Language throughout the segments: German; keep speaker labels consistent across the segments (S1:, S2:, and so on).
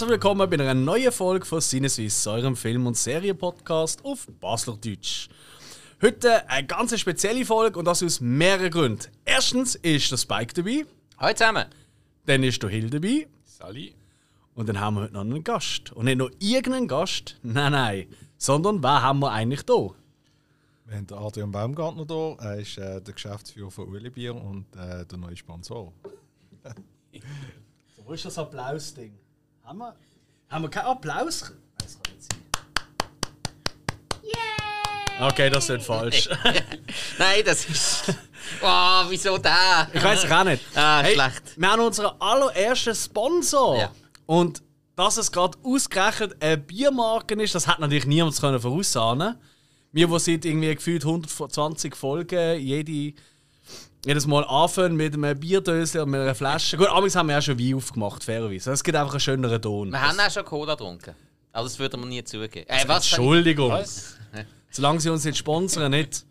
S1: Herzlich willkommen bei einer neuen Folge von Sinneswiss, eurem Film- und Serienpodcast auf Basler Deutsch. Heute eine ganz spezielle Folge und das aus mehreren Gründen. Erstens ist der Spike dabei.
S2: Hallo zusammen.
S1: Dann ist der Hill dabei.
S3: Sally.
S1: Und dann haben wir heute noch einen Gast. Und nicht nur irgendeinen Gast, nein, nein, sondern wer haben wir eigentlich da?
S3: Wir haben den Adrian Baumgartner hier. Er ist äh, der Geschäftsführer von Ueli Bier und äh, der neue Sponsor.
S1: So, wo ist das Applaus-Ding? Haben wir, haben wir keinen Applaus? Das kann nicht sein. Okay, das ist falsch.
S2: Nein, das ist. Oh, wieso da?
S1: Ich weiß es auch nicht.
S2: Ah, schlecht.
S1: Wir haben unseren allerersten Sponsor.
S2: Ja.
S1: Und dass es gerade ausgerechnet eine Biermarke ist, das hat natürlich niemand können. Wir, die seit irgendwie gefühlt 120 Folgen jede, jedes Mal anfangen mit einem Bierdösel und mit einer Flasche. Gut, amigs haben wir ja schon Wein aufgemacht, fairerweise. Es gibt einfach einen schöneren Ton.
S2: Wir haben auch schon Cola getrunken. Aber das würde man nie zugeben. Äh, was?
S1: Entschuldigung.
S3: Was?
S1: Solange sie uns nicht sponsern, nicht.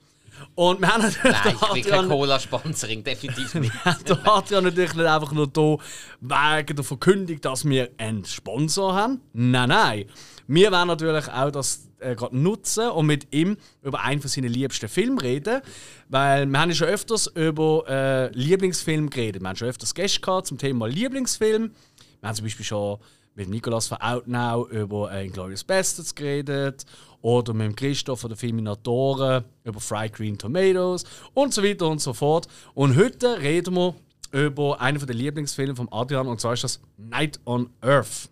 S1: Und wir haben natürlich
S2: Nein, ich will kein
S1: Adrian-
S2: Cola-Sponsoring, definitiv nicht.
S1: Der Adrian natürlich nicht einfach nur da wegen der Verkündung, dass wir einen Sponsor haben. Nein, nein. Wir werden natürlich auch das äh, gerade nutzen und mit ihm über einen von seinen liebsten Filmen reden. Weil wir haben ja schon öfters über äh, Lieblingsfilm geredet. Wir haben schon öfters Gäste gehabt zum Thema Lieblingsfilm. Wir haben zum Beispiel schon mit Nicolas von Outnow über äh, Inglourious Bastards geredet. Oder mit Christoph von der Filminatoren über Fried Green Tomatoes und so weiter und so fort. Und heute reden wir über einen der Lieblingsfilme von Adrian und zwar ist das Night on Earth.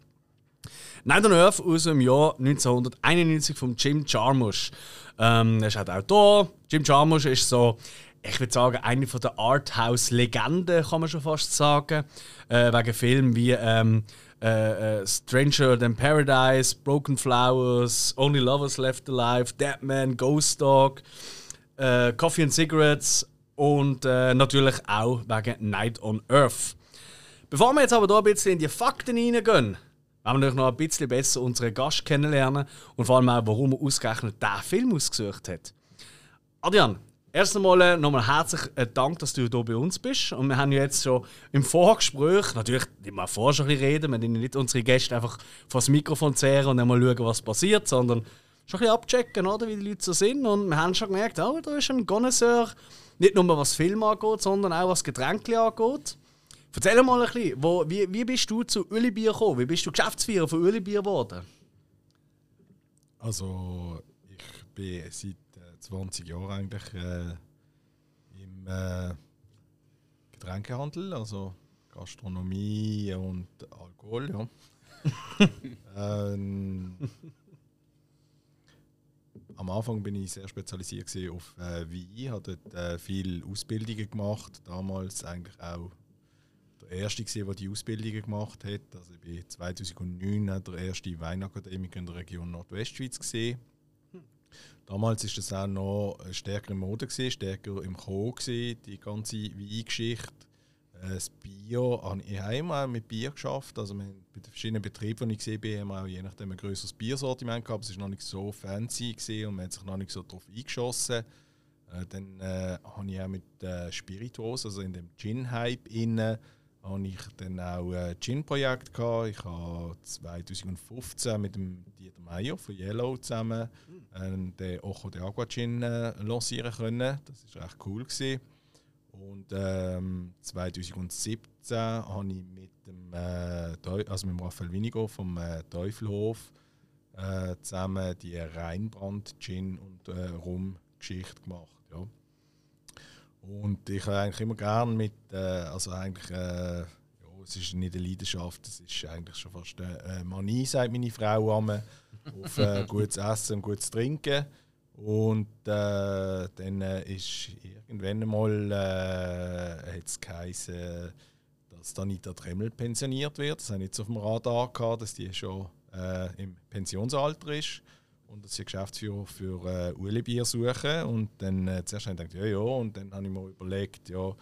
S1: Night on Earth aus dem Jahr 1991 von Jim Jarmusch. Ähm, er ist halt auch da. Jim Jarmusch ist so, ich würde sagen, eine von der Arthouse-Legenden, kann man schon fast sagen. Äh, wegen Filmen wie ähm, äh, äh, Stranger Than Paradise, Broken Flowers, Only Lovers Left Alive, Deadman, Ghost Dog, äh, Coffee and Cigarettes und äh, natürlich auch wegen Night on Earth. Bevor wir jetzt aber hier ein bisschen in die Fakten reingehen, wollen wir noch ein bisschen besser unseren Gast kennenlernen und vor allem auch, warum er ausgerechnet diesen Film ausgesucht hat. Adrian, erst einmal äh, nochmal herzlichen äh, Dank, dass du hier bei uns bist. Und wir haben ja jetzt schon im Vorgespräch, natürlich, mal vorher schon ein bisschen reden, wir nicht unsere Gäste einfach vor das Mikrofon zehren und dann schauen, was passiert, sondern schon ein bisschen abchecken, oder, wie die Leute so sind. Und wir haben schon gemerkt, oh, da ist ein Connoisseur, nicht nur was Film angeht, sondern auch was Getränke angeht. Erzähl mal ein bisschen, wo, wie, wie bist du zu Uli Bier gekommen? Wie bist du Geschäftsführer von Uli Bier geworden?
S3: Also, ich bin seit äh, 20 Jahren eigentlich äh, im äh, Getränkehandel, also Gastronomie und Alkohol, ja. ähm, am Anfang bin ich sehr spezialisiert auf äh, Wein, habe dort äh, viel Ausbildungen gemacht. Damals eigentlich auch der erste gewesen, der die Ausbildungen gemacht hat. Also ich bin 2009 der erste Weinakademiker in der Region Nordwestschweiz gesehen. Damals ist das auch noch stärker in Mode gewesen, stärker im gewesen, die ganze Weingeschichte. Äh, Das habe ich habe auch mit Bier geschafft. Also bei den verschiedenen Betrieben, die ich gesehen bin, haben wir auch je nachdem ein größeres Biersortiment gehabt. Es war noch nicht so fancy gewesen und man hat sich noch nicht so darauf eingeschossen. Äh, dann äh, habe ich auch mit äh, Spiritus, also in dem Gin-Hype habe ich dann auch ein Gin-Projekt gehabt. Ich habe 2015 mit dem Dieter Meyer von Yellow zusammen äh, den Ojo de Agua Gin äh, lancieren können. Das war recht cool. Gewesen. Und ähm, 2017 habe ich mit dem, äh, also mit dem Raphael Winigo vom äh, Teufelhof äh, zusammen die Rheinbrand Gin und äh, Rum Geschichte gemacht. Und ich habe eigentlich immer gern mit, äh, also eigentlich, äh, ja, es ist nicht eine Leidenschaft, es ist eigentlich schon fast eine äh, Manie, sagt meine Frau am, auf äh, gutes Essen und gutes Trinken. Und äh, dann äh, ist irgendwann einmal äh, hat's geheißen, dass Danita Tremmel pensioniert wird. Das habe ich jetzt auf dem Radar gehabt, dass die schon äh, im Pensionsalter ist und dass sie Geschäftsführer für äh, Uli Bier suchen. Und dann äh, zuerst habe ich gedacht, ja, ja. Und dann habe ich mir überlegt, ja,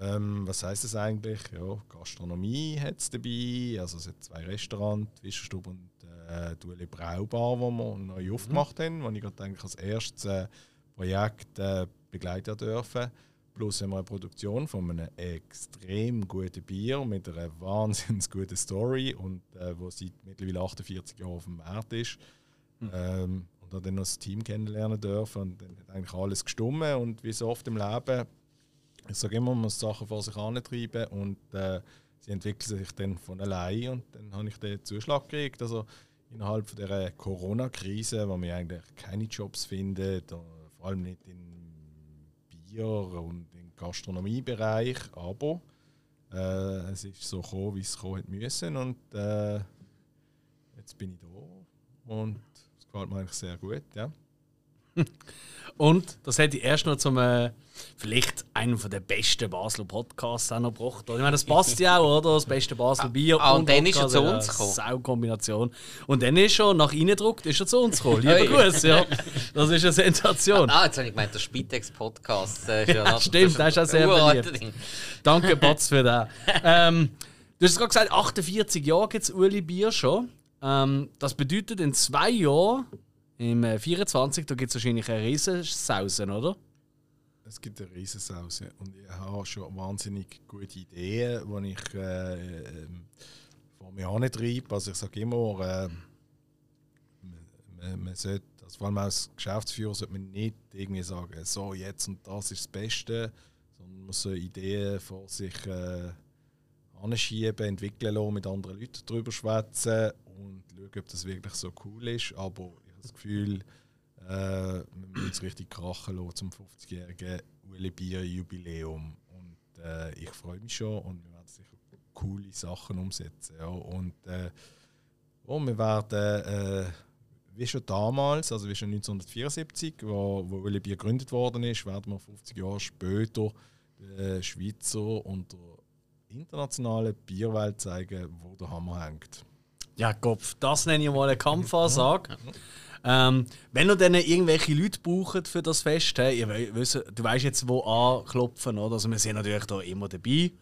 S3: ähm, was heißt das eigentlich? Ja, Gastronomie hat es dabei, also es hat zwei Restaurants, die Wischerstube und äh, die Uli Braubar, die wir neu aufgemacht haben, wo ich gerade als erstes äh, Projekt äh, begleiten dürfen. Plus haben wir eine Produktion von einem extrem guten Bier mit einer wahnsinnig guten Story und äh, wo seit mittlerweile 48 Jahren auf dem Markt ist. Ähm, und habe dann noch das Team kennenlernen dürfen. Und dann hat eigentlich alles gestummen. Und wie so oft im Leben, ich sage immer, man muss Sachen vor sich antreiben und äh, sie entwickeln sich dann von allein. Und dann habe ich den Zuschlag gekriegt. Also innerhalb von der Corona-Krise, wo wir eigentlich keine Jobs finden, äh, vor allem nicht im Bier- und im Gastronomiebereich, aber äh, es ist so gekommen, wie es kommen müssen. Und äh, jetzt bin ich da. Und gefällt mir eigentlich sehr gut, ja.
S1: Und das hätte ich erst noch zum äh, vielleicht einem von der besten Basler Podcasts auch noch gebracht. Ich meine, das passt ja auch, oder? Das beste Basler Bier.
S2: ah, und dann ist er
S1: Podcast,
S2: zu
S1: ja,
S2: uns gekommen.
S1: Sau-Kombination. Und dann ist er, nach reingedruckt, ist er zu uns gekommen. Lieber Gruß, ja. Das ist eine Sensation.
S2: Ah, jetzt habe ich gemeint, der Spitex-Podcast. äh, ist
S1: Ja,
S2: noch-
S1: stimmt, das ist auch sehr beliebt.
S2: Ding.
S1: Danke, Batz, für das. Ähm, du hast gerade gesagt, 48 Jahre gibt es Uli Bier schon. Ähm, das bedeutet, in zwei Jahren, im äh, 24, da gibt es wahrscheinlich eine Riesensausen, oder?
S3: Es gibt eine Riesensause und ich habe schon wahnsinnig gute Ideen, die ich äh, ähm, vor mir antreibe. Also ich sage immer, äh, man, man, sollte, also vor allem als Geschäftsführer sollte man nicht irgendwie sagen, so jetzt und das ist das Beste, sondern man muss so Ideen vor sich äh, anschieben, entwickeln lassen, mit anderen Leuten darüber schwätzen schauen, ob das wirklich so cool ist. Aber ich habe das Gefühl, äh, wir müssen es richtig krachen lassen zum 50-jährigen Ueli Bier Jubiläum. Und äh, ich freue mich schon und wir werden sicher coole Sachen umsetzen. Ja. Und äh, oh, wir werden, äh, wie schon damals, also wie schon 1974, wo, wo Ueli Bier gegründet worden ist, werden wir 50 Jahre später der Schweizer und der internationalen Bierwelt zeigen, wo der Hammer hängt.
S1: Ja, Kopf, das nenne ich mal eine Kampfansage. Ähm, wenn ihr dann irgendwelche Leute braucht für das Fest, hey, ihr we- wisst, du weißt jetzt, wo anklopfen, oder? Also wir sind natürlich da immer dabei.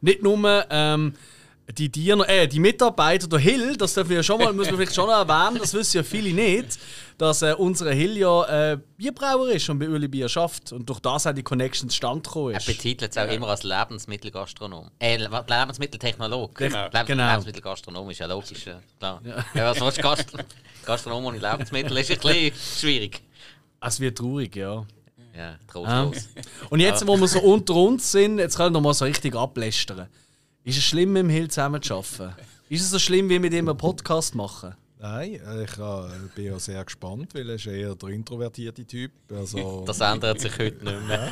S1: Nicht nur ähm, die, Diener, äh, die Mitarbeiter der Hill, das dürfen wir schon mal, müssen wir vielleicht schon noch erwähnen, das wissen ja viele nicht, dass äh, unsere Hill ja äh, Bierbrauer ist und bei Uli Bier schafft und durch das auch die Connection zustande gekommen
S2: Er
S1: ist.
S2: betitelt es auch immer als Lebensmittelgastronom. Äh, Le- Lebensmitteltechnolog.
S1: Genau.
S2: Lebens
S1: Genau.
S2: Lebensmittelgastronom ist ja logisch, ja, klar. Ja. was willst Gast Gastronom ohne Lebensmittel ist ein bisschen schwierig.
S1: Es wird traurig, ja.
S2: Ja,
S1: Ähm,
S2: trostlos.
S1: Und jetzt, wo wir so unter uns sind, jetzt können wir mal so richtig ablästern. Ist es schlimm, mit dem Hill zusammen zu arbeiten? Ist es so schlimm, wie mit ihm einen Podcast machen?
S3: Nein, äh, ich äh, bin ja sehr gespannt, weil er ist eher der introvertierte Typ. Also,
S2: Das ändert sich heute nicht mehr.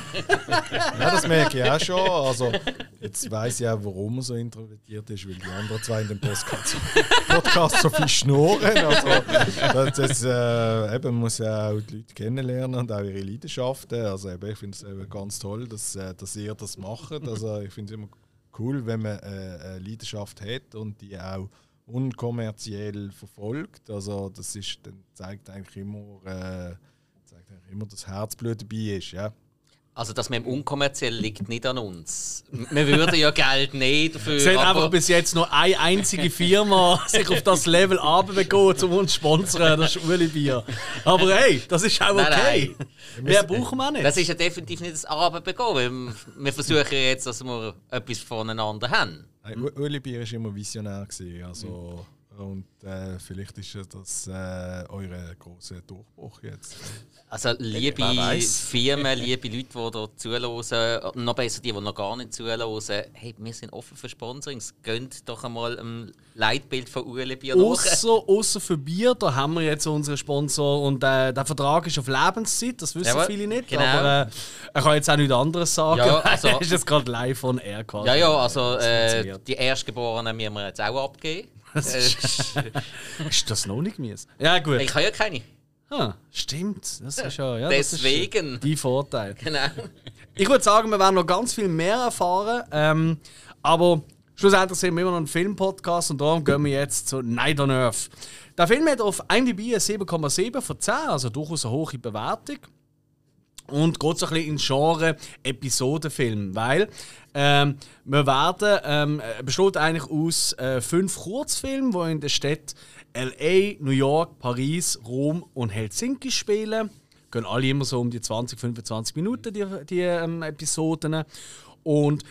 S3: ja, das merke ich auch schon. Also, jetzt weiss ich auch, warum er so introvertiert ist, weil die anderen zwei in dem Podcast, Podcast so viel schnurren. Also, das, das, äh, eben, man muss ja auch die Leute kennenlernen und auch ihre Leidenschaften. Also, eben, ich finde es ganz toll, dass, äh, dass ihr das macht. Also, ich finde es immer cool, wenn man äh, eine Leidenschaft hat und die auch unkommerziell verfolgt. Also das ist, dann zeigt eigentlich immer, äh, zeigt eigentlich immer, dass Herzblut dabei ist. Ja.
S2: Also, dass man im Unkommerziell liegt nicht an uns. Wir würden ja Geld nehmen dafür.
S1: Es hat
S2: aber
S1: einfach bis jetzt nur eine einzige Firma sich auf das Level runterbekommen, um uns zu sponsern, das ist Uli Bier. Aber hey, das ist auch
S2: Nein,
S1: okay. Mehr brauchen wir nicht.
S2: das ist ja definitiv nicht das Abendbekommen. Wir versuchen ja jetzt, dass wir etwas voneinander haben.
S3: Nein, U- Uli Bier war immer visionär. Gewesen, also, und äh, vielleicht ist ja das äh, euer großer Durchbruch jetzt.
S2: Also liebe. Firmen, liebe Leute, die hier zuhören, noch besser die, die noch gar nicht zuhören, hey, wir sind offen für Sponsorings. Gönnt doch einmal ein Leitbild von Ueli Bier
S1: ausser für Bier, da haben wir jetzt unseren Sponsor und äh, der Vertrag ist auf Lebenszeit, das wissen
S2: Jawohl,
S1: viele nicht.
S2: genau.
S1: Aber äh, er kann jetzt auch nichts anderes sagen.
S2: Ja, also-
S1: er ist jetzt gerade live von Air quasi.
S2: Ja, ja, also äh, die Erstgeborenen müssen wir jetzt auch abgeben. Äh,
S1: Ist das noch nicht mies? Ja, gut.
S2: ich habe ja keine.
S1: Ah, stimmt. Das ist ja. ja das
S2: Deswegen.
S1: Ist die Vorteil.
S2: Genau.
S1: Ich würde sagen, wir werden noch ganz viel mehr erfahren. Ähm, aber schlussendlich sind wir immer noch ein Filmpodcast und darum gehen wir jetzt zu Night on Earth. Der Film hat auf IMDb eine 7,7 von 10, also durchaus eine hohe Bewertung. Und geht so ein bisschen ins Genre Episodenfilm, weil ähm, wir werden, ähm, äh, besteht eigentlich aus äh, fünf Kurzfilmen, die in den Städten L.A., New York, Paris, Rom und Helsinki spielen. Gehen gehen alle immer so um die 20, 25 Minuten, die, die ähm, Episoden. Und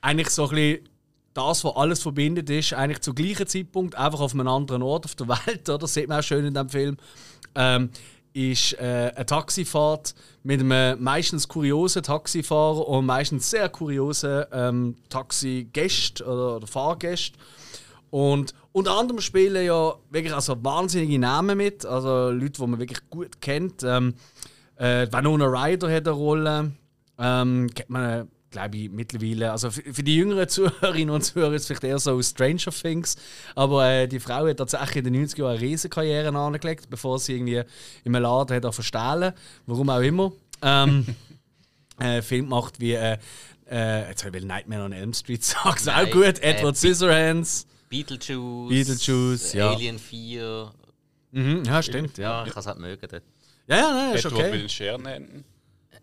S1: eigentlich so ein bisschen das, was alles verbindet, ist eigentlich zum gleichen Zeitpunkt, einfach auf einem anderen Ort auf der Welt, oder? Das sieht man auch schön in dem Film. Ähm, ist äh, eine Taxifahrt mit einem meistens kuriosen Taxifahrer und meistens sehr kuriosen ähm, Taxigästen oder, oder Fahrgästen. Und unter anderem spielen ja wirklich also wahnsinnige Namen mit, also Leute, die man wirklich gut kennt. Ähm, äh, Vanona Ryder hat eine Rolle. Ähm, kennt man, glaube ich, mittlerweile. Also für, für die jüngeren Zuhörerinnen und Zuhörer ist es vielleicht eher so Stranger Things. Aber äh, die Frau hat tatsächlich in den 90er Jahren eine Riesenkarriere angelegt, bevor sie irgendwie im Laden hat verstehlen Warum auch immer. Ähm, äh, Film gemacht wie. Äh, äh, jetzt habe ich Nightmare on Elm Street sagen. Auch gut. Edward
S2: äh,
S1: Scissorhands.
S2: Beetlejuice,
S1: Beetlejuice, ja.
S2: Alien 4.
S1: Mhm, ja, stimmt. Ja,
S2: Ja, ich kann es halt mögen. dort.
S1: ja, ja nein, ist
S4: Edward
S1: okay.
S4: will Schernen.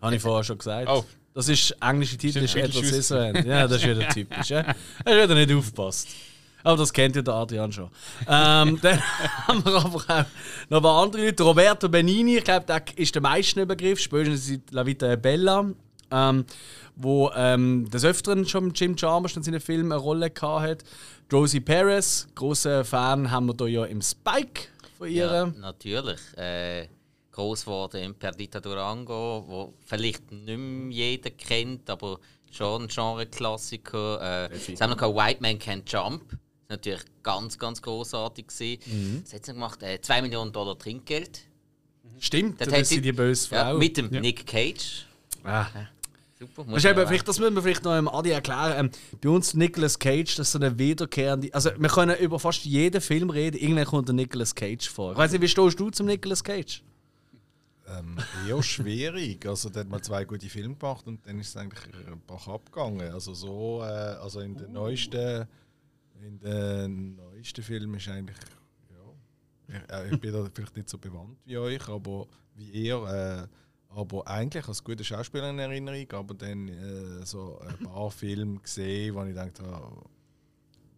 S1: Habe ich vorher schon gesagt.
S4: Oh.
S1: Das ist englische Titel ist
S4: Stimmt,
S1: Edward. Scissorhands. Ja, das ist wieder typisch. Ja. Hast wieder nicht aufgepasst. Aber das kennt ja der Adrian schon. Ähm, dann haben wir aber auch noch ein paar andere Leute. Roberto Benini, ich glaube, der ist der meisten Übergriff, spätestens seit La Vita e Bella. Ähm, wo ähm, des Öfteren schon mit Jim Jarmusch in seinen Filmen eine Rolle gehabt hat. Rosie Perez, großer Fan haben wir da ja im Spike von ihr.
S2: Ja, natürlich. Äh, groß geworden im Perdita Durango, wo vielleicht nicht mehr jeder kennt, aber schon ein Genre-Klassiker. Äh, sie haben noch gehabt, White Man Can't Jump. Das ist natürlich ganz, ganz großartig gewesen.
S1: Mhm.
S2: Was hat sie gemacht? Äh, 2 Millionen Dollar Trinkgeld.
S1: Stimmt,
S2: Das
S1: das
S2: hat
S1: ist sie
S2: sie-
S1: die böse Frau.
S2: Ja, mit dem Nick Cage.
S1: ah.
S2: Super.
S1: Das, eben, vielleicht, das müssen wir vielleicht noch im Adi erklären. Ähm, bei uns Nicolas Cage, das ist so eine wiederkehrende. Also, wir können über fast jeden Film reden, irgendwann kommt der Nicolas Cage vor. Ich weiß nicht, wie stehst du zum Nicolas Cage?
S3: Ähm, eher schwierig. Also, der hat mal zwei gute Filme gemacht und dann ist es eigentlich ein paar abgegangen. Also, so, äh, also in den neuesten, in den neuesten Filmen ist eigentlich. Ja, ich, äh, ich bin da vielleicht nicht so bewandt wie euch, aber wie ihr. Äh, aber eigentlich als gute Schauspieler in Erinnerung, aber dann äh, so ein paar Filme gesehen, wo ich dachte, ah,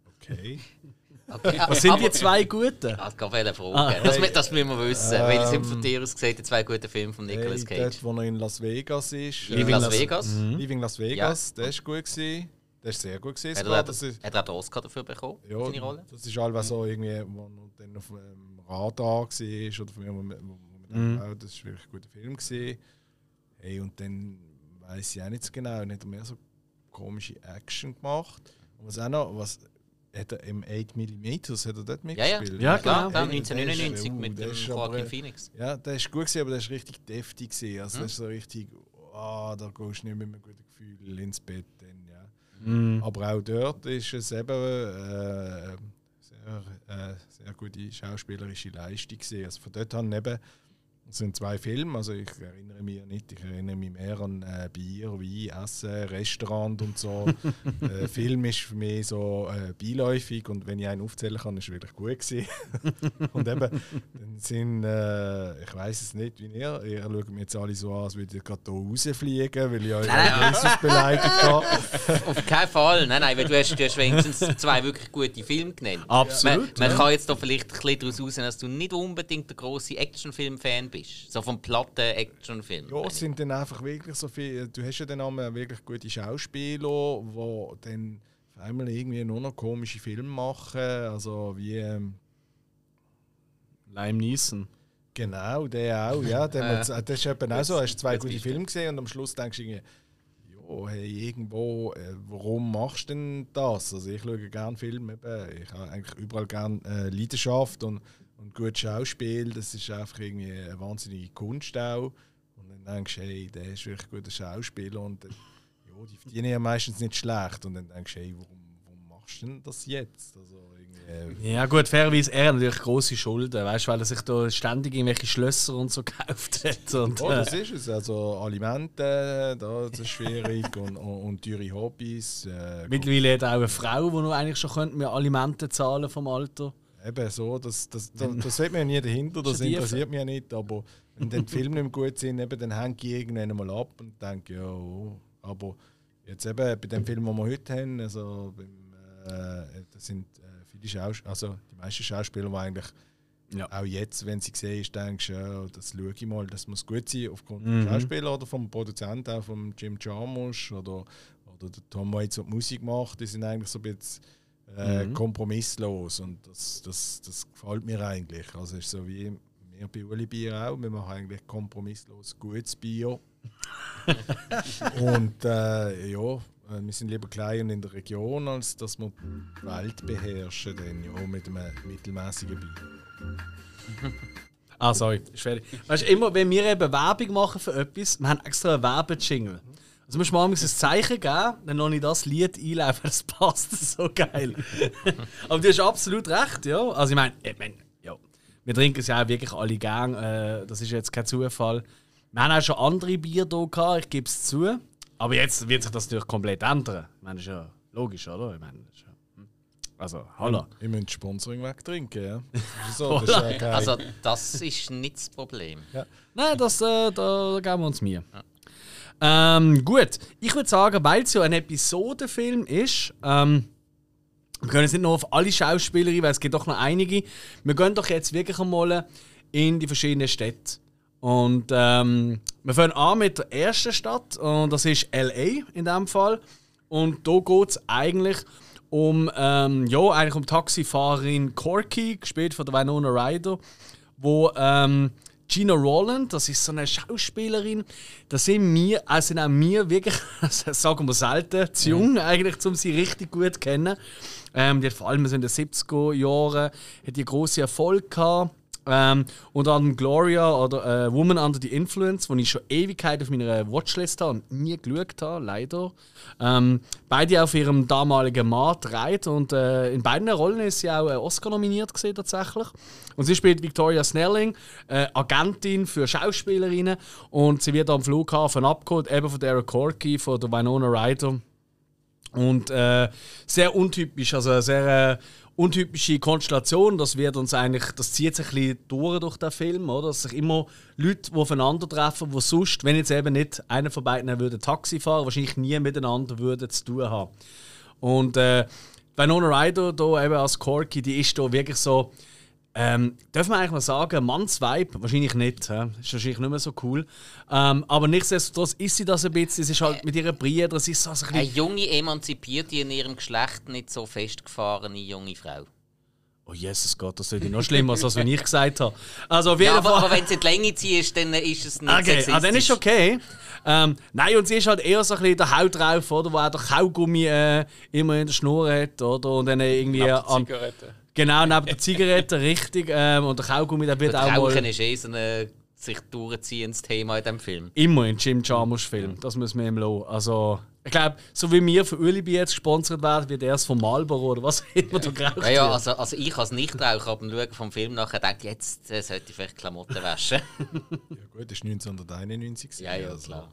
S3: okay.
S2: Okay,
S1: Was sind die zwei guten?
S2: Ah, ich wollte fragen.
S1: Ah.
S2: das, mü- das müssen wir wissen. Welche sind
S3: Ähm,
S2: von dir aus gesehen die zwei guten Filme von Nicolas
S3: Hey,
S2: Cage?
S3: dort, wo er in Las Vegas ist.
S2: Living
S3: äh,
S2: Las Vegas.
S3: Leaving Las Vegas, der ist gut gewesen. Der ist sehr gut gewesen.
S2: Hat er,
S3: Das ist,
S2: hat er den Oscar dafür bekommen?
S3: ja,
S2: seine Rolle?
S3: das ist allweil so irgendwie, wo er dann auf dem Radar war oder von mir, wo wo mhm. das ist wirklich ein guter Film gewesen. Hey, und dann weiß ich auch nicht so genau, er mehr so komische Action gemacht. Und was auch noch, was hat er im 8 mm, das hat er dort
S2: Ja, ja.
S3: mitgespielt?
S1: Ja,
S2: Klar,
S1: genau.
S3: ist-
S2: 1999
S3: uh,
S2: mit dem
S3: ist
S2: Joaquin
S3: aber-
S2: Phoenix.
S3: Ja, der ist gut gewesen, aber der ist richtig deftig gewesen. Also
S2: Mhm.
S3: das ist so richtig, ah, da gehst du nicht mit einem guten Gefühl ins Bett. Dann, ja.
S1: Mhm.
S3: Aber auch dort ist es eben äh, sehr, äh, sehr gute schauspielerische Leistung gewesen. Also von dort an eben es sind zwei Filme, also ich erinnere mich nicht, ich erinnere mich mehr an äh, Bier, Wein, Essen, Restaurant und so. äh, Film ist für mich so äh, beiläufig und wenn ich einen aufzählen kann, ist er wirklich gut gewesen. und eben, dann sind, äh, ich weiß es nicht, wie ihr, ihr schaut mir jetzt alle so an, als würdet ihr gerade hier rausfliegen, weil ich euch Jesus beleidigt habe.
S2: Auf keinen Fall. Nein, nein, weil du hast, du hast wenigstens zwei wirklich gute Filme genannt.
S1: Absolut,
S2: Man, man
S1: ja.
S2: kann jetzt da vielleicht ein bisschen daraus aussehen, dass du nicht unbedingt der große Actionfilm-Fan bist. So vom platten Actionfilm.
S3: Ja, es sind dann einfach wirklich so viele. Du hast ja dann auch wirklich gute Schauspieler, die dann auf einmal irgendwie nur noch komische Filme machen. Also wie. Ähm,
S1: Lime Neeson.
S3: genau, der auch. Ja, der, das ist eben auch so. Hast zwei gute. Filme gesehen und am Schluss denkst du irgendwie. Ja, hey, irgendwo, äh, warum machst du denn das? Also ich schaue gerne Filme, eben. ich habe eigentlich überall gerne äh, Leidenschaft und, und gutes Schauspiel, das ist einfach irgendwie eine wahnsinnige Kunst auch. Und dann denkst du, hey, der ist wirklich ein guter Schauspieler und äh, ja, die verdienen ja meistens nicht schlecht. Und dann denkst du, hey, warum, warum machst du denn das jetzt? Also irgendwie, äh,
S1: Ja, gut, fairerweise, er hat natürlich große Schulden, weißt du, weil er sich da ständig irgendwelche Schlösser und so gekauft hat. Und,
S3: Oh, das
S1: äh,
S3: ist es. Also Alimente, da, das ist schwierig und, und, und teure Hobbys. Äh,
S1: mittlerweile hat er auch eine Frau, die noch eigentlich schon könnte mir Alimente zahlen vom Alter.
S3: Eben so, das, das, das, das sieht man ja nie dahinter, das interessiert mich ja nicht. Aber wenn dann die Filme nicht gut sind, eben, dann hänge ich irgendwann mal ab und denke, ja, oh. aber jetzt eben bei dem Film, den wir heute haben, also beim, äh, das sind äh, viele Schauspieler, also die meisten Schauspieler, die eigentlich
S1: Ja.
S3: auch jetzt, wenn sie siehst, denkst du, ja, das schaue ich mal, das muss gut sein, aufgrund
S1: Mhm.
S3: des Schauspielers oder vom Produzenten, auch vom Jim Jarmusch oder, oder der Tom Waits, der die Musik macht, die sind eigentlich so ein bisschen äh,
S1: Mhm.
S3: kompromisslos und das, das, das gefällt mir eigentlich. Also ist so wie wir bei Uli Bier auch, wir machen eigentlich kompromisslos gutes Bier. und äh, ja, äh, wir sind lieber klein und in der Region, als dass wir die Welt beherrschen, dann, ja, mit einem mittelmäßigen Bier.
S1: Ah, sorry, fertig. Weißt du, immer, wenn wir eben Werbung machen für etwas, wir haben extra einen Werbejingle. Also musst du mal ein Zeichen geben, dann noch nicht das Lied einlaufen, das passt so geil. Aber du hast absolut recht, ja. Also ich meine, ich mein, ja, wir trinken es ja auch wirklich alle gern, äh, das ist jetzt kein Zufall. Wir haben auch schon andere Bier hier gehabt, ich gebe es zu. Aber jetzt wird sich das natürlich komplett ändern. Ich meine, das ist ja logisch, oder? Ich meine, ja, hm. also, hallo.
S3: Ich müsst Sponsoring wegtrinken, ja. Das ist so, das ist ja.
S2: Also, das ist nicht das Problem.
S1: Nein, das, äh, da geben wir uns Mühe. Ähm, gut, ich würde sagen, weil es ja ein Episodenfilm ist, ähm, wir können jetzt nicht nur auf alle Schauspielerinnen, weil es gibt doch noch einige. Wir gehen doch jetzt wirklich einmal in die verschiedenen Städte. Und ähm, wir fangen an mit der ersten Stadt und das ist LA in dem Fall. Und da geht es eigentlich um, ähm, ja, eigentlich um Taxifahrerin Corky, gespielt von der Winona Ryder, wo ähm, Gina Rowland, das ist so eine Schauspielerin, da sind wir, also sind auch wir wirklich, sagen wir selten, zu jung eigentlich, um sie richtig gut zu kennen. Ähm, die hat vor allem so in den 70er Jahren hat die große Erfolg gehabt. Ähm, unter anderem Gloria oder äh, Woman Under the Influence, wo ich schon Ewigkeit auf meiner Watchlist habe und nie geschaut habe, leider. Ähm, beide auf ihrem damaligen Mann reit und äh, in beiden Rollen ist sie auch äh, Oscar nominiert gesehen tatsächlich. Und sie spielt Victoria Snelling, äh, Agentin für Schauspielerinnen und sie wird am Flughafen abgeholt, eben von Derek Corky, von der Winona Ryder. Und äh, sehr untypisch, also sehr äh, untypische Konstellation. Das wird uns eigentlich, das zieht sich ein bisschen durch, durch den Film, oder? Dass sich immer Leute, die aufeinandertreffen, die sonst, wenn jetzt eben nicht einer von beiden würde Taxi fahren, wahrscheinlich nie miteinander würden zu tun haben. Und äh, Winona Ryder hier eben als Corky, die ist da wirklich so, ähm, darf man eigentlich mal sagen, Mannsvibe? Wahrscheinlich nicht. hä? Ist wahrscheinlich nicht mehr so cool. Ähm, aber nichtsdestotrotz ist sie das ein bisschen. Sie ist halt mit ihren Brüdern, sie ist so ein bisschen
S2: Eine junge, emanzipierte, in ihrem Geschlecht nicht so festgefahrene junge Frau.
S1: Oh Jesus Gott, das ist noch schlimmer, als was wenn ich gesagt habe. Also auf jeden
S2: Ja, aber,
S1: Fall.
S2: aber wenn es in die Länge ziehst, dann ist es nicht
S1: Okay, ah, dann ist okay. Ähm, nein, und sie ist halt eher so ein bisschen der Haut drauf, oder? Wo auch der Kaugummi äh, immer in der Schnur hat, oder? Und dann irgendwie an. Genau, neben der Zigarette, richtig. Ähm, und der Kaugummi, der wird auch
S2: Rauchen
S1: mal.
S2: ist eh so ein sich durchziehendes Thema in diesem Film.
S1: Immer in Jim Jarmusch-Film. Das müssen wir ihm lassen. Also, ich glaube, so wie wir für Ulibi jetzt gesponsert werden, wird erst von Marlboro oder was immer da geraucht
S2: Ja, ja also, also ich als Nichtraucher, aber Schauen vom Film nachher denke jetzt äh, sollte ich vielleicht Klamotten waschen.
S3: Ja gut, das war 1991. gewesen,
S2: ja, ja,
S3: also.
S2: klar.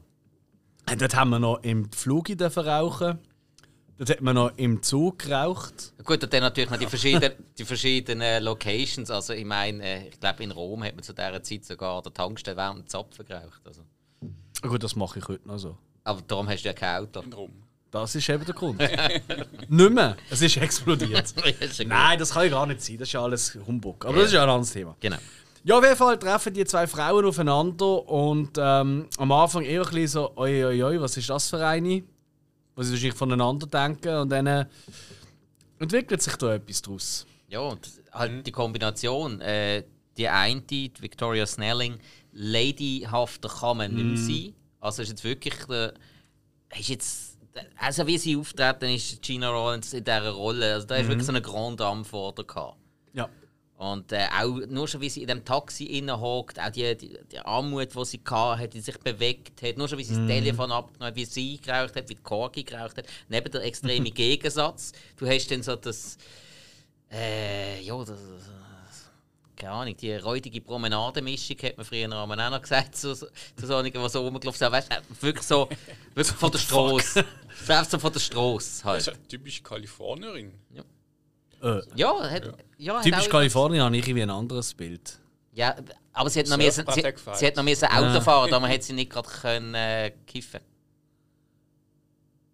S1: Und Dort haben wir noch im Flug dürfen rauchen. Dort hat man noch im Zug geraucht.
S2: Gut, und dann natürlich noch die verschiedenen, die verschiedenen Locations. Also ich meine, äh, ich glaube in Rom hat man zu dieser Zeit sogar der Tankstelle während dem Zapfen geraucht. Also.
S1: Gut, das mache ich heute noch so.
S2: Aber darum hast du ja kein Auto.
S4: Drum.
S1: Das ist eben der Grund. nicht mehr. Es ist explodiert.
S2: Ist ja gut.
S1: Nein, das kann ja gar nicht sein. Das ist ja alles Humbug. Aber das ist ja ein anderes Thema.
S2: Genau.
S1: Ja, auf jeden Fall treffen die zwei Frauen aufeinander und ähm, am Anfang eher ein bisschen so, oi, oi, oi, was ist das für eine? Was sie wahrscheinlich voneinander denken und dann entwickelt sich da etwas draus.
S2: Ja, und halt die Kombination. Äh, die eine, die Victoria Snelling, ladyhafter kann man nicht mehr sein. Also ist jetzt wirklich der, ist jetzt, also wie sie auftreten ist Gina Rollins in dieser Rolle, also da ist wirklich so eine Grande Dame vor der gehabt.
S1: Ja.
S2: Und äh, auch nur schon, wie sie in dem Taxi hockt, auch die, die, die Armut, die sie hatte, die sich bewegt hat, nur schon, wie sie das Telefon abgenommen hat, wie sie geraucht hat, wie die Corgi geraucht hat. Neben der extreme Gegensatz. Du hast dann so das. Äh, ja, das. Keine Ahnung, die räudige Promenademischung hat man früher auch noch gesagt, zu, zu so einigen, die so rumgelaufen sind. Weißt, du, wirklich so, wirklich von der Straße. Einfach so von der Straße
S4: Das ist
S2: halt.
S4: eine typische Kalifornierin.
S1: Äh,
S2: Ja, hat, ja,
S1: typisch Kalifornien habe ich irgendwie ein anderes Bild.
S2: Ja, aber sie hat noch, müssen, sie, sie hat noch müssen Auto fahren, aber man hat sie nicht gerade können, äh, kiffen.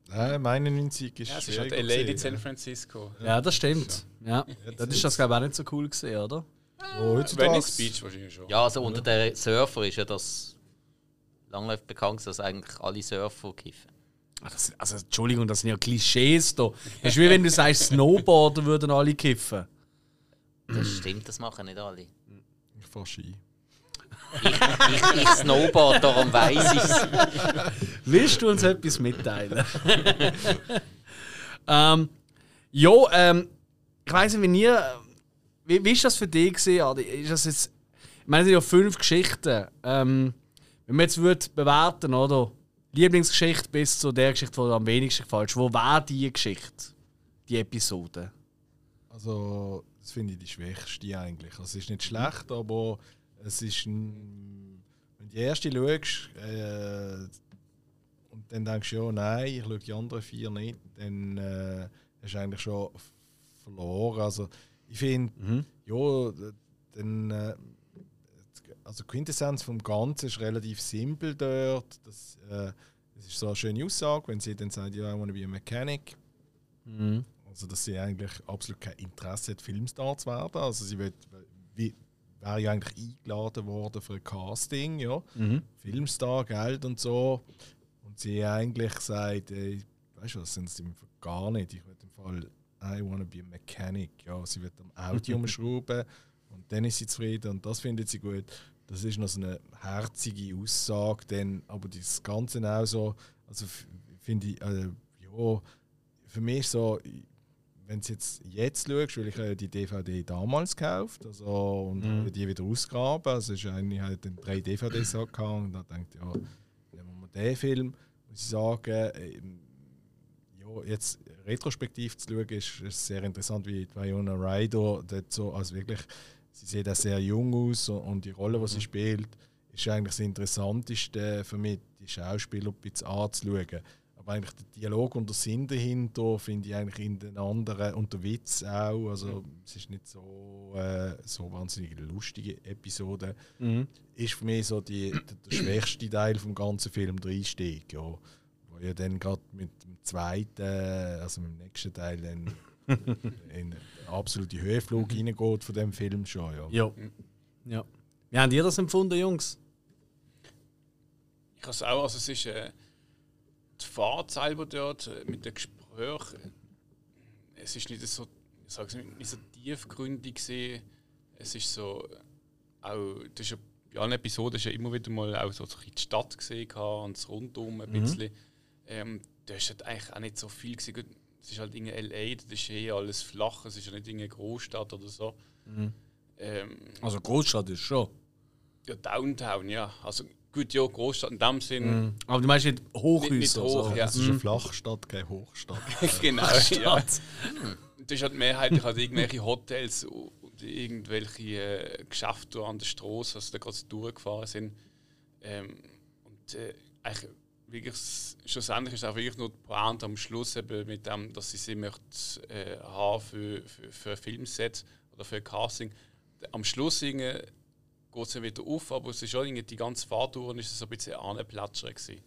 S3: Nein, 91 ist
S4: Ja, es ist
S3: schwierig
S4: halt LA in San. Francisco.
S1: Ja, das stimmt. Ja. Das ist das, glaube ich, auch nicht so cool gesehen, oder?
S3: Oh, heutzutage-
S4: Venice Beach wahrscheinlich schon.
S2: Ja, also unter den Surfer ist ja das lange bekannt, dass eigentlich alle Surfer kiffen.
S1: Ah, das, also, Entschuldigung, das sind ja Klischees da. Das ist wie wenn du sagst, Snowboarder würden alle kiffen.
S2: Das stimmt, das machen nicht alle.
S3: Ich fahre Ski.
S2: Ich, ich, ich Snowboard, darum weiss ich es.
S1: Willst du uns etwas mitteilen? ähm, ja, ähm, ich weiß nicht, wie ihr. Wie, wie ist das für dich gewesen, Adi? Ist das jetzt. Ich meine, es sind ja fünf Geschichten. Ähm, wenn man jetzt würde bewerten, oder? Lieblingsgeschichte bis zu der Geschichte, die dir am wenigsten gefällt. Wo war die Geschichte? Die Episode?
S3: Also, das finde ich die schwächste eigentlich. Also, es ist nicht schlecht, aber es ist ein, Wenn du die erste schaust äh, und dann denkst du, ja, nein, ich schaue die anderen vier nicht, dann äh, du eigentlich schon verloren. Also, ich finde, ja, d- dann. Äh, also, die Quintessenz vom Ganzen ist relativ simpel dort. Das, äh, das ist so eine schöne Aussage, wenn sie dann sagt, ja, I want to be a mechanic. Also, dass sie eigentlich absolut kein Interesse hat, Filmstar zu werden. Also, sie wird, wie, wäre ja eigentlich eingeladen worden für ein Casting, ja. Filmstar, Geld und so. Und sie eigentlich sagt, ey, weißt du was, sind sie im Fall gar nicht. Ich will im Fall, I wanna be a mechanic. Ja, sie wird am Auto umschrauben und dann ist sie zufrieden und das findet sie gut. Das ist noch so eine herzige Aussage, denn, aber das Ganze auch so, also finde ich, äh, ja, für mich so, wenn du jetzt jetzt schaust, weil ich ja die DVD damals gekauft also, und habe die wieder ausgraben. Also ist eigentlich halt dann drei DVDs gehabt und dann denkt ja, nehmen wir mal den Film. Muss ich sagen, ähm, ja, jetzt retrospektiv zu schauen, ist, ist sehr interessant, wie Viola Ryder dort so, also wirklich, sie sieht auch sehr jung aus und, die Rolle, die sie spielt, ist eigentlich das Interessanteste für mich, die Schauspieler ein bisschen anzuschauen. Aber eigentlich der Dialog und der Sinn dahinter finde ich eigentlich in den anderen und der Witz auch. Also es ist nicht so, äh, so wahnsinnig lustige Episode. Ist für mich so die, der, der schwächste Teil vom ganzen Film der Einstieg. Ja. Wo ja dann gerade mit dem zweiten, also mit dem nächsten Teil dann in den absoluten Höhenflug reingeht von dem Film schon. Ja.
S1: Ja. ja. Wie habt ihr das empfunden, Jungs?
S4: Ich habe es auch, also es ist äh, die Fahrt selber dort äh, mit den Gesprächen. Es ist nicht so, ich sag's nicht, nicht so tiefgründig gesehen. Es ist so, auch, das ist ja, bei allen Episoden ist ja immer wieder mal auch so, so ein bisschen die Stadt gesehen und das Rundum ein bisschen. Ähm, da ist halt eigentlich auch nicht so viel gesehen. Es ist halt in LA, das ist eh alles flach, es ist ja nicht in Großstadt oder so. Ähm,
S1: Also Großstadt ist schon.
S4: ja, Downtown, ja. Also gut, ja, Großstadt in dem Sinn.
S1: Aber du meinst nicht Hochhäuser?
S4: Nicht- nicht hoch,
S1: so.
S4: ja.
S3: Es ist eine Flachstadt, keine Hochstadt.
S4: genau, ja. Das ist halt mehrheitlich halt irgendwelche Hotels und irgendwelche äh, Geschäfte an der Straße, also da gerade durchgefahren sind. Ähm, und äh, eigentlich wirklich, schlussendlich ist auch wirklich nur die Pointe am Schluss eben mit dem, dass sie sie möchte, äh, haben für, für, für ein Filmset oder für ein Casting. Am Schluss irgendwie geht es ja wieder auf, aber es ist schon irgendwie die ganze Fahrt durch und ist es so ein bisschen anplätschern gewesen.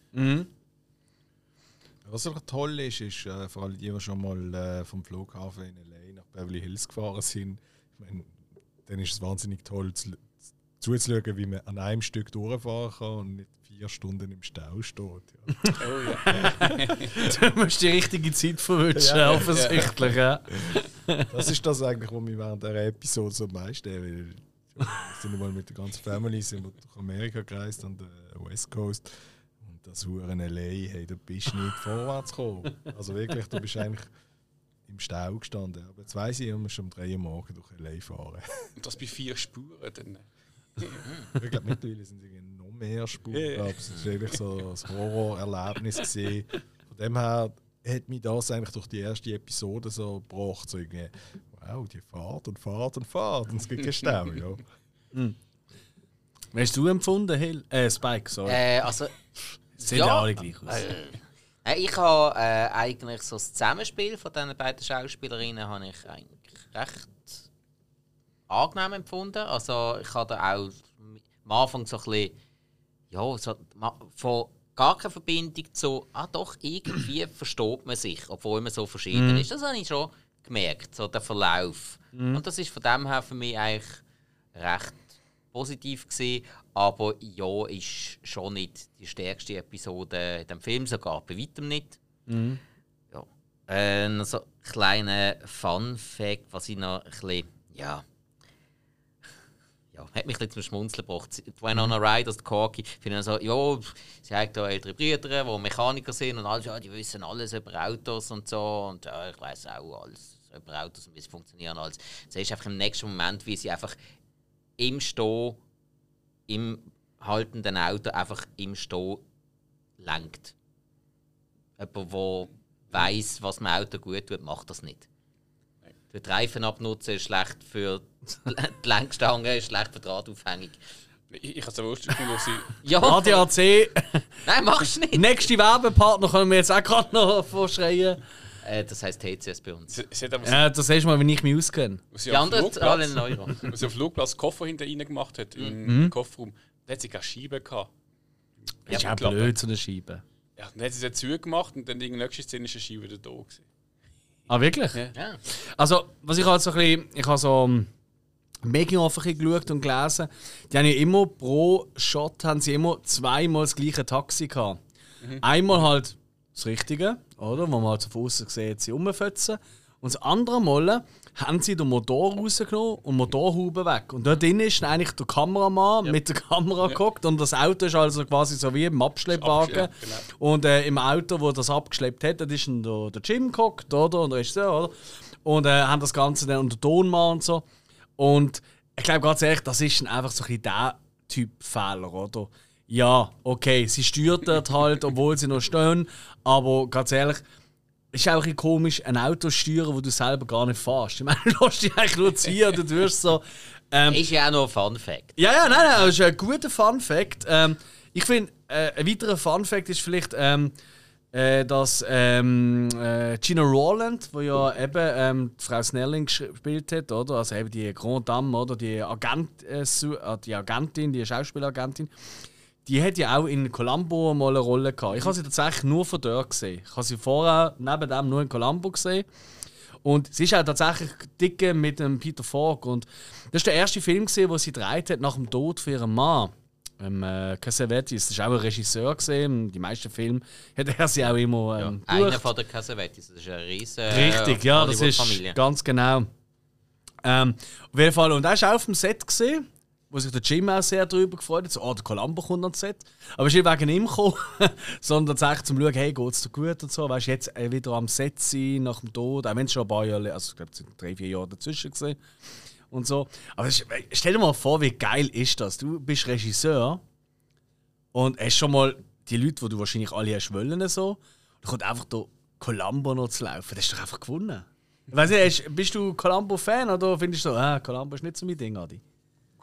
S3: Was aber toll ist, ist äh, vor allem die, die schon mal äh, vom Flughafen in LA nach Beverly Hills gefahren sind, ich meine, dann ist es wahnsinnig toll zu, zuzuschauen, wie man an einem Stück durchfahren kann und nicht vier Stunden im Stau steht. Ja.
S1: Du musst die richtige Zeit verwünschen, offensichtlich. Ja.
S3: Das ist das eigentlich, was mich während dieser Episode so am meisten, weil wir sind wir mal mit der ganzen Family sind wir durch Amerika gereist, an der West Coast. Und das Huren LA, hey, da bist du nicht vorwärts gekommen. Also wirklich, du bist eigentlich im Stau gestanden. Aber jetzt weiss ich, ich muss schon um 3 Uhr morgens durch LA fahren.
S4: Und das bei vier Spuren dann.
S3: ich glaube, mittlerweile sind es irgendwie noch mehr Spuren.
S4: Ja.
S3: Aber es war wirklich so ein Horrorerlebnis. gewesen. Von dem her hat mich das eigentlich durch die erste Episode so gebracht. So irgendwie, wow, die fahrt und fahrt und fahrt und es gibt keinen Stau. Ja.
S1: Wie hast du empfunden, Hill? Äh, Spike, sorry.
S2: Äh, also,
S1: Sehen
S2: ja.
S1: ja alle gleich aus.
S2: äh, ich habe äh, eigentlich so das Zusammenspiel von diesen beiden Schauspielerinnen habe ich eigentlich recht angenehm empfunden. Also ich hatte auch am Anfang so ein bisschen, ja, so, von gar keine Verbindung zu, ah doch, irgendwie versteht man sich, obwohl man so verschieden ist. Das habe ich schon gemerkt, so der Verlauf. Und das ist von dem her für mich eigentlich recht positiv gesehen, aber ja, ist schon nicht die stärkste Episode in dem Film, sogar bei weitem nicht. Ja. Äh, noch so ein kleiner Fun-Fact, was ich noch ein bisschen, ja, ja, hat mich ein zum Schmunzeln gebracht. Die Winona Ryder, das Corky, finden so, ja, sie hat da ältere Brüder, die Mechaniker sind und alles, ja, die wissen alles über Autos und so und ja, ich weiß auch alles über Autos und wie sie funktionieren alles. Sie ist einfach im nächsten Moment, wie sie einfach im Stehen, im haltenden Auto einfach im Stehen lenkt. Jemand, der weiß, was dem Auto gut tut, macht das nicht. Die Reifen abnutzen ist schlecht für die Lenkstange, ist schlecht für die Radaufhängung.
S4: Ich, ich habe es aber gefunden, dass sie.
S2: Ja,
S1: ADAC,
S2: nein, machst du nicht.
S1: nächste Werbepartner können wir jetzt auch gerade noch vorschreien.
S2: Äh, das heisst TCS bei uns.
S4: sie, sie aber
S1: Ja, das siehst du mal, wenn ich mich auskenne.
S4: sie
S2: Die anderen alle in Euro.
S4: was sie am Flugplatz Koffer hinter ihnen gemacht hat,
S1: Mhm.
S4: im Kofferraum, da hat sie keine Scheibe gehabt.
S1: ist ja blöd, so eine Scheibe.
S4: Ja, dann hat sie es zugemacht und dann die nächste Szene ist eine Scheibe wieder da. Gewesen.
S1: Ah, wirklich?
S4: Ja.
S2: Ja.
S1: Also, was ich halt so ein bisschen, ich habe so Making-of ein bisschen geschaut und gelesen, die haben ja immer pro Shot haben sie immer zweimal das gleiche Taxi gehabt. Einmal halt das Richtige, oder, wo man halt so von außen sieht, sie rumfetzen. Und das andere Mal haben sie den Motor rausgenommen und Motorhaube weg. Und dort drin ist eigentlich der Kameramann mit der Kamera geguckt und das Auto ist also quasi so wie im Abschleppwagen.
S4: Ja, genau.
S1: Und äh, im Auto, wo das abgeschleppt hat, dort ist dann der, der Jim gehockt, oder? Und der Regisseur, oder? Und äh, haben das Ganze dann unter Tonmann und so. Und ich glaube ganz ehrlich, das ist dann einfach so ein bisschen der Typ Fehler, oder? Ja, okay, sie steuert halt, obwohl sie noch stehen, aber ganz ehrlich, ist auch ein komisch, ein Auto zu steuern, wo du selber gar nicht fährst. Ich meine, du lässt dich eigentlich nur ziehen und du wirst so. Ähm,
S2: Ist ja auch noch ein Fun Fact.
S1: ja, ja, nein, nein, das ist ein guter Fun Fact. Ähm, ich finde, äh, ein weiterer Fun Fact ist vielleicht, ähm, äh, dass ähm, äh, Gina Rowland, wo ja eben ähm, die Frau Snelling gespielt hat, oder? Also eben die Grand Dame, oder? Die, Agent, äh, äh, die Agentin, die Schauspielagentin. Die hat ja auch in Columbo mal eine Rolle gehabt. Ich habe sie tatsächlich nur von dort gesehen. Ich habe sie vorher neben dem nur in Columbo gesehen. Und sie ist auch tatsächlich dicke mit dem Peter Falk. Und das ist der erste Film, den sie gedreht hat nach dem Tod von ihrem Mann. Ähm, äh, Cassavetes. Das war auch ein Regisseur. Gewesen. Die meisten Filme hat er sie auch immer ähm,
S2: Einer
S1: durch.
S2: von der Cassavetes, das ist eine riesen
S1: Richtig, ja, das ist ganz genau. Ähm, auf jeden Fall. Und er war auch auf dem Set, gewesen, wo sich der Jim auch sehr darüber gefreut hat. So, oh, der Columbo kommt ans Set. Aber es ist nicht wegen ihm gekommen, sondern tatsächlich zum Schauen, hey, geht es dir gut und so. Weißt du, jetzt äh, wieder am Set sein nach dem Tod, auch wenn es schon ein paar Jahre, also ich glaube, es sind drei, vier Jahre dazwischen gesehen und so. Aber ist, stell dir mal vor, wie geil ist das? Du bist Regisseur und hast schon mal die Leute, die du wahrscheinlich alle hast wollen, so. Da kommt einfach der Columbo noch zu laufen. Das ist doch einfach gewonnen. Ich weiß nicht, bist du Columbo-Fan oder findest du ah, Columbo ist nicht so mein Ding, Adi?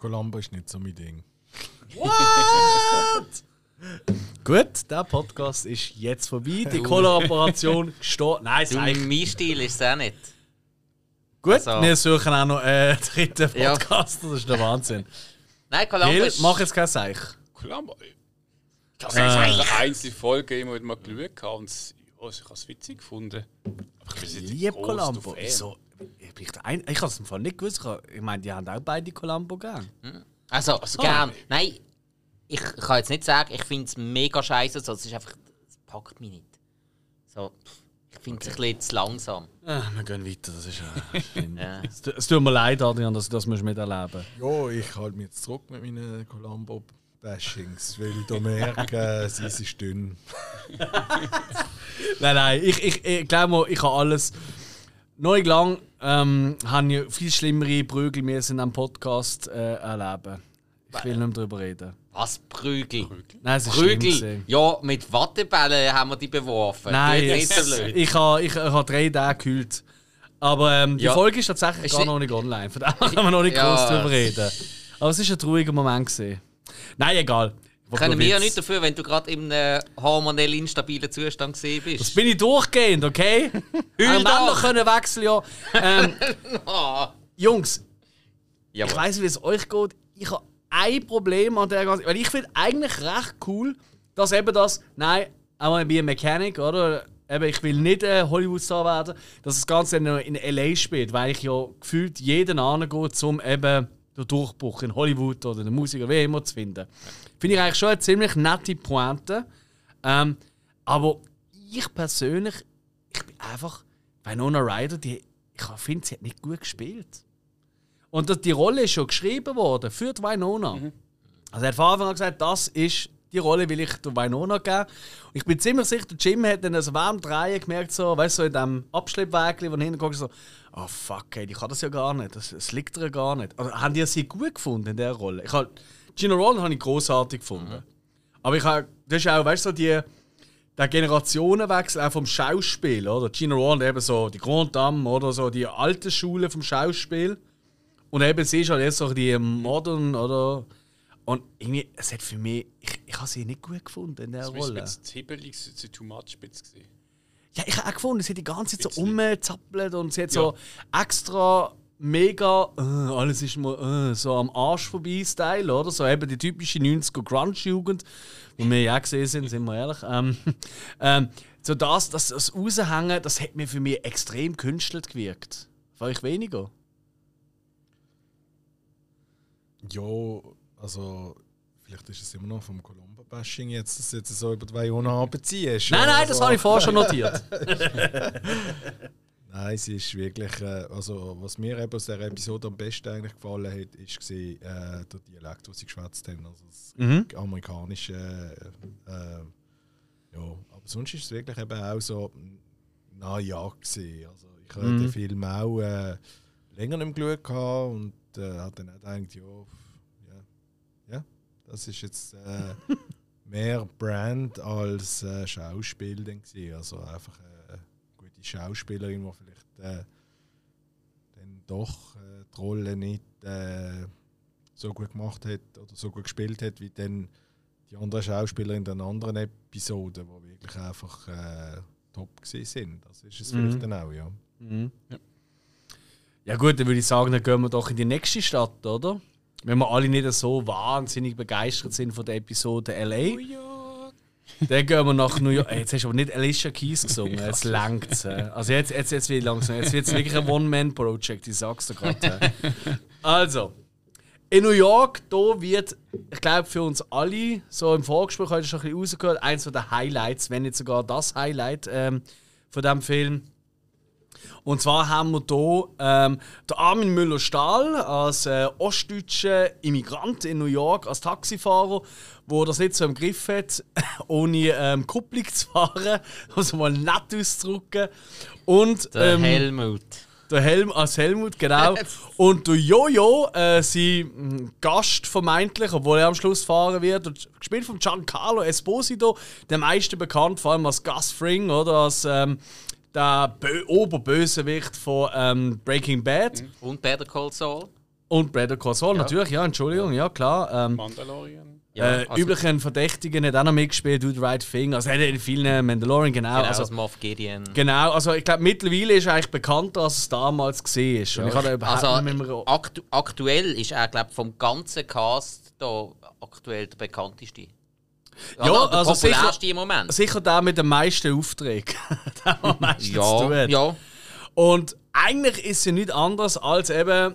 S3: Columbo ist nicht so mein Ding.
S1: Gut, der Podcast ist jetzt vorbei. Die Kollaboration gestorben. Nein,
S2: Du, mein Stil ist es auch nicht.
S1: Gut,
S2: Also-
S1: wir suchen auch noch einen dritten
S2: Ja.
S1: Podcast. Das ist der Wahnsinn.
S2: Nein, Columbo
S1: Gil,
S2: ist...
S1: mach jetzt kein Seich.
S4: Columbo. Ich habe eine einzelne Folge immer wieder mal geschaut und es- ja, ich habe es witzig gefunden.
S1: Ich liebe Columbo. Wieso? Ich, ein- ich habe es im Fall nicht gewusst. Ich Ich meine, die haben auch beide Columbo gern.
S2: Also,
S4: so.
S2: gern. Nein, ich kann jetzt nicht sagen, ich finde es mega scheiße, so, es ist einfach... Es packt mich nicht. So, ich finde es ein bisschen zu langsam.
S1: Ah, wir gehen weiter. Das ist ja.
S2: Ja.
S1: es, es tut mir leid, Adrian, dass du das musst miterleben
S3: Ja, ich halte mich jetzt zurück mit meinen Columbo-Bashings, weil da merke, sie ist dünn.
S1: Nein, nein, ich, ich, ich glaube mal, ich habe alles. Neu lang ähm, habe ich viel schlimmere Prügel müssen in einem Podcast äh, erleben. Ich will nicht mehr darüber reden.
S2: Was? Prügel?
S1: Nein, es ist schlimm
S2: Prügel? Ja, mit Wattebällen haben wir die beworfen.
S1: Nein,
S2: Das ist nicht
S1: es, ich habe ich, ich habe drei Tage gekühlt. Aber ähm, die
S2: Ja.
S1: Folge ist tatsächlich
S2: Ist
S1: gar noch nicht online. Von daher können wir noch nicht
S2: Ja.
S1: groß drüber reden. Aber es war ein trauriger Moment. Gewesen. Nein, egal. Ich
S2: Können wir ja nicht dafür, wenn du gerade in einem hormonell instabilen Zustand gesehen bist.
S1: Das bin ich durchgehend, okay?
S2: Heul
S1: Männer
S2: doch!
S1: können wechseln, ja. Ähm. Jungs, Ich
S2: Jawohl.
S1: weiß nicht, wie es euch geht. Ich habe ein Problem an der ganzen. Weil ich finde eigentlich recht cool, dass eben das. Nein, I wanna be a mechanic, oder? Eben, ich will nicht ein Hollywood-Star werden, dass das Ganze dann noch in L.A. spielt, weil ich ja gefühlt jeden angehe, um eben den Durchbruch in Hollywood oder in der Musik oder wie immer zu finden. Finde ich eigentlich schon eine ziemlich nette Pointe. Ähm, aber ich persönlich, ich bin einfach, Winona Ryder, die, ich finde, sie hat nicht gut gespielt. Und das- die Rolle ist schon geschrieben worden für die Winona. Also er hat von Anfang an gesagt, das ist die Rolle will ich der Winona geben. Und ich bin ziemlich sicher, der Jim hat dann also während dem Drehen gemerkt, so, weißt du, so in dem Abschleppwägli, wo hinten guckst, so, oh fuck, ey, die kann das ja gar nicht, das, das liegt ihr gar nicht. Also, haben die sie gut gefunden in dieser Rolle? Ich hab, Gina Rowland habe ich großartig gefunden. Aber ich habe, das ist auch, weißt du, so die, der Generationenwechsel auch vom Schauspiel, oder? Gina Rowland eben so die Grand Dame oder so die alte Schule vom Schauspiel. Und eben sie ist halt jetzt so die modern, oder? Und irgendwie, es hat für mich, ich, ich habe sie nicht gut gefunden in der
S4: Das
S1: Rolle.
S4: jetzt zu hibbelig, zu zu too much.
S1: Ja, ich habe auch gefunden, sie hat die ganze Zeit so rumgezappelt und sie hat so extra mega, äh, alles ist mal äh, so am Arsch vorbei Style, oder? So eben die typische 90er Grunge-Jugend, wo wir ja auch gesehen sind, sind wir ehrlich. Ähm, ähm, so das, das, das Raushängen, das hat mir für mich extrem künstelt gewirkt. Vielleicht weniger.
S3: Ja, also vielleicht ist es immer noch vom Columba-Bashing jetzt, dass du jetzt so über die Vajona beziehst.
S1: Nein, nein, das
S3: also,
S1: habe ich vorher schon notiert.
S3: Nein, sie ist wirklich, äh, also was mir eben aus dieser Episode am besten eigentlich gefallen hat, ist gesehen, äh, der Dialekt, den sie geschwätzt haben, also das
S1: Mhm.
S3: amerikanische, äh, äh, ja, aber sonst ist es wirklich eben auch so, na ja gesehen. Also ich habe
S1: Mhm.
S3: den Film auch äh, länger nicht geschaut gehabt und äh, habe dann auch gedacht, ja, das ist jetzt äh, mehr Brand als äh, Schauspiel dann gewesen. Also einfach äh, eine gute Schauspielerin, die vielleicht äh, dann doch äh, die Rolle nicht äh, so gut gemacht hat oder so gut gespielt hat, wie dann die anderen Schauspieler in den anderen Episoden, die wirklich einfach äh, top gewesen sind. Das ist es
S1: Mhm.
S3: vielleicht dann auch, ja.
S1: Ja gut, dann würde ich sagen, dann gehen wir doch in die nächste Stadt, oder? Wenn wir alle nicht so wahnsinnig begeistert sind von der Episode LA. Dann gehen wir nach New York. Ey, Jetzt hast du aber nicht Alicia Keys gesungen, es langt. Also jetzt, jetzt, jetzt wird langsam. Jetzt wird es wirklich ein One-Man-Project, ich sag's dir gerade. Also, in New York, da wird, ich glaube für uns alle, so im Vorgespräch heute schon ein bisschen rausgehört, eins der Highlights, wenn nicht sogar das Highlight ähm, von diesem Film. Und zwar haben wir hier ähm, den Armin Müller-Stahl als äh, ostdeutscher Immigrant in New York, als Taxifahrer, wo das nicht so im Griff hat, ohne ähm, Kupplung zu fahren, also mal nett auszudrücken. Und
S2: Der
S1: ähm,
S2: Helmut.
S1: der Helm als Helmut, genau. Und der Jojo, äh, sein mm, Gast vermeintlich, obwohl er am Schluss fahren wird, und gespielt von Giancarlo Esposito, der meisten bekannt, vor allem als Gus Fring oder als ähm, der Bö Oberbösewicht von ähm, Breaking Bad.
S2: Und Better Call Saul.
S1: Und Better Call Saul, natürlich, ja, Entschuldigung, ja klar. Ähm,
S4: Mandalorian.
S1: äh,
S2: also-
S1: üblichen Verdächtigen hat auch noch mitgespielt, Do the Right Thing. Also er hat in vielen Mandalorian, genau.
S2: Genau,
S1: also,
S2: als Moff Gideon.
S1: Genau, also ich glaube, mittlerweile ist er eigentlich bekannter, als es damals gesehen ist. Und ich habe da überhaupt
S2: Also
S1: nicht mehr.
S2: aktu aktuell ist er, glaube vom ganzen Cast da aktuell der bekannteste.
S1: Ja,
S2: der
S1: also sicher-
S2: im Moment.
S1: Sicher der mit den meisten Aufträgen. der am meisten zu tun
S2: Ja,
S1: hat.
S2: ja.
S1: Und eigentlich ist sie nicht anders als eben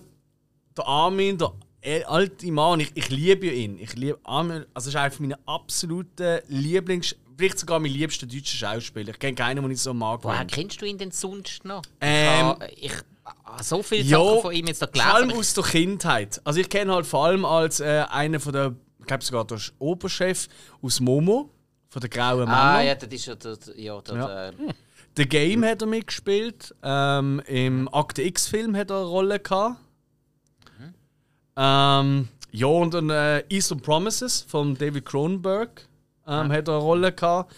S1: der Armin, der el- alte Mann. Ich, ich liebe ihn. Ich liebe Armin. Also, er ist einfach mein absoluter Lieblings-, vielleicht sogar mein liebster deutscher Schauspieler. Ich kenne keinen, den ich so mag.
S2: Woher kennst du ihn denn sonst noch?
S1: Ähm,
S2: ich habe ich, so viele
S1: Ja,
S2: Sachen von ihm jetzt da
S1: Vor allem
S2: gelesen.
S1: aus der Kindheit. Also ich kenne halt vor allem als äh, einer von der, glaube sogar der Oberchef aus Momo, von der Grauen Männer.
S2: Ah, ja, das ist ja der, ja, der,
S1: Ja.
S2: der,
S1: The Game hat er mitgespielt. Ähm, Im Akte X-Film hat er eine Rolle gehabt. Ähm, ja, und dann äh, Eastern Promises von David Cronenberg ähm, hat er eine Rolle gehabt.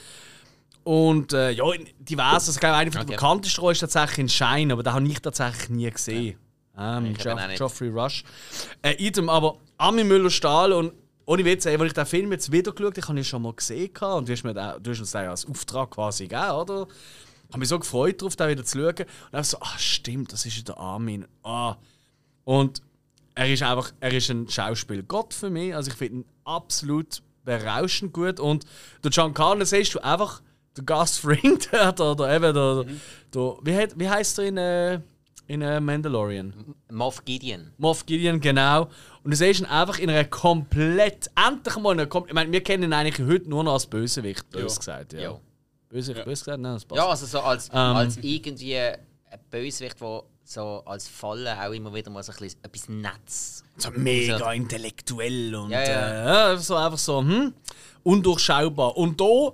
S1: Und äh, ja, in divers. Also, ich glaube, eine von der
S2: Okay.
S1: bekanntesten Rollen ist tatsächlich in Shine, aber den habe ich tatsächlich nie gesehen. Ähm, Jo
S2: nicht.
S1: Geoffrey Rush. Äh, idem, aber Armin Müller-Stahl und ohne Witz, ey, als ich den Film jetzt wieder geschaut habe, ich habe ihn schon mal gesehen und du hast, mir den, du hast uns den als Auftrag quasi gegeben, oder? Ich habe mich so gefreut darauf, den wieder zu schauen. Und dann so, ah, stimmt, das ist ja der Armin. Ah. Und er ist einfach, er ist ein Schauspielgott für mich. Also ich finde ihn absolut berauschend gut. Und der Giancarlo siehst du einfach, der Gus Fring, der, der, der, eben, der, der, wie, hat, wie heißt er in, äh, in äh, Mandalorian.
S2: Moff Gideon.
S1: Moff Gideon, genau. Und du siehst ihn einfach in einer komplett, endlich mal einer, kom- ich meine, wir kennen ihn eigentlich heute nur noch als Bösewicht, böse
S4: Ja.
S1: gesagt. Ja.
S2: Ja.
S1: Bösewicht, böse gesagt? Nein, das passt.
S2: Ja, also so als,
S1: Ähm.
S2: als irgendwie ein Bösewicht, der so als Falle auch immer wieder mal so ein bisschen etwas Netz.
S1: so mega intellektuell und
S2: Ja, ja.
S1: Äh, ja, so einfach so, hm, undurchschaubar. Und da,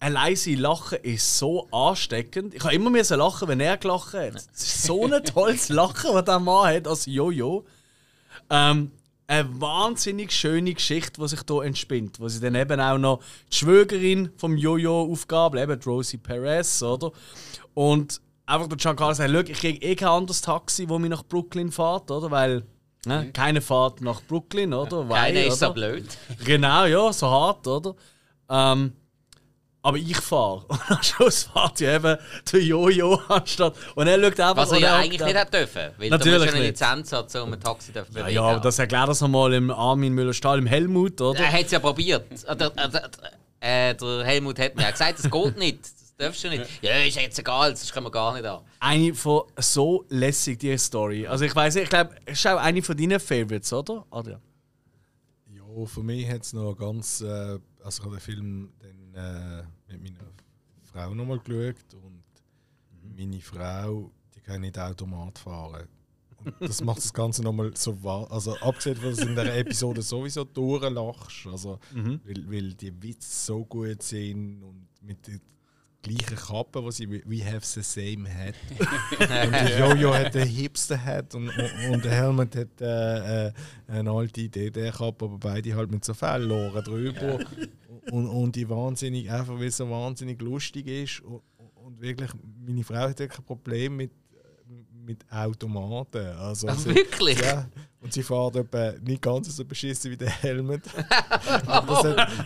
S1: ein leise Lachen ist so ansteckend. Ich habe immer müssen lachen, wenn er gelacht hat. Es ist so ein tolles Lachen, was der Mann hat als Jojo. Ähm, eine wahnsinnig schöne Geschichte, die sich hier entspinnt. Wo sie dann eben auch noch die Schwägerin vom Jojo aufgabeln, eben die Rosie Perez, oder? Und einfach der Giancarlo sagt, «Schau, ich kriege eh kein anderes Taxi, das mich nach Brooklyn fährt, oder? Weil ne, keine Fahrt nach Brooklyn, oder? Weil,
S2: Keiner ist so blöd.
S1: Genau, ja, so hart, oder? Ähm, aber ich fahre. Und am Schluss fährt ja eben der Jojo anstatt. Und er schaut einfach.
S2: Was er ja
S1: er
S2: eigentlich nicht hat dürfen. Weil
S1: Natürlich
S2: du eine
S1: nicht.
S2: Lizenz haben, um ein Taxi zu bewegen.
S1: Ja, aber das erklärt das nochmal im Armin Müller-Stahl, im Helmut, oder?
S2: Er hat es ja probiert. Äh, Der, äh, der, äh, der Helmut hat mir gesagt, das geht nicht. Das darfst du nicht. Ja, ist jetzt egal, das können wir gar nicht an.
S1: Eine von so lässig, die Story. Also ich weiß ich glaube, es ist auch eine von deinen Favorites, oder? Adrian?
S3: Ja, für mich hat es noch ganz. Äh, also, ich habe den Film dann, äh, mit meiner Frau nochmal geschaut und meine Frau, die kann nicht Automat fahren. Und das macht das Ganze nochmal so wahr. Also, abgesehen von, dass du in der Episode sowieso durchlachst, also, weil, weil die Witze so gut sind und mit gleichen Kappe, die sie We have the same hat. und der Jojo hat den Hipster hat und, und, und der Helmut hat äh, äh, eine alte DD-Kappe, aber beide halt mit so Felloren drüber. Und, und die wahnsinnig, einfach weil es so wahnsinnig lustig ist. Und, und wirklich, meine Frau hat ja kein Problem mit, mit Automaten. Also,
S2: Ach,
S3: sie-
S2: wirklich?
S3: Ja. Und sie fährt etwa nicht ganz so beschissen wie der Helmut. Aber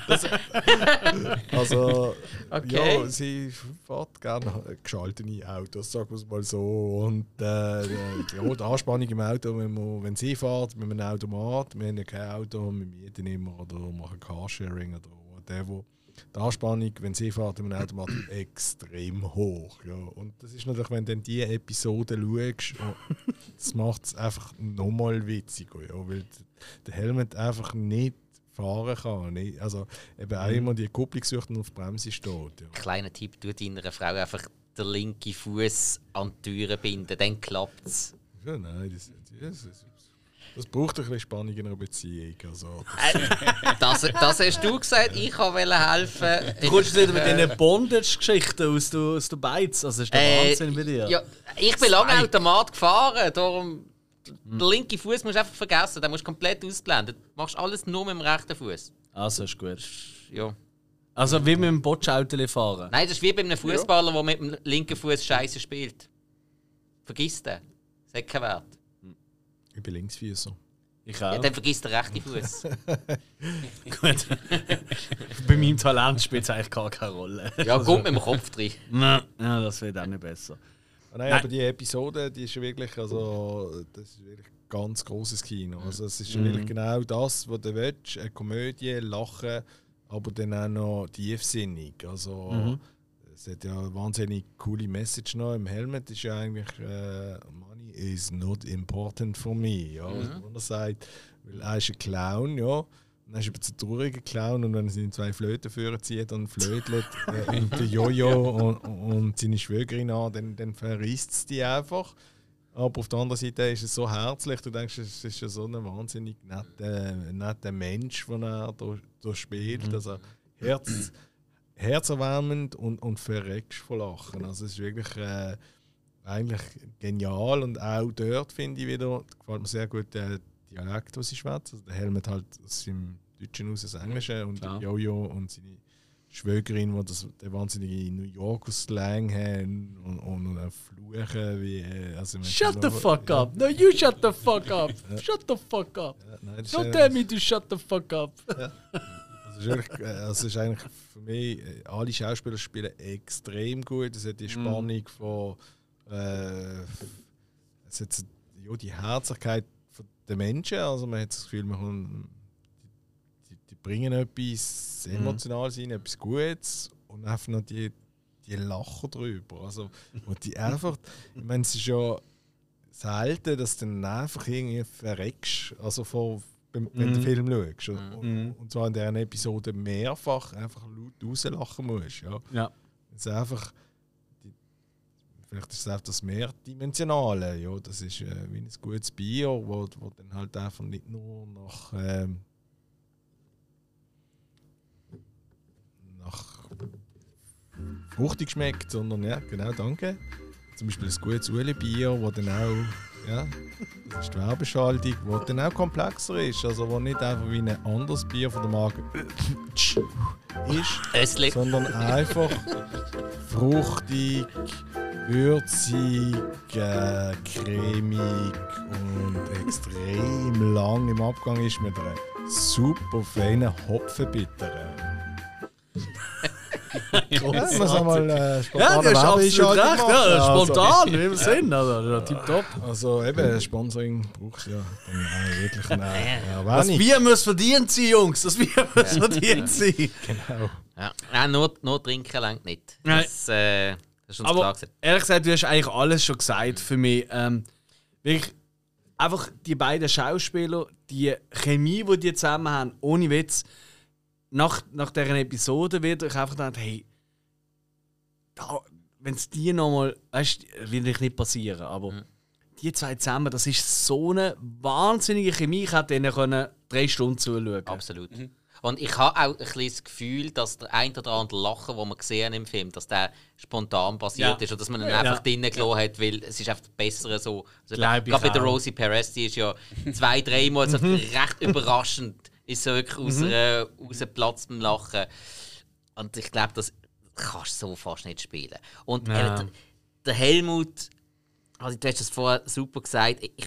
S3: das hat, das, also,
S2: Okay.
S3: ja, sie fährt gerne geschaltete Autos, sagen wir es mal so. Und äh, ja, die Anspannung im Auto, wenn, man, wenn sie fährt mit einem Automat, wir haben ja kein Auto, wir mieten immer oder machen Carsharing oder whatever. Die Anspannung, wenn sie fährt einem Automat, extrem hoch. Ja. Und das ist natürlich, wenn du dann diese Episode schaust, oh, das macht es einfach nochmal witziger. Ja, weil der Helmut einfach nicht fahren kann. Nicht? Also eben auch immer die Kupplung sucht und auf die Bremse steht. Ja.
S2: Kleiner Tipp, tu deiner Frau einfach den linken Fuß an die Türe binden, dann klappt es.
S3: Ja, nein, das, das, das, das braucht ein bisschen Spannung in einer Beziehung. Also,
S2: Das, das hast du gesagt, ich wollte helfen.
S1: Du kommst wieder mit diesen Bondage-Geschichten aus der, aus der Beiz. Also das ist der
S2: Äh,
S1: Wahnsinn bei dir.
S2: Ja, ich bin lange Automat gefahren, darum den linken Fuß musst du einfach vergessen, den musst du komplett ausblenden. Du machst alles nur mit dem rechten Fuß.
S1: Also ist gut.
S2: Ja.
S1: Also wie mit dem Botschauto fahren.
S2: Nein, das ist wie bei einem Fußballer, der mit dem linken Fuß Scheiße spielt. Vergiss den. Das hat keinen Wert.
S3: Ich bin Linksfüßer.
S1: Ich
S2: Ja,
S1: auch.
S2: dann vergiss den rechten Fuß.
S1: Gut. bei meinem Talent spielt es eigentlich gar keine Rolle.
S2: Ja, kommt mit dem Kopf drin.
S1: Nein, ja, das wird auch nicht besser.
S3: Ah, Nein, aber die Episode, die ist wirklich, also, das ist wirklich ganz großes Kino. Also, es ist wirklich genau das, was du willst: eine Komödie, Lachen, aber dann auch noch tiefsinnig. Also, es hat ja eine wahnsinnig coole Message noch. Im Helmet ist ja eigentlich äh, is not important for me. Ja, mhm. er sagt, weil er ist ein Clown, ja. Und dann ist er ein trauriger Clown und wenn er seine zwei Flöten führen zieht und flötelt äh, und der Jojo und, und seine Schwägerin an, dann, dann verrisst es die einfach. Aber auf der anderen Seite ist es so herzlich, du denkst, es ist ja so ein wahnsinnig netter, netter Mensch, den er da, da spielt. Also Herz, herzerwärmend und, und verreckst vor Lachen. Also es ist wirklich äh, eigentlich genial und auch dort finde ich wieder, gefällt mir sehr gut der Dialekt, den sie schwätzen. Also der Helmut halt aus dem Deutschen aus das Englische und
S1: Klar.
S3: Jojo und seine Schwägerin, die das, den wahnsinnigen New Yorker Slang haben und, und, und fluchen wie... äh, Also,
S1: Shut the fuck up! No, you shut the fuck up! Shut the fuck up!
S3: Ja, nein, das ist
S1: Don't tell me to shut the fuck up!
S3: Also es ist, wirklich, äh, also ist eigentlich für mich, äh, alle Schauspieler spielen extrem gut. Es hat die Spannung von. Äh, es so- ja, die Herzlichkeit den Menschen. Also man hat das Gefühl, man kann, die, die bringen etwas Emotionales rein, etwas Gutes und einfach noch die, die Lachen drüber. Also, und die einfach, ich meine, es ist ja selten, dass du dann einfach irgendwie verreckst, also vor, wenn, wenn du den Film schaust. Und, und zwar in dieser Episode mehrfach einfach laut rauslachen musst. Ja.
S1: Ja.
S3: Es einfach. Vielleicht ist es einfach das Mehrdimensionale. Ja, das ist äh, wie ein gutes Bier, wo, wo dann halt einfach nicht nur nach. Ähm, nach fruchtig schmeckt, sondern ja, genau, danke. Zum Beispiel ein gutes Ueli-Bier, wo dann auch. Ja, das ist die Werbeschaltung, wo dann auch komplexer ist. Also, wo nicht einfach wie ein anderes Bier von der Marke ist
S2: Östli.
S3: sondern einfach fruchtig, würzig, äh, cremig und extrem lang im Abgang ist mit einer super feinen Hopfenbitteren. Ja, muss einmal äh,
S1: Ja,
S3: spontane
S1: du hast absolut recht. Ja,
S3: Also-
S1: spontan, wie wir sind. Also, ja, tipptopp.
S3: Also eben, Sponsoring braucht ja dann auch wirklich eine
S1: Das
S3: Erwähnung.
S1: Bier muss verdient sein, Jungs. Das Bier muss verdient sein.
S3: Genau.
S2: Ja. Nein, nur, nur trinken längt nicht.
S1: Nein.
S2: Das, äh, das ist uns klar
S1: Aber
S2: gewesen.
S1: ehrlich gesagt, du hast eigentlich alles schon gesagt für mich. Ähm, wirklich, einfach die beiden Schauspieler, die Chemie, die die zusammen haben, ohne Witz, nach, nach dieser Episode wird ich einfach gedacht, hey, wenn es die nochmal, weißt du, will ich nicht passieren, aber die zwei zusammen, das ist so eine wahnsinnige Chemie, ich hätte denen können drei Stunden zuschauen
S2: Absolut. Und ich habe auch ein bisschen das Gefühl, dass der ein oder andere Lachen, den wir gesehen haben im Film, dass der spontan passiert
S1: Ja.
S2: ist und dass man ihn
S1: Ja.
S2: einfach drinnen gelassen hat, weil es ist einfach besser so. Also,
S1: Glaub ich
S2: gerade bei der
S1: auch.
S2: Rosie Perez, die ist ja zwei, dreimal so recht überraschend, ist so wirklich aus, einer, rausgeplatzt beim Lachen. Und ich glaube, das kannst du so fast nicht spielen. Und
S1: Ja.
S2: eben, der, Helmut, also du hast das vorher super gesagt, ich,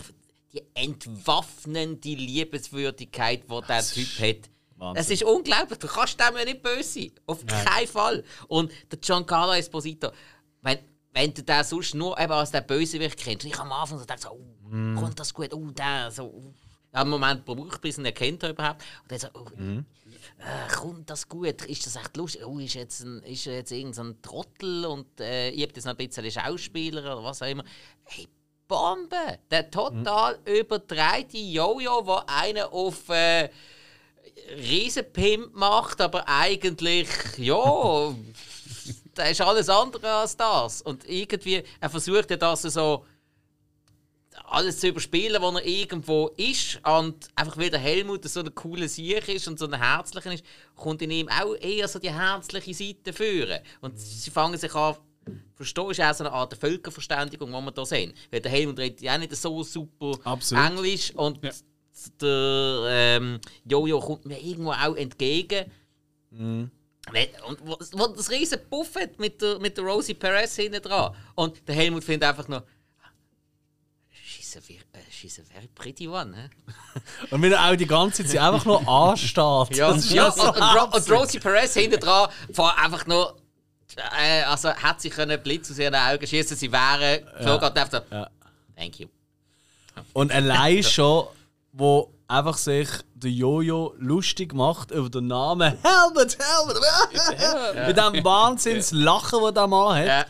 S2: die entwaffnende Liebenswürdigkeit, die der Typ hat.
S1: Wahnsinn.
S2: Es ist unglaublich, du kannst dem ja nicht böse sein. Auf keinen Fall. Und der Giancarlo Esposito, wenn, wenn du den sonst nur eben als der Bösewicht kennst, ich am Anfang so dachte so, oh, kommt das gut, oh, der, so, oh. Im Moment braucht ich, bis ihn erkennt er überhaupt. Und dann so, oh, äh, kommt das gut? Ist das echt lustig? Oh, ist jetzt, ein, ist er jetzt irgendein so Trottel und äh, ich habe jetzt noch ein bisschen Schauspieler oder was auch immer. Hey, Bombe! Der total überdrehte Jojo, wo einer auf äh, Riesenpimp macht, aber eigentlich, ja, der ist alles andere als das. Und irgendwie, er versucht ja das so alles zu überspielen, wo er irgendwo ist. Und einfach weil der Helmut so ein cooler Sieg ist und so ein herzlicher ist, kommt in ihm auch eher so die herzliche Seite führen. Und sie fangen sich an. Verstehen ist auch so eine Art Völkerverständigung, die wir hier sehen. Weil der Helmut redet ja auch nicht so super
S1: Absolut.
S2: Englisch und der ähm, Jojo kommt mir irgendwo auch entgegen. Wenn- Und wo, wo das riesen Buffet mit der, mit der Rosie Perez hinten dran. Und der Helmut findet einfach nur. A, she's a very pretty one, hä?
S1: Und wenn er auch die ganze Zeit einfach nur anstarrt.
S2: Ja, ja
S1: so
S2: und, und, und Rosie Perez hinten dran fährt einfach nur. Äh, also hat sie können Blitz aus ihren Augen schießen, sie wären geflogen und einfach so.
S1: Ja.
S2: Thank you.
S1: Und allein schon, wo einfach sich der Jojo lustig macht über den Namen Helmut, Helmut. Mit dem Wahnsinnslachen, das der Mann hat.
S2: Ja.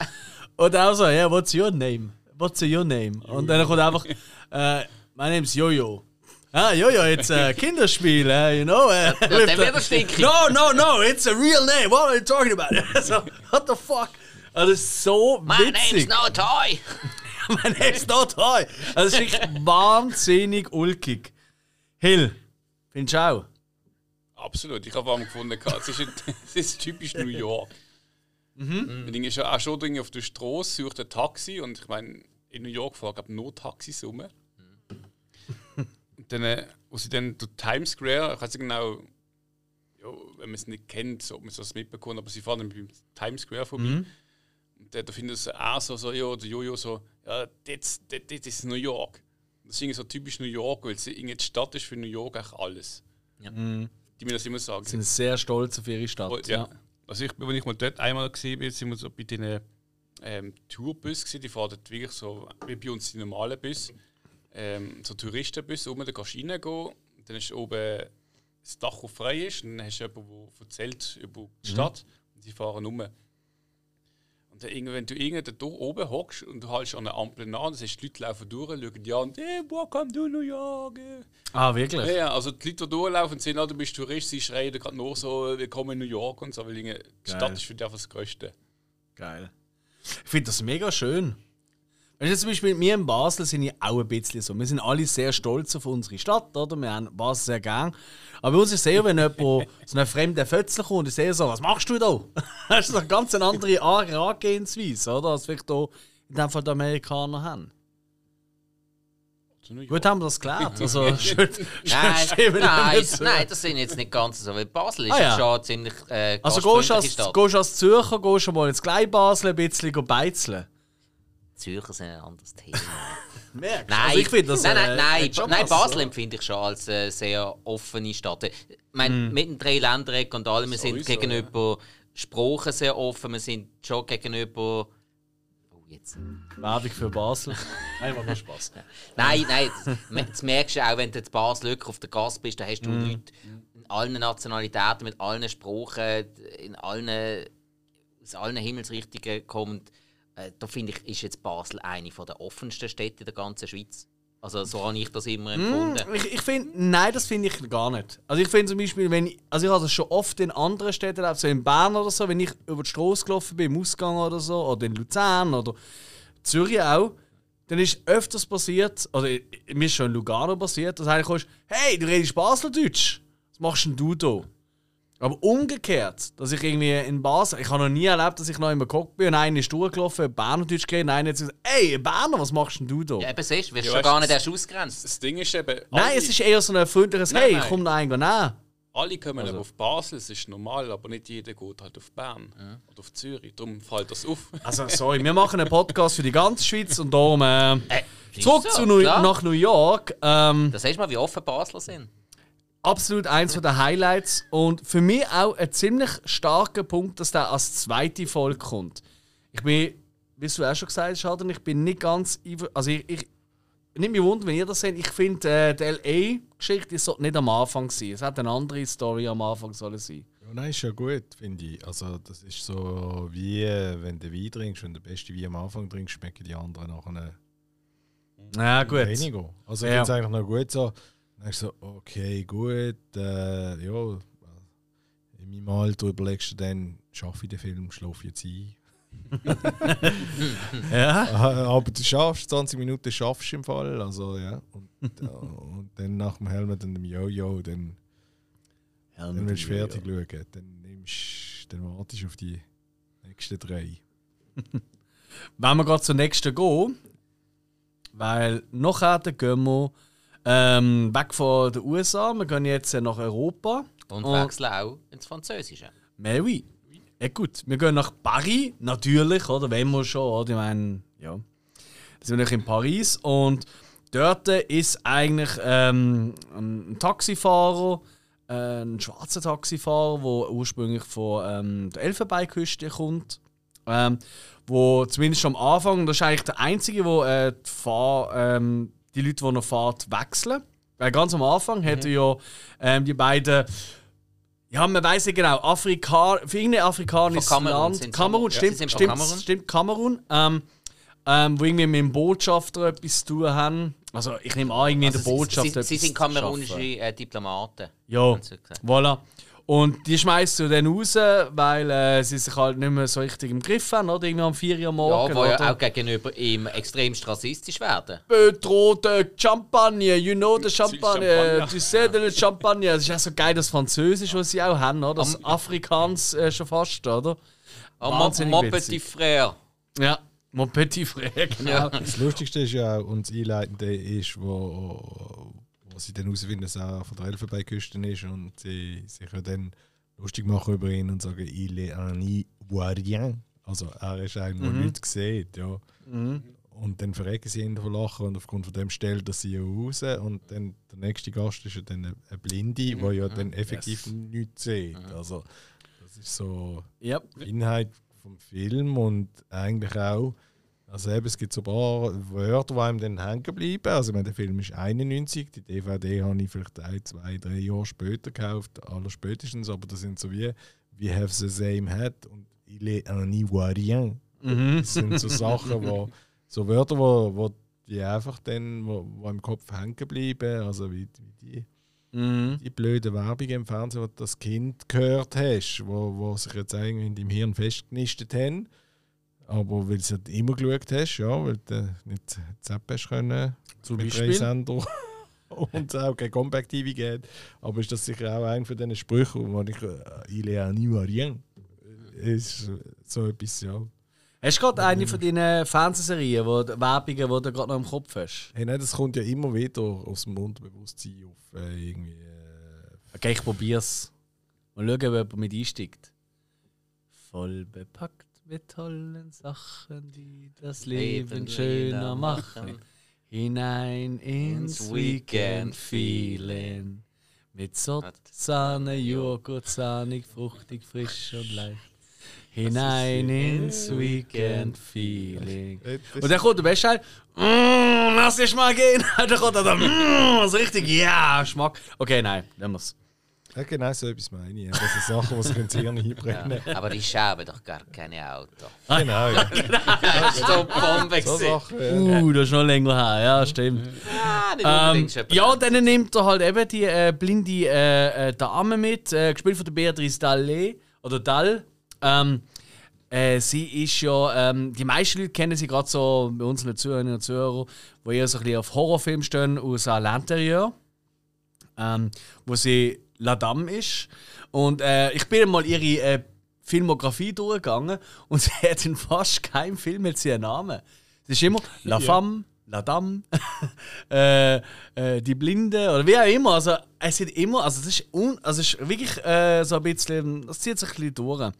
S1: Und auch so, yeah, what's your name? What's your name? Und dann kommt einfach, äh, my name's Jojo. Ah, Jojo, it's a Kinderspiel, eh, you know. with
S2: dann
S1: the-. No, no, no, it's a real name. What are you talking about? so, what the fuck? Also, das ist so
S2: My name's
S1: witzig.
S2: no toy!
S1: mein name's not toy. Also, es ist wirklich wahnsinnig ulkig. Hill, findest du auch?
S4: Absolut. Ich habe allem gefunden, es ist, es ist typisch New York. Mhm. Das Ding ist ja auch schon irgendwie auf der Straße, sucht ein Taxi und ich meine, in New York fahren glaube nur Taxis rum. Und dann, äh, wo sie dann durch Times Square, ich weiß nicht genau, ja, wenn man es nicht kennt, ob man das mitbekommt, aber sie fahren dann beim Times Square vorbei. Und äh, da findet es auch so, so, ja, der Jojo so, ja, das, das, das ist New York. Das ist irgendwie so typisch New York, weil es irgendwie die Stadt ist für New York eigentlich alles.
S2: Ja.
S4: Die mir das immer sagen.
S1: Sie sind sehr stolz auf ihre Stadt.
S4: Oh, ja. Also ich, wenn ich mal dort einmal gesehen bin, sind wir so bei den ähm, Tourbus gewesen, die fahren wirklich so wie bei uns die normalen Bus, ähm, so Touristenbus, oben da kannst du reingehen, dann ist oben das Dach, das frei ist, und dann hast du jemanden, der erzählt über die Stadt. Und die fahren um. Und dann, wenn du irgendwo da oben hockst und du haltst an der Ampel nach, das heißt, die Leute laufen durch, schauen die an, hey, welcome to New York.
S1: Ah, wirklich?
S4: Ja, also die Leute, die durchlaufen, sehen, ah, du bist Tourist, sie schreien gerade nur so, willkommen in New York und so, weil die Stadt ist für dich einfach das Größte.
S1: Geil. Ich finde das mega schön. Weißt du, zum Beispiel, wir in Basel sind ja auch ein bisschen so. Wir sind alle sehr stolz auf unsere Stadt, oder? Wir haben Basel sehr gern. Aber bei uns ist es sehr, wenn jemand so ein fremder Fötzler kommt und sehe so, was machst du da? das ist eine ganz andere Herangehensweise, oder? Als vielleicht hier in dem Fall die Amerikaner haben. Gut, haben wir das geklärt. Also, schön,
S2: nein, nein, nein, das sind jetzt nicht ganz so. Weil Basel ist ah, ja. schon ziemlich. Äh,
S1: also, gehst du als, gehst als Zürcher gehst du mal ins Gleibasel ein bisschen beizeln?
S2: Zürcher sind ein anderes Thema.
S1: Merkst
S2: Nein,
S1: also ich finde das.
S2: Nein, nein, äh, nein, nein Basel empfinde ich schon als eine sehr offene Stadt. Ich meine, mm. mit den drei Ländereck und allem, wir sind gegenüber ja. Sprachen sehr offen, wir sind schon gegenüber. Oh, jetzt.
S1: Werbung für Basel. Einfach nur Spaß.
S2: nein, nein, das merkst du auch, wenn du in Basel auf der Gast bist, da hast du mm. Leute in allen Nationalitäten, mit allen Sprachen, in allen, aus allen Himmelsrichtungen kommen. Äh, da finde ich, ist jetzt Basel eine der offensten Städte der ganzen Schweiz. Also so habe ich das immer hm, empfunden.
S1: Mm, ich, ich finde, nein, das finde ich gar nicht. Also ich finde zum Beispiel, wenn ich, also ich habe das schon oft in anderen Städten erlebt, so in Bern oder so, wenn ich über die Straße gelaufen bin, im Ausgang oder so, oder in Luzern oder Zürich auch, dann ist öfters passiert, oder mir ist schon in Lugano passiert, dass einer kommt, hey, du redest Baseldeutsch, was machst denn du da? Aber umgekehrt, dass ich irgendwie in Basel, ich habe noch nie erlebt, dass ich noch immer geguckt bin und einer ist durchgelaufen, Bernerdeutsch geredet und einer hat gesagt, ey, Berner, was machst denn du da?
S2: Ja, eben siehst du, wirst ja, schon gar nicht erst ausgrenzt.
S4: Das Ding ist eben...
S1: Nein, es ist eher so ein freundliches, hey, nein. komm da eigentlich nach.
S4: Alle kommen also. auf Basel, das ist normal, aber nicht jeder geht halt auf Bern ja. oder auf Zürich. Darum fällt das auf.
S1: Also, sorry, wir machen einen Podcast für die ganze Schweiz und darum äh, äh, zurück so, zu New nach New York. Ähm,
S2: das heißt mal, wie offen Basler sind
S1: absolut eins der Highlights und für mich auch ein ziemlich starker Punkt, dass der als zweite Folge kommt. Ich bin, wie du auch schon gesagt hast, Schaden, ich bin nicht ganz. Also ich, ich nicht mich wundern, wenn ihr das seht. Ich finde, äh, die LA-Geschichte sollte nicht am Anfang sein. Es hat eine andere Story am Anfang sollen sein.
S3: Ja, nein, ist ja gut, finde ich. Also, das ist so wie wenn du Wein trinkst und der beste Wein am Anfang trinkst, schmecken die anderen nachher
S1: ja, gut.
S3: weniger. Also, ich ja. finde es eigentlich noch gut so dann ich so, okay, gut, äh, ja, in meinem Alter überlegst du dann, schaffe ich den Film, schlafe ich jetzt ein.
S1: ja.
S3: Aber du schaffst, 20 Minuten schaffst du im Fall, also ja. Und, äh, und dann nach dem Helmet und dem Jojo, dann, Helmet dann willst du fertig schauen. Dann, nimmst, dann wartest du auf die nächsten drei.
S1: Wenn wir gerade zur nächsten gehen, weil nachher gehen wir ähm, weg von den USA, wir gehen jetzt nach Europa.
S2: Und, und wechseln auch ins Französische.
S1: Mais oui. Ja gut, wir gehen nach Paris, natürlich, oder? Wenn wir schon, oder? Ich meine, ja. sind wir in Paris und dort ist eigentlich ähm, ein Taxifahrer, äh, ein schwarzer Taxifahrer, der ursprünglich von ähm, der Elfenbeinküste kommt. Ähm, wo zumindest am Anfang, das ist eigentlich der einzige, der äh, die, Fahr, ähm, die Leute, die noch Fahrt wechseln. Weil ganz am Anfang mhm. hätten ja ähm, die beiden. Ja, man weiß nicht genau. Afrika, für irgendein afrikanisches Land. Kamerun, stimmt, ja, stimmt, Kamerun. stimmt, Kamerun. Ähm, ähm, wo irgendwie mit dem Botschafter etwas zu tun haben. Also ich nehme an, irgendwie also in der Botschaft.
S2: Sie, sie, sie sind kamerunische äh, Diplomaten.
S1: Ja, voilà. Und die schmeißt du dann raus, weil äh, sie sich halt nicht mehr so richtig im Griff haben, oder? Irgendwie am 4 Uhr morgens.
S2: Ja, wo ja auch gegenüber ihm extrem rassistisch werden.
S1: Bedrohte Champagne, you know the Champagne, du sais le Champagne. Das ist ja so geil, das Französisch, was sie auch haben, oder? Das Am Afrikaans äh, schon fast, oder?
S2: Mon, mon petit frère.
S1: Ja, mon petit frère, genau. Ja.
S3: Das Lustigste ist ja auch, und das Einleitende ist, wo was sie dann herausfinden, dass er von der Elfenbeinküste ist und sie sich dann lustig machen über ihn und sagen, il est un ivoirien. Also er ist einer, der mhm. nichts sieht. Ja. Mhm. Und dann verrecken sie ihn von Lachen und aufgrund von dem stellt er sie raus. Und dann der nächste Gast ist ja dann eine Blinde, mhm. der ja dann effektiv yes. nichts sieht. Mhm. Also das ist so
S1: yep.
S3: die Inhalt vom Film und eigentlich auch also eben, es gibt so ein paar Wörter, die einem dann hängen bleiben. Also meine, der Film ist 91, die DVD habe ich vielleicht ein, zwei, drei Jahre später gekauft, aller spätestens, aber das sind so wie «We have the same head» und «Il est un Ivoirien». Das sind so Sachen, wo, so Wörter, wo, wo die einfach dann, wo, wo im Kopf hängen bleiben, also wie, wie die,
S1: Mhm.
S3: die blöde Werbung im Fernsehen, wo du das Kind gehört hast, wo, wo sich jetzt irgendwie in deinem Hirn festgenistet haben. Aber weil du es immer geschaut hast, ja, weil du nicht zappen hast können,
S1: Zum
S3: mit
S1: Beispiel.
S3: Sender und es auch kein Compact TV geht. Aber ist das sicher auch einer von diesen Sprüchen, wo ich äh, «Il est un Ivoirien» ist so etwas, ja.
S1: Hast du gerade eine von deinen Fernsehserien, wo Werbungen, die du gerade noch im Kopf hast?
S3: Hey, nein, das kommt ja immer wieder aus dem Unterbewusstsein auf äh, irgendwie. Äh,
S1: Okay, ich probier's. Mal schauen, ob jemand mit einsteigt. Voll bepackt mit tollen Sachen, die das Leben schöner machen. Hinein ins Weekend Feeling. Mit Sott, Sahne, Joghurt, sahnig, fruchtig, frisch und leicht. Hinein ins Weekend Feeling. Und dann kommt der beste Teil. Mm, lass dich mal gehen. dann kommt er dann. Mm, so richtig, ja, Schmack. Okay, nein, dann muss.
S3: Ja, genau so etwas meine ich. Ja. Das sind Sachen, die sich ins Hirn einbrennen.
S2: Ja, aber die schaben doch gar keine Auto.
S3: Genau, ja.
S2: Das war so Bombe.
S3: So. Sachen. Ja.
S1: Uh, das ist noch länger her, ja, stimmt.
S2: Ah, nicht
S1: Ähm,
S2: unbedingt schon
S1: ja, dann nimmt er halt eben die äh, blinde äh, äh, Dame mit, äh, gespielt von der Beatrice Dalle oder Dall. Ähm, äh, sie ist ja, ähm, die meisten Leute kennen sie gerade so bei unseren Zuhörerinnen und Zuhörern, die eher so ein bisschen auf Horrorfilme stehen aus L'Intérieur, ähm, wo sie La Dame ist. Und äh, ich bin mal ihre äh, Filmografie durchgegangen und sie hat in fast keinem Film jetzt ihren Namen. Es ist immer La Femme, La Dame, äh, äh, die Blinde oder wie auch immer. Also es sind immer, also es ist, un, also es ist wirklich äh, so ein bisschen, das zieht sich ein bisschen durch.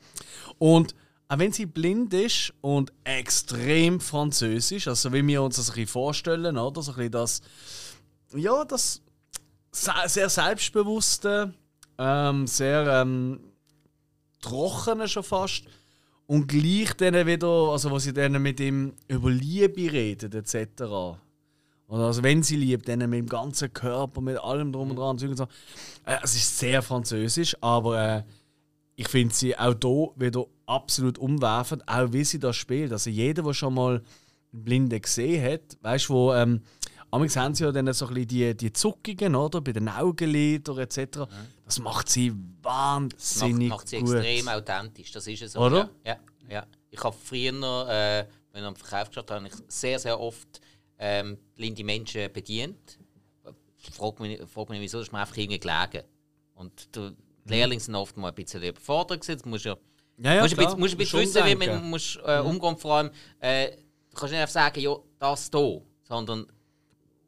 S1: Und auch wenn sie blind ist und extrem französisch, also wie wir uns das ein bisschen vorstellen, oder? So ein bisschen das, ja, das sehr selbstbewusste, ähm, sehr ähm, trockene schon fast. Und gleich dann wieder, also was sie dann mit ihm über Liebe redet, etc. Oder also wenn sie liebt, dann mit dem ganzen Körper, mit allem drum und dran. Äh, es ist sehr französisch, aber äh, ich finde sie auch hier wieder absolut umwerfend, auch wie sie das spielt. Also jeder, der schon mal einen Blinden gesehen hat, weißt du, wo ähm, Amigs haben sie ja dann so ein bisschen die, die Zuckungen, oder? Bei den Augenlidern etc. Das macht sie
S2: macht,
S1: wahnsinnig
S2: macht sie
S1: gut.
S2: extrem authentisch. Das ist es so.
S1: Oder?
S2: Ja, ja, ja. Ich habe früher, äh, wenn ich am Verkauf geschafft habe, ich sehr, sehr oft ähm, blinde Menschen bedient. Frag mich, frag mich nicht, wieso, das ist mir einfach irgendwie gelegen. Und die Lehrlinge sind oft mal ein bisschen überfordert gewesen. Du musst ja,
S1: Ja, ja,
S2: musst ein bisschen, musst ein bisschen wissen, wie man musst, äh, umgehen Vor allem, äh, du kannst nicht einfach sagen, ja, das hier, sondern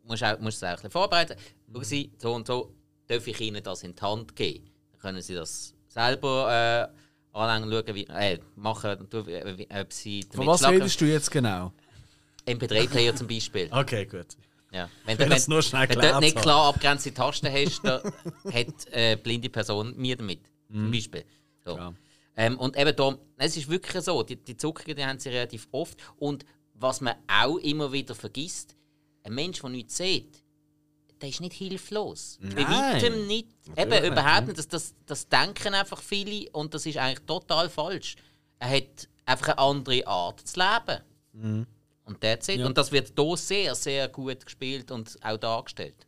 S2: musst, auch, musst es auch ein bisschen vorbereiten. Schauen Sie, so und so darf ich Ihnen das in die Hand geben. Dann können Sie das selber äh, anlegen, schauen, wie, äh, machen, du- äh, ob Sie
S1: Von was
S2: schlagen.
S1: redest du jetzt genau?
S2: MP3-Player zum Beispiel.
S1: Okay, gut.
S2: Ja. Wenn, du-
S1: das nur schnell
S2: wenn du nicht klar abgrenzte Tasten hast, dann hat äh, blinde Person mir damit. Zum Beispiel. So.
S1: Mhm. Ja.
S2: Ähm, und eben da, es ist wirklich so, die, die Zuckungen die haben sie relativ oft. Und was man auch immer wieder vergisst, ein Mensch, der nichts sieht, der ist nicht hilflos. Bei
S1: Nein.
S2: weitem nicht. Eben,
S1: Natürlich
S2: überhaupt
S1: nicht.
S2: Das, das, das denken einfach viele und das ist eigentlich total falsch. Er hat einfach eine andere Art zu leben.
S1: Mhm.
S2: Und that's it. Und das wird hier sehr, sehr gut gespielt und auch dargestellt.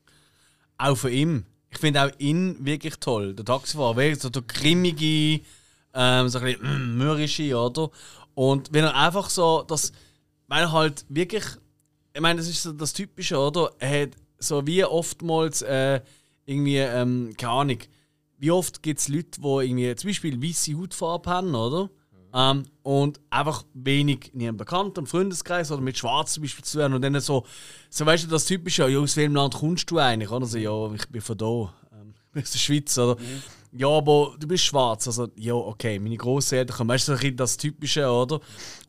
S1: Auch von ihm. Ich finde auch ihn wirklich toll. Der Taxifahrer, wirklich so der grimmige, ähm, so ein bisschen mm, mürrische, oder? Und wenn er einfach so, das, weil er halt wirklich, ich meine, das ist so das Typische, oder? Er hat so wie oftmals äh, irgendwie, ähm, keine Ahnung, wie oft gibt es Leute, die irgendwie zum Beispiel weiße Hautfarbe haben, oder? Ähm, und einfach wenig in ihrem Bekannten- und Freundeskreis oder mit Schwarz zum Beispiel zu tun. Und dann so, so weißt du, das Typische, ja, aus welchem Land kommst du eigentlich? Oder so, ja, ich bin von da, ähm, aus der Schweiz, oder? Ja, aber du bist schwarz. Also, ja, okay, meine Großeltern kommen. Weißt du, das Typische, oder?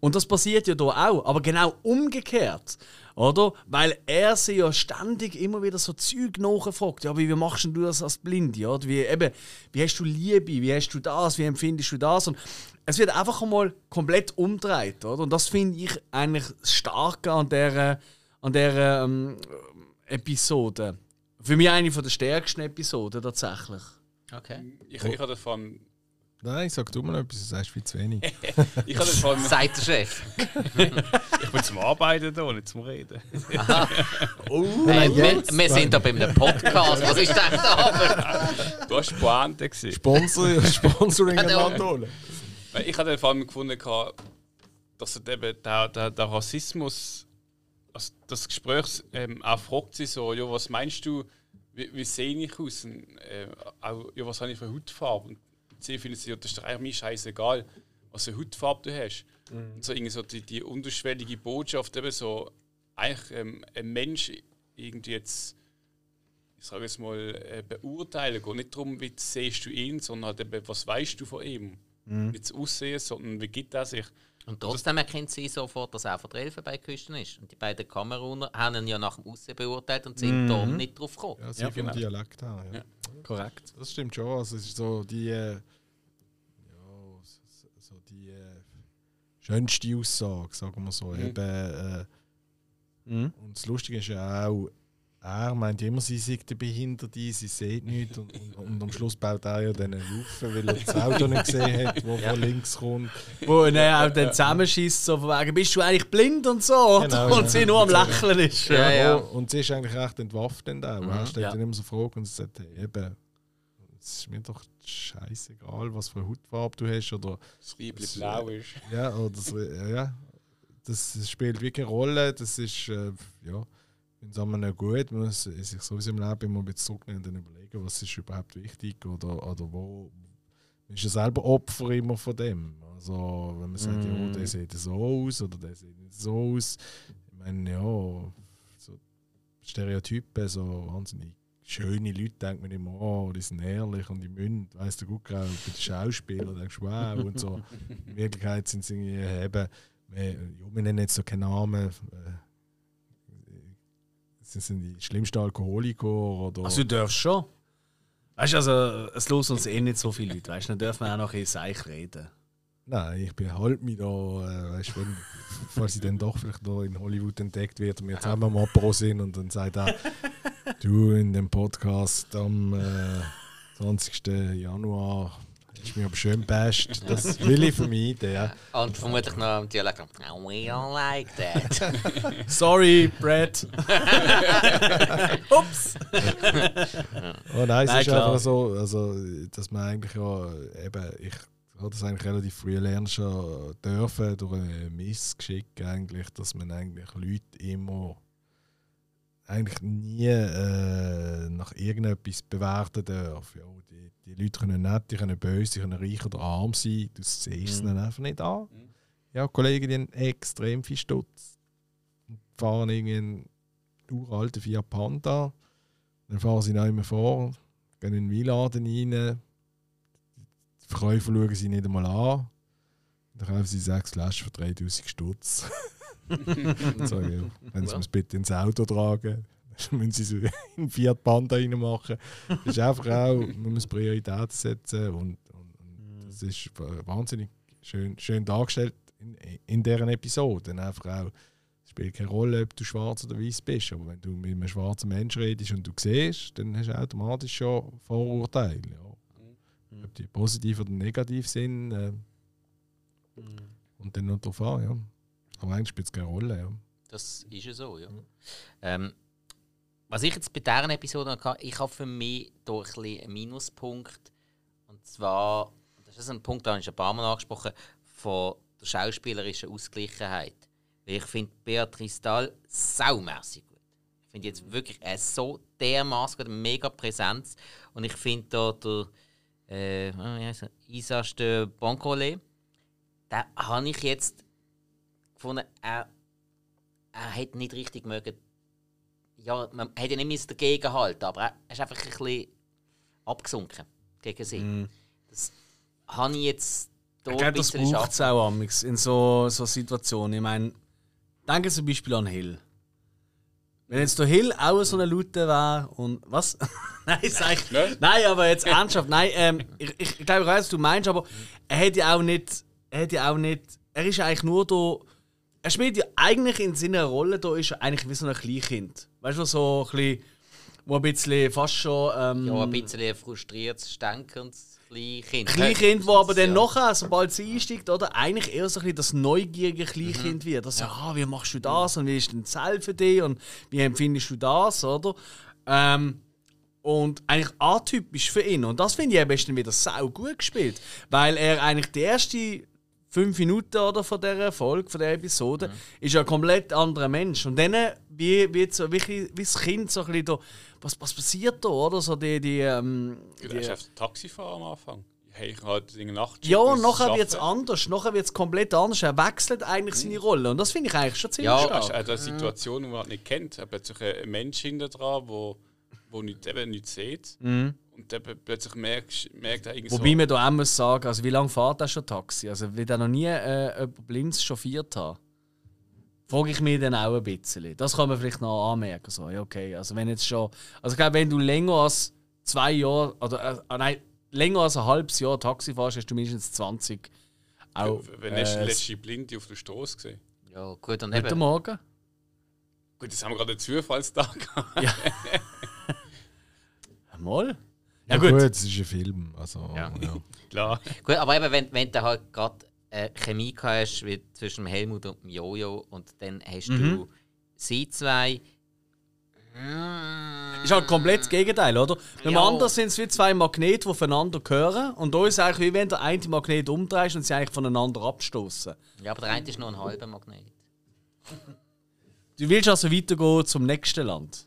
S1: Und das passiert ja da auch, aber genau umgekehrt. Oder? Weil er sie ja ständig immer wieder so Zeug nachfragt. Ja, aber wie machst denn du das als Blinde? Oder? Wie, eben, wie hast du Liebe? Wie hast du das? Wie empfindest du das? Und es wird einfach einmal komplett umgedreht. Oder? Und das finde ich eigentlich das Starke an dieser, an dieser ähm, Episode. Für mich eine von der stärksten Episoden tatsächlich.
S2: Okay.
S4: Ich, ich habe davon
S3: Nein, sag du mal etwas, du sagst viel zu wenig.
S4: Ich habe vor allem
S2: Sagt der Chef.
S5: Ich bin zum Arbeiten da, nicht zum Reden.
S2: Hey, wir,
S3: jetzt,
S2: wir sind da bei einem Podcast. Was ist denn da aber?
S4: Du hast Pointe gesehen.
S3: Sponsor, Sponsoring holen.
S4: Weil Ich hatte vor allem gefunden, dass eben der, der, der Rassismus, also das Gespräch ähm, auch fragt sie so, ja, was meinst du, wie, wie sehe ich aus? Und, äh, auch, ja, was habe ich für Hautfarbe? Das ist doch eigentlich mir scheißegal, was für Hautfarbe du hast. Und so irgendwie so die, die unterschwellige Botschaft, eben so, eigentlich ähm, ein Mensch irgendwie jetzt, ich sage jetzt mal, äh, beurteilen. Geht nicht darum, wie siehst du ihn, sondern halt eben, was weißt du von ihm. Nicht das Aussehen, sondern wie gibt er sich.
S2: Und trotzdem erkennt sie sofort, dass er von der Elfenbeinküste ist. Und die beiden Kameruner haben ihn ja nach dem Aussehen beurteilt und sind darum nicht drauf gekommen.
S3: Ja, sie
S1: Ja,
S3: vom
S1: genau.
S3: Dialekt her. Ja.
S4: Ja.
S1: Korrekt.
S3: Das stimmt schon. Also es ist so die, äh, ja, so, so die äh, schönste Aussage, sagen wir so.
S4: Mhm.
S3: Eben, äh,
S1: Mhm.
S3: und das Lustige ist ja auch, er meint immer, sie sei der Behinderte, sie sieht nichts. Und, und, und am Schluss baut er ja dann Haufen, weil er das Auto nicht gesehen hat, das von links kommt.
S1: Wo er auch dann zusammenschießt, so von wegen, bist du eigentlich blind und so?
S3: Genau,
S1: und
S3: ja.
S1: sie nur am Lächeln ist.
S2: Ja, ja.
S3: Und sie ist eigentlich recht entwaffnend auch. Er stellt
S1: Ja.
S3: dann immer so Fragen und sagt, hey, eben, es ist mir doch scheißegal, was für eine Hautfarbe du hast oder
S4: Das Riebli blau ist.
S3: Ja, oder so, ja, das spielt wirklich eine Rolle. Das ist, äh, ja, wenn es einem gut man muss sich sowieso im Leben immer ein bisschen zurücknehmen und dann überlegen, was ist überhaupt wichtig oder, oder wo. Man ist ja selber Opfer immer von dem. Also, wenn man sagt, ja, der sieht so aus oder der sieht nicht so aus. Ich meine, ja, so Stereotypen, so wahnsinnig schöne Leute, denkt man immer, oh, die sind ehrlich und die münden, weißt du, gut, gerade bei den Schauspielern denkst du, wow, und so. In Wirklichkeit sind sie irgendwie eben, wir, ja, wir nennen jetzt so keinen Namen, äh, sie sind die schlimmsten Alkoholiker oder.
S1: Also du darfst schon. Weißt du, also es los uns eh nicht so viele Leute, weißt du, dann dürfen wir auch noch in Seich reden.
S3: Nein, ich behalte mich da, äh, weißt, wenn, falls ich dann doch vielleicht da in Hollywood entdeckt wird und wir zusammen am Apro sind und dann sagt er, du in dem Podcast am äh, 20. Januar ist mir aber schön best. Das will ich vermeiden. Ja.
S2: Und vermutlich noch im Dialekt. "Oh, We don't like that.
S1: Sorry, Brad. Ups.
S3: Oh nein, es ist einfach so, also, dass man eigentlich ja eben, ich habe das eigentlich relativ früh lernen schon dürfen, durch ein Missgeschick eigentlich, dass man eigentlich Leute immer eigentlich nie äh, nach irgendetwas bewerten darf. Ja, die, Leute können nett, die können böse, die können reich oder arm sein, du siehst es
S1: Mhm.
S3: dann einfach nicht an. Ja, Kollegen, die haben extrem viel Stutz. Und fahren irgendwie einen uralten Fiat Panda. Dann fahren sie noch immer vor, gehen in den Weinladen rein. Die Verkäufer schauen sie nicht einmal an. Dann kaufen sie sechs Flaschen für 3000 Stutz. sagen, ja, wenn sie
S2: Ja.
S3: es bitte ins Auto tragen, müssen sie so in einen Fiat Panda reinmachen. Das ist einfach auch, man muss Prioritäten setzen und, und, und das ist wahnsinnig schön, schön dargestellt in, in deren Episode. Einfach auch, es spielt keine Rolle, ob du schwarz oder weiß bist, aber wenn du mit einem schwarzen Menschen redest und du siehst, dann hast du automatisch schon Vorurteile. Ja. Ob die positiv oder negativ sind. Äh, und dann noch darauf an, ja. Aber eigentlich spielt es keine Rolle, ja.
S2: Das ist ja so, ja. Ähm, was ich jetzt bei dieser Episode hatte, ich habe für mich da ein einen Minuspunkt. Und zwar, das ist ein Punkt, den ich ein paar Mal angesprochen, von der schauspielerischen Ausgleichheit. Weil ich finde Beatrice Dahl saumässig gut. Ich finde jetzt wirklich äh, so dermaßen gut, mega Präsenz. Und ich finde da der äh, er? Isas de Bancole, da habe ich jetzt gefunden, er, er hätte nicht richtig mögen. Ja, man hätte nicht müssen dagegen halten, aber er ist einfach ein bisschen abgesunken gegen sie. Das habe ich jetzt da
S1: Ich glaube, das
S2: bisschen
S1: braucht es auch amix in so, so Situationen. Ich meine, denke zum Beispiel an Hill. Wenn jetzt der Hill auch so eine Lute war und was? nein, sag ich.
S4: Nein.
S1: Nein, aber jetzt ernsthaft. Nein, ähm, ich, ich, ich glaube, ich weiß, was du meinst, aber er hätte ja auch nicht. Er hätte ja auch nicht. Er ist eigentlich nur da. Er spielt ja eigentlich in seiner Rolle, da ist er eigentlich wie so ein Kleinkind. Weißt du, so ein bisschen. Wo ein bisschen fast schon. Ähm,
S2: Ja, ein bisschen frustriertes, stänkendes Kleinkind.
S1: Kleinkind, wo aber dann
S2: Ja.
S1: nachher, sobald sie einsteigt, oder, eigentlich eher so ein bisschen das neugierige
S2: Mhm.
S1: Kleinkind wird. Das so, ah, wie machst du das und wie ist denn das für dich und wie empfindest du das, oder? Ähm, und eigentlich atypisch für ihn. Und das finde ich ist dann wieder sau gut gespielt. Weil er eigentlich die erste fünf Minuten oder von dieser Folge, von der Episode,
S2: Mhm.
S1: ist ja ein komplett anderer Mensch. Und dann wie, wie, so, wirklich, wie das Kind so ein bisschen da, was, was passiert da, oder? So die, die, ähm,
S4: Du
S1: die
S4: hast den Taxifahrer am Anfang. Hey, ich habe halt eine Nacht.
S1: ja, und nachher wird es anders. Nachher wird es komplett anders. Er wechselt eigentlich seine Rolle. Und das finde ich eigentlich schon ziemlich
S2: Ja,
S1: stark.
S4: auch eine Situation, die man halt nicht kennt. Da plötzlich ein Mensch hinter dran, wo, wo nicht, eben nichts sieht. Und dann plötzlich merkt, merkt er irgendwie
S1: Wobei
S4: so,
S1: man da auch muss sagen, also wie lange fährt er schon Taxi? Also will er noch nie äh, jemand Blinds chauffiert haben? Frage ich mich dann auch ein bisschen. Das kann man vielleicht noch anmerken. So. Ja, okay. Also wenn jetzt schon. Also ich glaube, wenn du länger als zwei Jahre oder äh, nein, länger als ein halbes Jahr Taxi fährst, hast du mindestens 20 auch.
S4: wenn hast du die
S1: äh,
S4: letzte Blinde auf der Straße gesehen?
S2: Ja, gut,
S1: Heute
S2: eben.
S1: Morgen?
S4: Gut, das haben wir gerade einen Zufallstag gehabt.
S1: Mal?
S3: Ja, gut.
S1: gut.
S3: es ist ein Film. Also,
S2: Ja.
S3: ja.
S5: Klar.
S2: Gut, aber eben, wenn, wenn du halt gerade äh, Chemie gehabt hast wie zwischen dem Helmut und dem Jojo und dann hast du sie zwei.
S1: Ist halt komplett das Gegenteil, oder? Beim anderen sind es wie zwei Magnete, die aufeinander gehören. Und da ist es eigentlich wie wenn der eine Magnet umdrehst und sie eigentlich voneinander abstoßen.
S2: Ja, aber der eine ist nur ein halber Magnet.
S1: Du willst also weitergehen zum nächsten Land.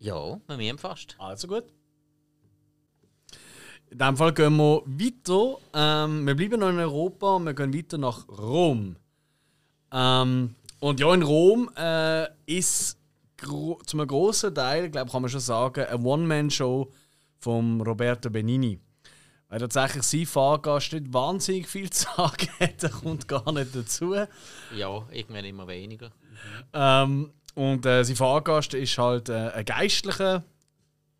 S2: Ja, bei mir fast.
S1: Also gut. In diesem Fall gehen wir weiter. Ähm, wir bleiben noch in Europa und wir gehen weiter nach Rom. Ähm, und ja, in Rom äh, ist gro zum grossen Teil, glaube kann man schon sagen, eine One-Man-Show von Roberto Benini. Weil tatsächlich sein Fahrgast nicht wahnsinnig viel zu sagen hat, er kommt gar nicht dazu.
S2: Ja, irgendwann immer weniger.
S1: Ähm, und äh, sein Fahrgast ist halt äh, ein Geistlicher,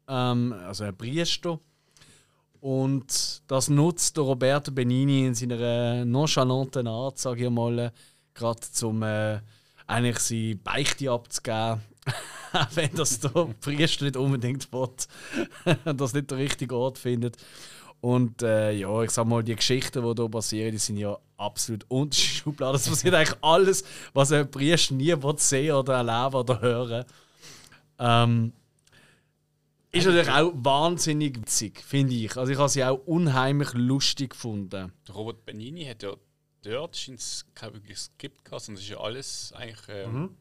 S1: ähm, also ein Priester. Und das nutzt Roberto Benini in seiner nonchalanten Art, sage ich mal, gerade zum äh, eigentlich seine Beichte abzugeben. Auch wenn das der Priester nicht unbedingt will und das nicht der richtige Ort findet. Und äh, ja, ich sag mal, die Geschichten, die hier passieren, die sind ja absolut unterschiedliche Schubladen. Das passiert eigentlich alles, was ein Priester nie sehen oder erleben oder hören. Ähm, ist natürlich auch wahnsinnig witzig, finde ich. Also ich habe sie auch unheimlich lustig gefunden.
S4: Der Robert Benini hat ja dort scheint's kein wirkliches Skript gehabt, sondern es ist ja alles eigentlich ähm,
S1: Mhm.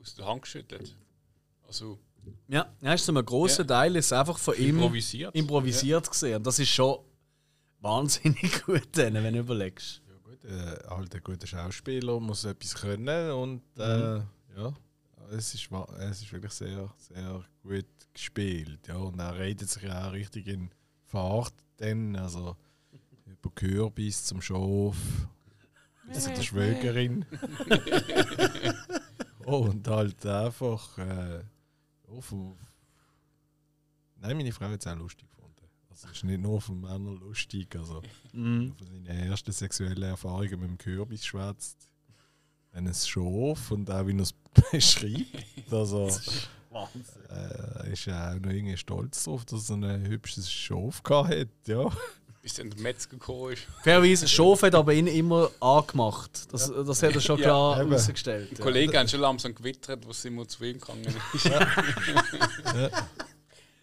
S4: aus der Hand geschüttelt. Also
S1: Ja, ja ist so ein grosser
S4: Ja.
S1: Teil ist einfach von ihm
S4: improvisiert.
S1: improvisiert gesehen. Und das ist schon wahnsinnig gut, wenn du überlegst.
S3: Ja, gut, äh, halt ein guter Schauspieler muss etwas können und äh, ja, es ist, es ist wirklich sehr, sehr gut gespielt. Ja, und er redet sich ja auch richtig in Fahrt, dann, also über Kürbis zum Schof, bis zu der Schwägerin. oh, und halt einfach äh, ja, vom, Nein, meine Frau hat es auch lustig gefunden. Also es ist nicht nur von Männern lustig, also
S1: Mhm.
S3: von seinen ersten sexuellen Erfahrungen mit dem Kürbis schwätzt. Dann ein Schaf und auch wie er es beschreibt. Also, äh, ist ja auch noch irgendwie stolz darauf, dass er ein hübsches Schaf hatte. Ja.
S4: Bis dann der Metzger gekommen ist.
S1: Fairerweise, Schof hat aber ihn immer angemacht. Das, das hat er schon
S4: Ja,
S1: klar
S3: eben.
S1: herausgestellt.
S4: Die
S1: Ja.
S4: Kollegen haben schon langsam gewittert, was immer zu ihm gegangen ist.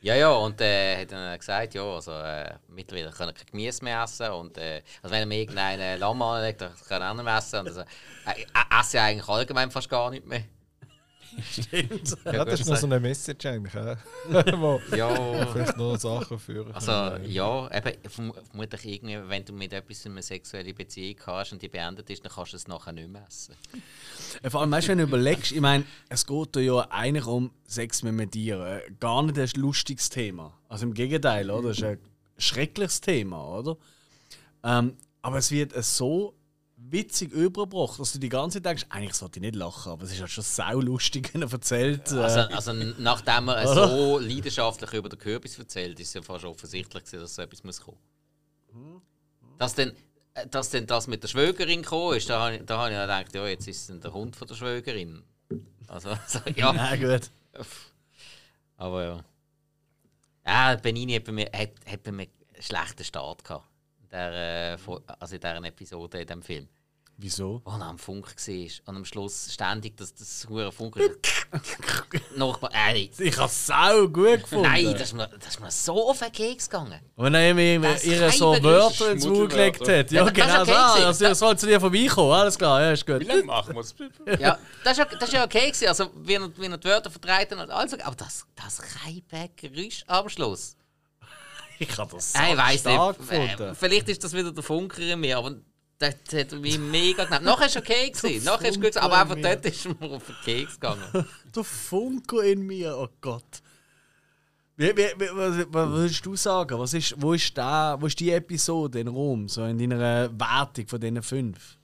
S2: Ja, ja, und äh, hat dann gesagt, ja, also äh, mittlerweile können kein Gemüse mehr essen. Und, äh, also wenn er mir irgendeinen Lamm anlegt, dann kann er auch nicht mehr essen. Und also, äh, äh, esse ja eigentlich allgemein fast gar nicht mehr.
S1: Stimmt.
S3: ja, das ist noch so eine Message eigentlich. Wo
S2: Ja,
S3: vielleicht noch Sachen führen
S2: also ja, eben, verm vermutlich irgendwie, wenn du mit etwas eine sexuelle Beziehung hast und die beendet ist, dann kannst du es nachher nicht mehr essen.
S1: Vor allem, weißt du, wenn du überlegst, ich meine, es geht ja eigentlich um Sex mit einem Tier. Äh, Gar nicht ein lustiges Thema. Also im Gegenteil, oder? Das ist ein schreckliches Thema, oder? Ähm, aber es wird so witzig übergebracht, dass du die ganze Zeit denkst, eigentlich sollte ich nicht lachen, aber es ist halt schon sau lustig, wenn er erzählt. Äh,
S2: Also, also nachdem er so leidenschaftlich über den Kürbis erzählt, ist es ja fast offensichtlich, dass so etwas muss kommen Dass dann, äh, dass dann das mit der Schwägerin gekommen ist, da habe ich, da habe ich dann gedacht, ja, jetzt ist es der Hund von der Schwägerin. Also, also ja.
S1: ja, gut.
S2: Aber ja. Ja, Benini hat bei mir, hat, hat bei mir schlechten Start gehabt. Der, äh, also in dieser Episode, in diesem Film.
S1: Wieso?
S2: Wo er am Funk war und am Schluss ständig das, das hure Funk. Nachbar. Äh,
S1: Ich habe es sau gut gefunden.
S2: nein, das ist, mir, das ist mir so auf den Keks gegangen.
S1: Und dann irgendwie
S2: Das
S1: ihr so Wörter ins Maul gelegt hat. Ja,
S2: Ja, das
S1: genau so.
S2: okay gewesen.
S1: also, er soll zu dir vorbeikommen. Alles klar, ja, ist
S4: Wie
S1: gut.
S4: lange machen wir es?
S2: Ja, das ist ja, das ist ja okay gewesen. Also, wie er, wie er die Wörter vertreibt und alles. Aber das, das Reibegeräusch am Schluss.
S1: Ich habe das
S2: Äh, ich weiß
S1: stark
S2: nicht. Äh,
S1: gefunden.
S2: vielleicht ist das wieder der Funker in mir, aber das hat mich mega genommen. Nachher ist es okay gewesen. Nachher ist gut aber einfach dort ist mir auf den Keks gegangen.
S1: Der Funke in mir, oh Gott. Wie, wie, wie, was, was würdest du sagen? Was ist, wo, ist da, wo ist die Episode in Rom, so in deiner Wertung von diesen fünf?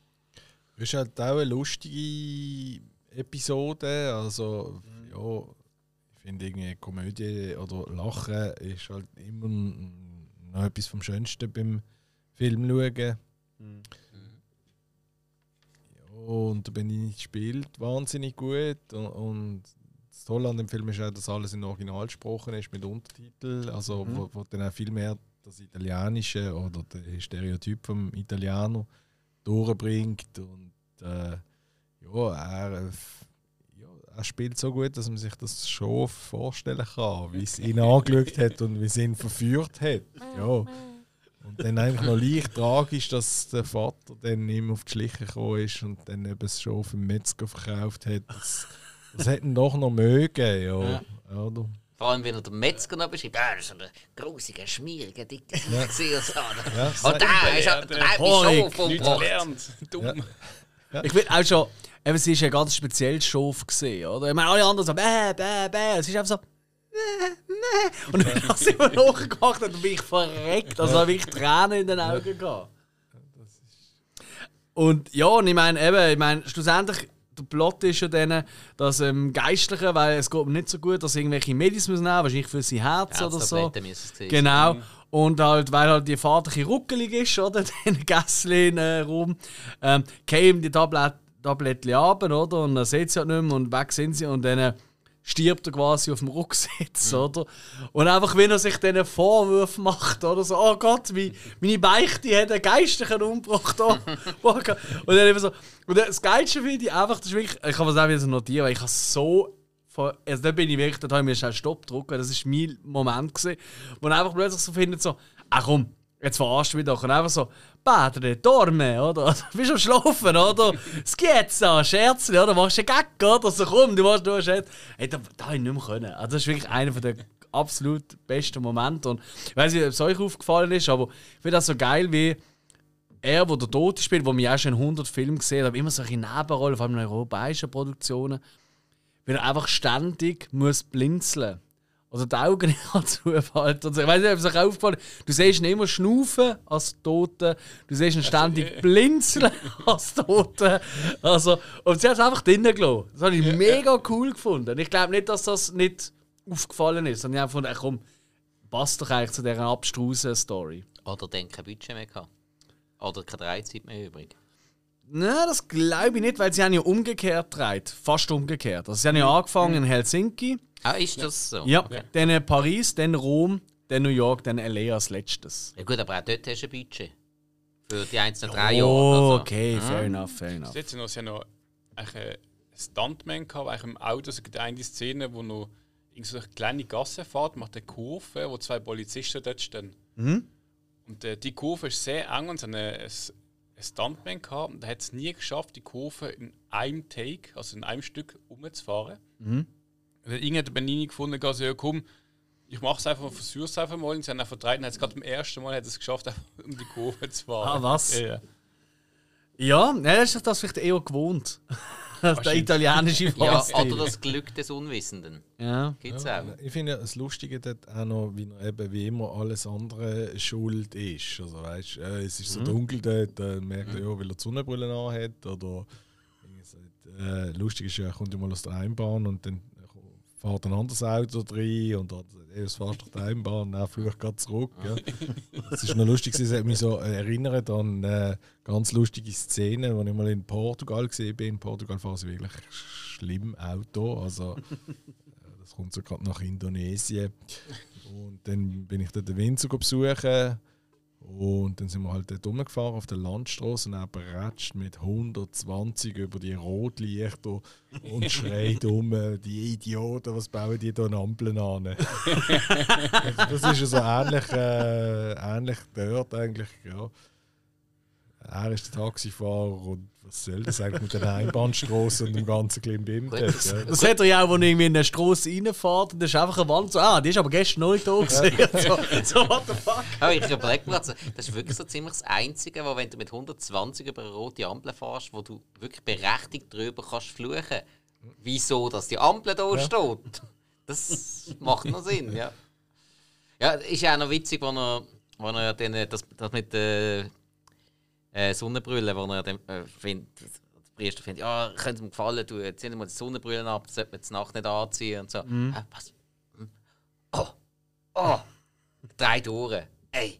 S3: Es ist halt auch eine lustige Episode. Also, ja, ich finde irgendwie Komödie oder Lachen ist halt immer noch etwas vom Schönsten beim Film schauen. Ja, und der Benini spielt wahnsinnig gut. Und, und das Tolle an dem Film ist auch, dass alles in Original gesprochen ist mit Untertiteln. Also, wo, wo dann auch viel mehr das Italienische oder der Stereotyp vom Italiener durchbringt. Und äh, ja, er, ja, er spielt so gut, dass man sich das schon vorstellen kann, wie es ihn angeschaut hat und wie es ihn verführt hat. Ja. Und dann eigentlich noch leicht tragisch, dass der Vater dann ihm auf die Schliche gekommen ist und dann eben es schon auf dem Metzger verkauft hat. Das, das hätte ihn doch noch mögen, ja. Oder?
S2: Vor allem, wenn er den Metzger noch beschreibt. Ja, das ist so ein grusige, schmierige, dicke ja.
S3: Ja,
S2: Und der ist halt der treibt mich schon vom
S4: gelernt. Dumm.
S1: Ich will auch schon, eben, sie ist ein ganz spezielles Schof gesehen, oder? Ich meine, alle anderen so, bäh, bäh, bäh. Es ist einfach so, bäh, bäh. Und dann hat sie immer nachgemacht und dann bin ich verreckt. Also habe ich Tränen in den Augen gehabt. Und ja, und ich meine, eben, ich meine, schlussendlich, der Plot ist ja dann, dass ähm, Geistliche, weil es geht ihm nicht so gut, dass irgendwelche Medis muss nehmen, wahrscheinlich für sein Herz oder so.
S2: Müssen
S1: Genau. Und halt, weil halt die Vater ein bisschen ruckelig ist, oder? Den Gässchen äh, rum. Ähm, die Tablet Tablettchen ab, oder? Und dann sieht sie halt nicht mehr und weg sind sie. Und dann äh, stirbt er quasi auf dem Rücksitz, oder? Und einfach, wenn er sich diesen Vorwurf macht, oder so, oh Gott, wie, meine Beichte hat einen Geistlichen umgebracht. Oh. und dann eben so. Und das Geilste finde ich einfach, das ist wirklich, ich kann es auch wieder so notieren, weil ich habe so also da bin ich wirklich, da habe ich mir schnell Stopp gedrückt, das war mein Moment, gewesen, wo er einfach plötzlich so findet, so, ach komm, jetzt verarscht mich doch. Und einfach so, Badre, dorme, oder? Du bist am Schlafen, oder? So, Scherzchen, oder? Machst du einen Gag, oder? So, komm, du machst nur einen Scherz. Hey, da, da ich nicht mehr können. Also, das ist wirklich einer der absolut besten Momente. Und ich weiß nicht, ob es euch aufgefallen ist, aber ich finde das so geil, wie er, der der Tote spielt, wo wir auch schon in 100 Filmen gesehen haben, immer solche Nebenrollen, vor allem in europäischen Produktionen, weil er einfach ständig muss blinzeln oder die Augen nicht zufallen. Also, ich weiß nicht, ob es euch aufgefallen ist. Du siehst ihn immer schnaufen als Tote, du siehst ihn ständig blinzeln als Tote. Also, und sie hat es einfach drinnen gelassen. Das habe ich mega cool gefunden. Ich glaube nicht, dass das nicht aufgefallen ist, sondern ich habe gefunden, komm, passt doch eigentlich zu dieser abstrusen Story.
S2: Oder dann kein Budget mehr gehabt. Oder keine Freizeit mehr übrig.
S1: Nein, das glaube ich nicht, weil sie haben ja umgekehrt gedreht. Fast umgekehrt. Also sie haben ja angefangen in Helsinki,
S2: Ah, ist das so?
S1: ja, dann in Paris, dann Rom, dann New York, dann LA als letztes.
S2: Ja gut, aber auch dort hast du ein Budget. Für die einzelnen drei Jahre.
S1: Oh,
S2: oder so.
S1: okay, fair enough, fair enough.
S4: Jetzt noch, sie haben noch einen Stuntman gehabt, eigentlich im Auto. Es gibt eine Szene, wo noch irgend so eine kleine Gasse fährt, macht eine Kurve, wo zwei Polizisten dort stehen. Und äh, die Kurve ist sehr eng und sie haben einen, Stuntman gehabt und der hat es nie geschafft, die Kurve in einem Take, also in einem Stück, umzufahren. Und dann irgendwann hat der Benini gefunden, also, ja, komm, ich mache es einfach, versuche es einfach mal. Und sie haben einfach vertreibt und hat es gerade beim ersten Mal hat es geschafft, um die Kurve zu fahren.
S1: Ah, was?
S4: Ja, ja.
S1: Ja, ja das ist das vielleicht eher gewohnt. Der italienische
S2: Ja,
S1: Fahrstil.
S2: oder das Glück des Unwissenden.
S1: Ja.
S2: Gibt es auch.
S3: Ich finde das Lustige dort auch noch, wie eben wie immer alles andere schuld ist. Also weißt, äh, es ist so dunkel dort, dann merkt er ja, weil er die Sonnenbrille anhat oder äh, lustig ist ja, er kommt ja mal aus der Einbahn und dann fährt ein anderes Auto rein und ey, was fährst durch die Einbahn? Dann flucht gerade zurück. Ja. Es ist noch lustig, es hat mich so erinnert an äh, ganz lustige Szenen, als ich mal in Portugal gesehen bin. In Portugal fahren sie wirklich schlimm Auto. Also, äh, Das kommt so gerade nach Indonesien. Und dann bin ich dort den Winzer besuchen. Und dann sind wir halt dort rumgefahren auf der Landstraße und er beratscht mit 120 über die Rotlichter und schreit um, die Idioten, was bauen die da an Ampeln an? also das ist ja so ähnlich, äh, ähnlich dort eigentlich, ja. Er ist der Taxifahrer und was soll das eigentlich mit der Einbahnstraße und dem ganzen Klimbim? Ja.
S1: Das hat er ja auch, wenn er irgendwie in eine Straße reinfährt und da ist einfach eine Wand so, ah, die ist aber gestern nicht da gewesen. so, so, what the fuck?
S2: Aber ich überlege mir, also, das ist wirklich so ziemlich das Einzige, wo, wenn du mit 120 über eine rote Ampel fährst, wo du wirklich berechtigt drüber kannst fluchen. Wieso, dass die Ampel da steht? Das macht noch Sinn, ja. Ja, ist ja auch noch witzig, wo er, wo er den, das, das mit der äh, Sonnenbrille, wo er dann, äh, findet, der Priester findet, ja, könnte mir gefallen, du zieh dir mal die Sonnenbrille ab, das sollte man die Nacht nicht anziehen und so. Hä, was? Hm? Oh, oh, drei Ohren. Ey,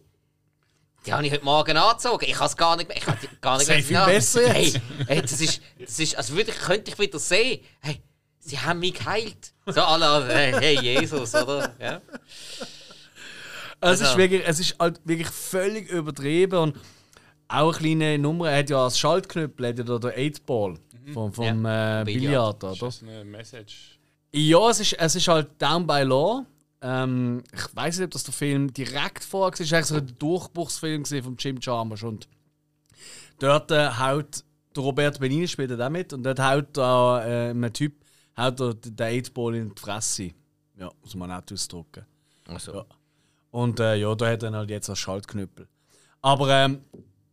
S2: die habe ich heute Morgen angezogen. Ich habe es gar nicht mehr. Ich habe gar nicht mehr
S1: viel besser
S2: Hey,
S1: jetzt.
S2: hey, das ist, das ist, also wirklich könnte ich wieder sehen. Hey, sie haben mich geheilt. So alle, hey, hey Jesus, oder? Ja.
S1: Es ist
S2: Also-
S1: wirklich, es ist halt wirklich völlig übertrieben und auch eine kleine Nummer. Er hat ja als Schaltknüppel hat ja da der 8-Ball vom, vom äh, Billard,
S4: Das
S1: oder?
S4: ist eine Message.
S1: Ja, es ist, es ist halt Down by Law. Ähm, ich weiß nicht, ob das der Film direkt vorher war. Es war eigentlich so ein Durchbruchsfilm von Jim Chalmers. Und dort äh, haut der Roberto Benini spielt er auch mit und dort haut da äh, ein Typ haut er den 8-Ball in die Fresse. Ja, muss man auch ausdrücken.
S2: Also,
S1: Ja. Und äh, ja, da hat er halt jetzt als Schaltknüppel. Aber ähm,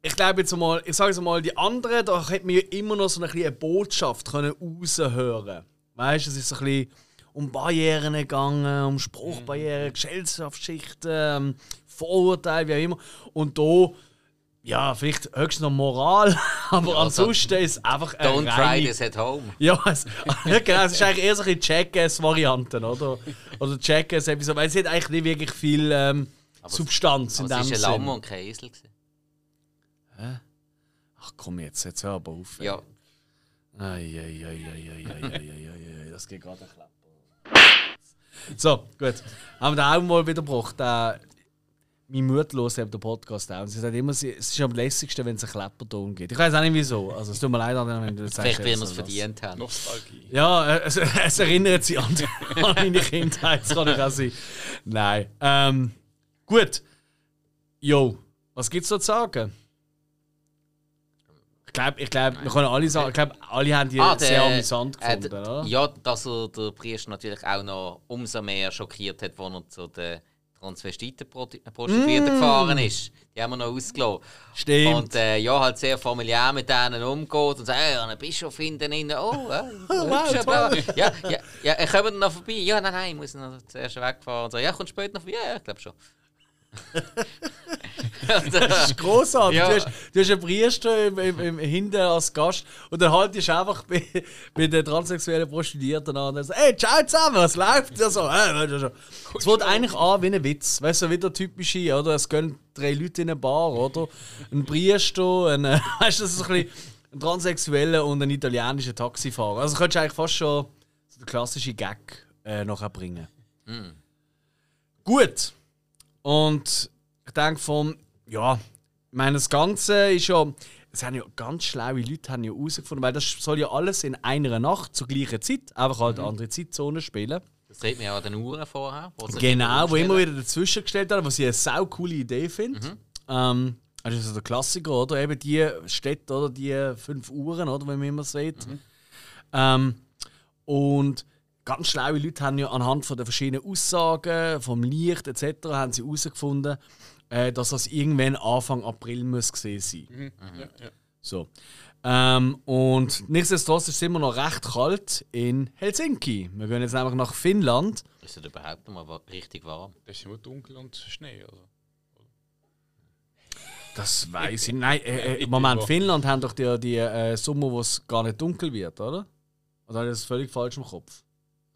S1: ich glaube jetzt mal, ich sage jetzt mal, die anderen, da hätte man ja immer noch so eine kleine Botschaft können raushören. Weißt du, es ist so ein bisschen um Barrieren gegangen, um Spruchbarrieren, Gesellschaftsschichten, ähm, Vorurteile, wie auch immer. Und da, ja, vielleicht höchstens noch Moral, aber
S2: Ja, also,
S1: ansonsten ist es einfach eine
S2: don't try
S1: reine
S2: this at home.
S1: ja, es, genau, es ist eigentlich eher so ein Jackass-Varianten, oder? Oder Jackass-Episode, weil es hat eigentlich nicht wirklich viel ähm, Substanz in dem
S2: es war ein. Lamm und kein Esel. gewesen. Hä?
S1: Ach komm jetzt, jetzt hör aber auf.
S2: Ja.
S1: Eieieiei, das geht gerade klappen. So, gut. Haben wir den auch mal wieder gebracht. Äh, mein Mut los den Podcast auch. Sie sagt immer, es ist am lässigsten, wenn es einen Klepperton gibt. Ich weiß auch nicht wieso. Also es tut mir leid, wenn du das sagst.
S2: Vielleicht, weil wir es verdient haben.
S4: Nostalgie.
S1: Ja, es, es erinnert sich an, an meine Kindheit. Das kann ich auch sein. Nein. Ähm, gut. Jo, was gibt es da zu sagen? Ich glaube, ich glaub, wir können alle sagen, ich glaube, alle haben die
S2: Ah, der-
S1: sehr amüsant
S2: äh,
S1: gefunden,
S2: d-
S1: oder?
S2: Ja, dass er der Priester natürlich auch noch umso mehr schockiert hat, als er zu den Transvestiten-Prostituierten gefahren ist. Die haben wir noch ausgelassen.
S1: Stimmt.
S2: Und äh, ja, halt sehr familiär mit denen umgeht und sagt, hey, ein Bischof hinten rein. Oh, äh,
S1: wow,
S2: hübsch, aber- ja, ja, ja, äh, kommen wir noch vorbei? Ja, nein, nein, ich muss noch zuerst wegfahren. Und so, ja, kommst du später noch vorbei? Ja, ich glaube schon.
S1: Das ist grossartig.
S2: Ja.
S1: Du, hast, du hast einen Priester im, im, im, hinten als Gast und dann haltest du einfach bei, bei den transsexuellen Prostituierten an und dann so, hey, ciao zusammen, was läuft? Ja, so. Es wird eigentlich an wie ein Witz. Weißt du, wieder typisch, oder? Es gehen drei Leute in eine Bar, oder? Ein Priester, ein, äh, weißt du, das ist ein bisschen ein transsexueller und ein italienischer Taxifahrer. Also könntest du eigentlich fast schon so den klassischen Gag äh, nachher bringen. Gut. Und ich denke von, ja, ich meine, das Ganze ist ja, es haben ja ganz schlaue Leute haben ja herausgefunden, weil das soll ja alles in einer Nacht zur gleichen Zeit, einfach halt andere Zeitzonen spielen.
S2: das sieht man ja an den Uhren vorher. wo
S1: Genau, wo immer wieder dazwischen gestellt haben, was ich eine sau coole Idee finde. Ähm, also das ist so der Klassiker, oder? Eben die Städte, oder? Die fünf Uhren, oder? Wenn man immer sieht. Ähm, und ganz schlaue Leute haben ja anhand von den verschiedenen Aussagen, vom Licht etc. haben sie herausgefunden, äh, dass das irgendwann Anfang April muss gesehen sein.
S4: Ja, ja.
S1: So. Ähm, und nichtsdestotrotz ist es immer noch recht kalt in Helsinki. Wir gehen jetzt nämlich nach Finnland.
S2: Ist es überhaupt noch mal richtig warm?
S4: Das ist immer dunkel und Schnee. Also.
S1: Das weiß ich. Nein, äh, äh, Moment, Finnland haben doch die, die äh, Sommer, wo es gar nicht dunkel wird, oder? Oder habe ich das völlig falsch im Kopf?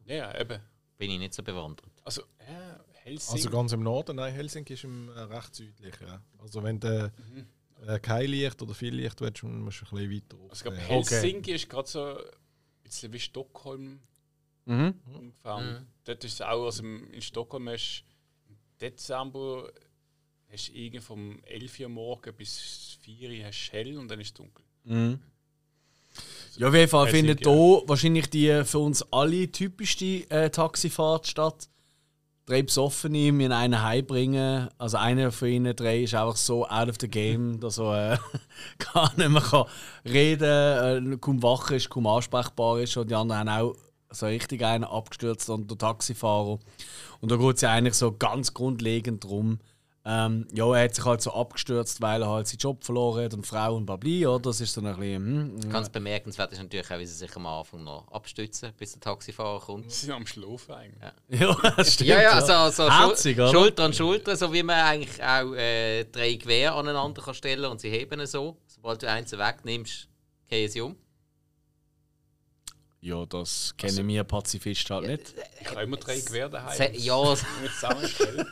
S4: Ja, eben.
S2: Bin ich nicht so bewandert.
S4: Also, ja, Helsinki.
S3: Also ganz im Norden, nein, Helsinki ist im, äh, recht südlich. Ja. Also wenn du äh, kein Licht oder viel Licht willst, musst du ein bisschen weiter raus.
S4: also ich glaube. Helsinki ist gerade so ein bisschen wie Stockholm.
S1: Mhm.
S4: ungefähr. Und Dort ist es auch, also in Stockholm hast du im Dezember hast du irgendwie vom 11 Uhr morgen bis 4 Uhr hast du hell und dann ist es dunkel.
S1: Mhm. Ja, auf jeden Fall findet
S4: ja.
S1: hier wahrscheinlich die für uns alle typischste äh, Taxifahrt statt. Drei Besoffene müssen einen heimbringen. Also einer von ihnen drei ist einfach so out of the game, dass er äh, gar nicht mehr kann reden äh, kaum wach ist, kaum ansprechbar ist. Und die anderen haben auch so richtig einen abgestürzt und der Taxifahrer. Und da geht es ja eigentlich so ganz grundlegend darum, ähm, ja, er hat sich halt so abgestürzt, weil er halt seinen Job verloren hat und Frau und Babli, oder? Das ist so ein bisschen. Hm,
S2: Ganz bemerkenswert ist natürlich auch, wie sie sich am Anfang noch abstützen, bis der Taxifahrer kommt.
S4: Sie sind am Schlafen eigentlich.
S1: Ja, das stimmt.
S2: Ja, ja, also, also
S1: Herzig,
S2: Schul
S1: oder?
S2: Schulter an Schulter, so wie man eigentlich auch äh, drei Gewehre aneinander kann stellen und sie heben so. Sobald du eins wegnimmst, gehen sie um.
S1: Ja, das kennen wir Pazifisten halt nicht.
S4: Ich habe immer drei Gewehre daheim.
S2: Se- Ja,
S4: Nicht zusammenstellen.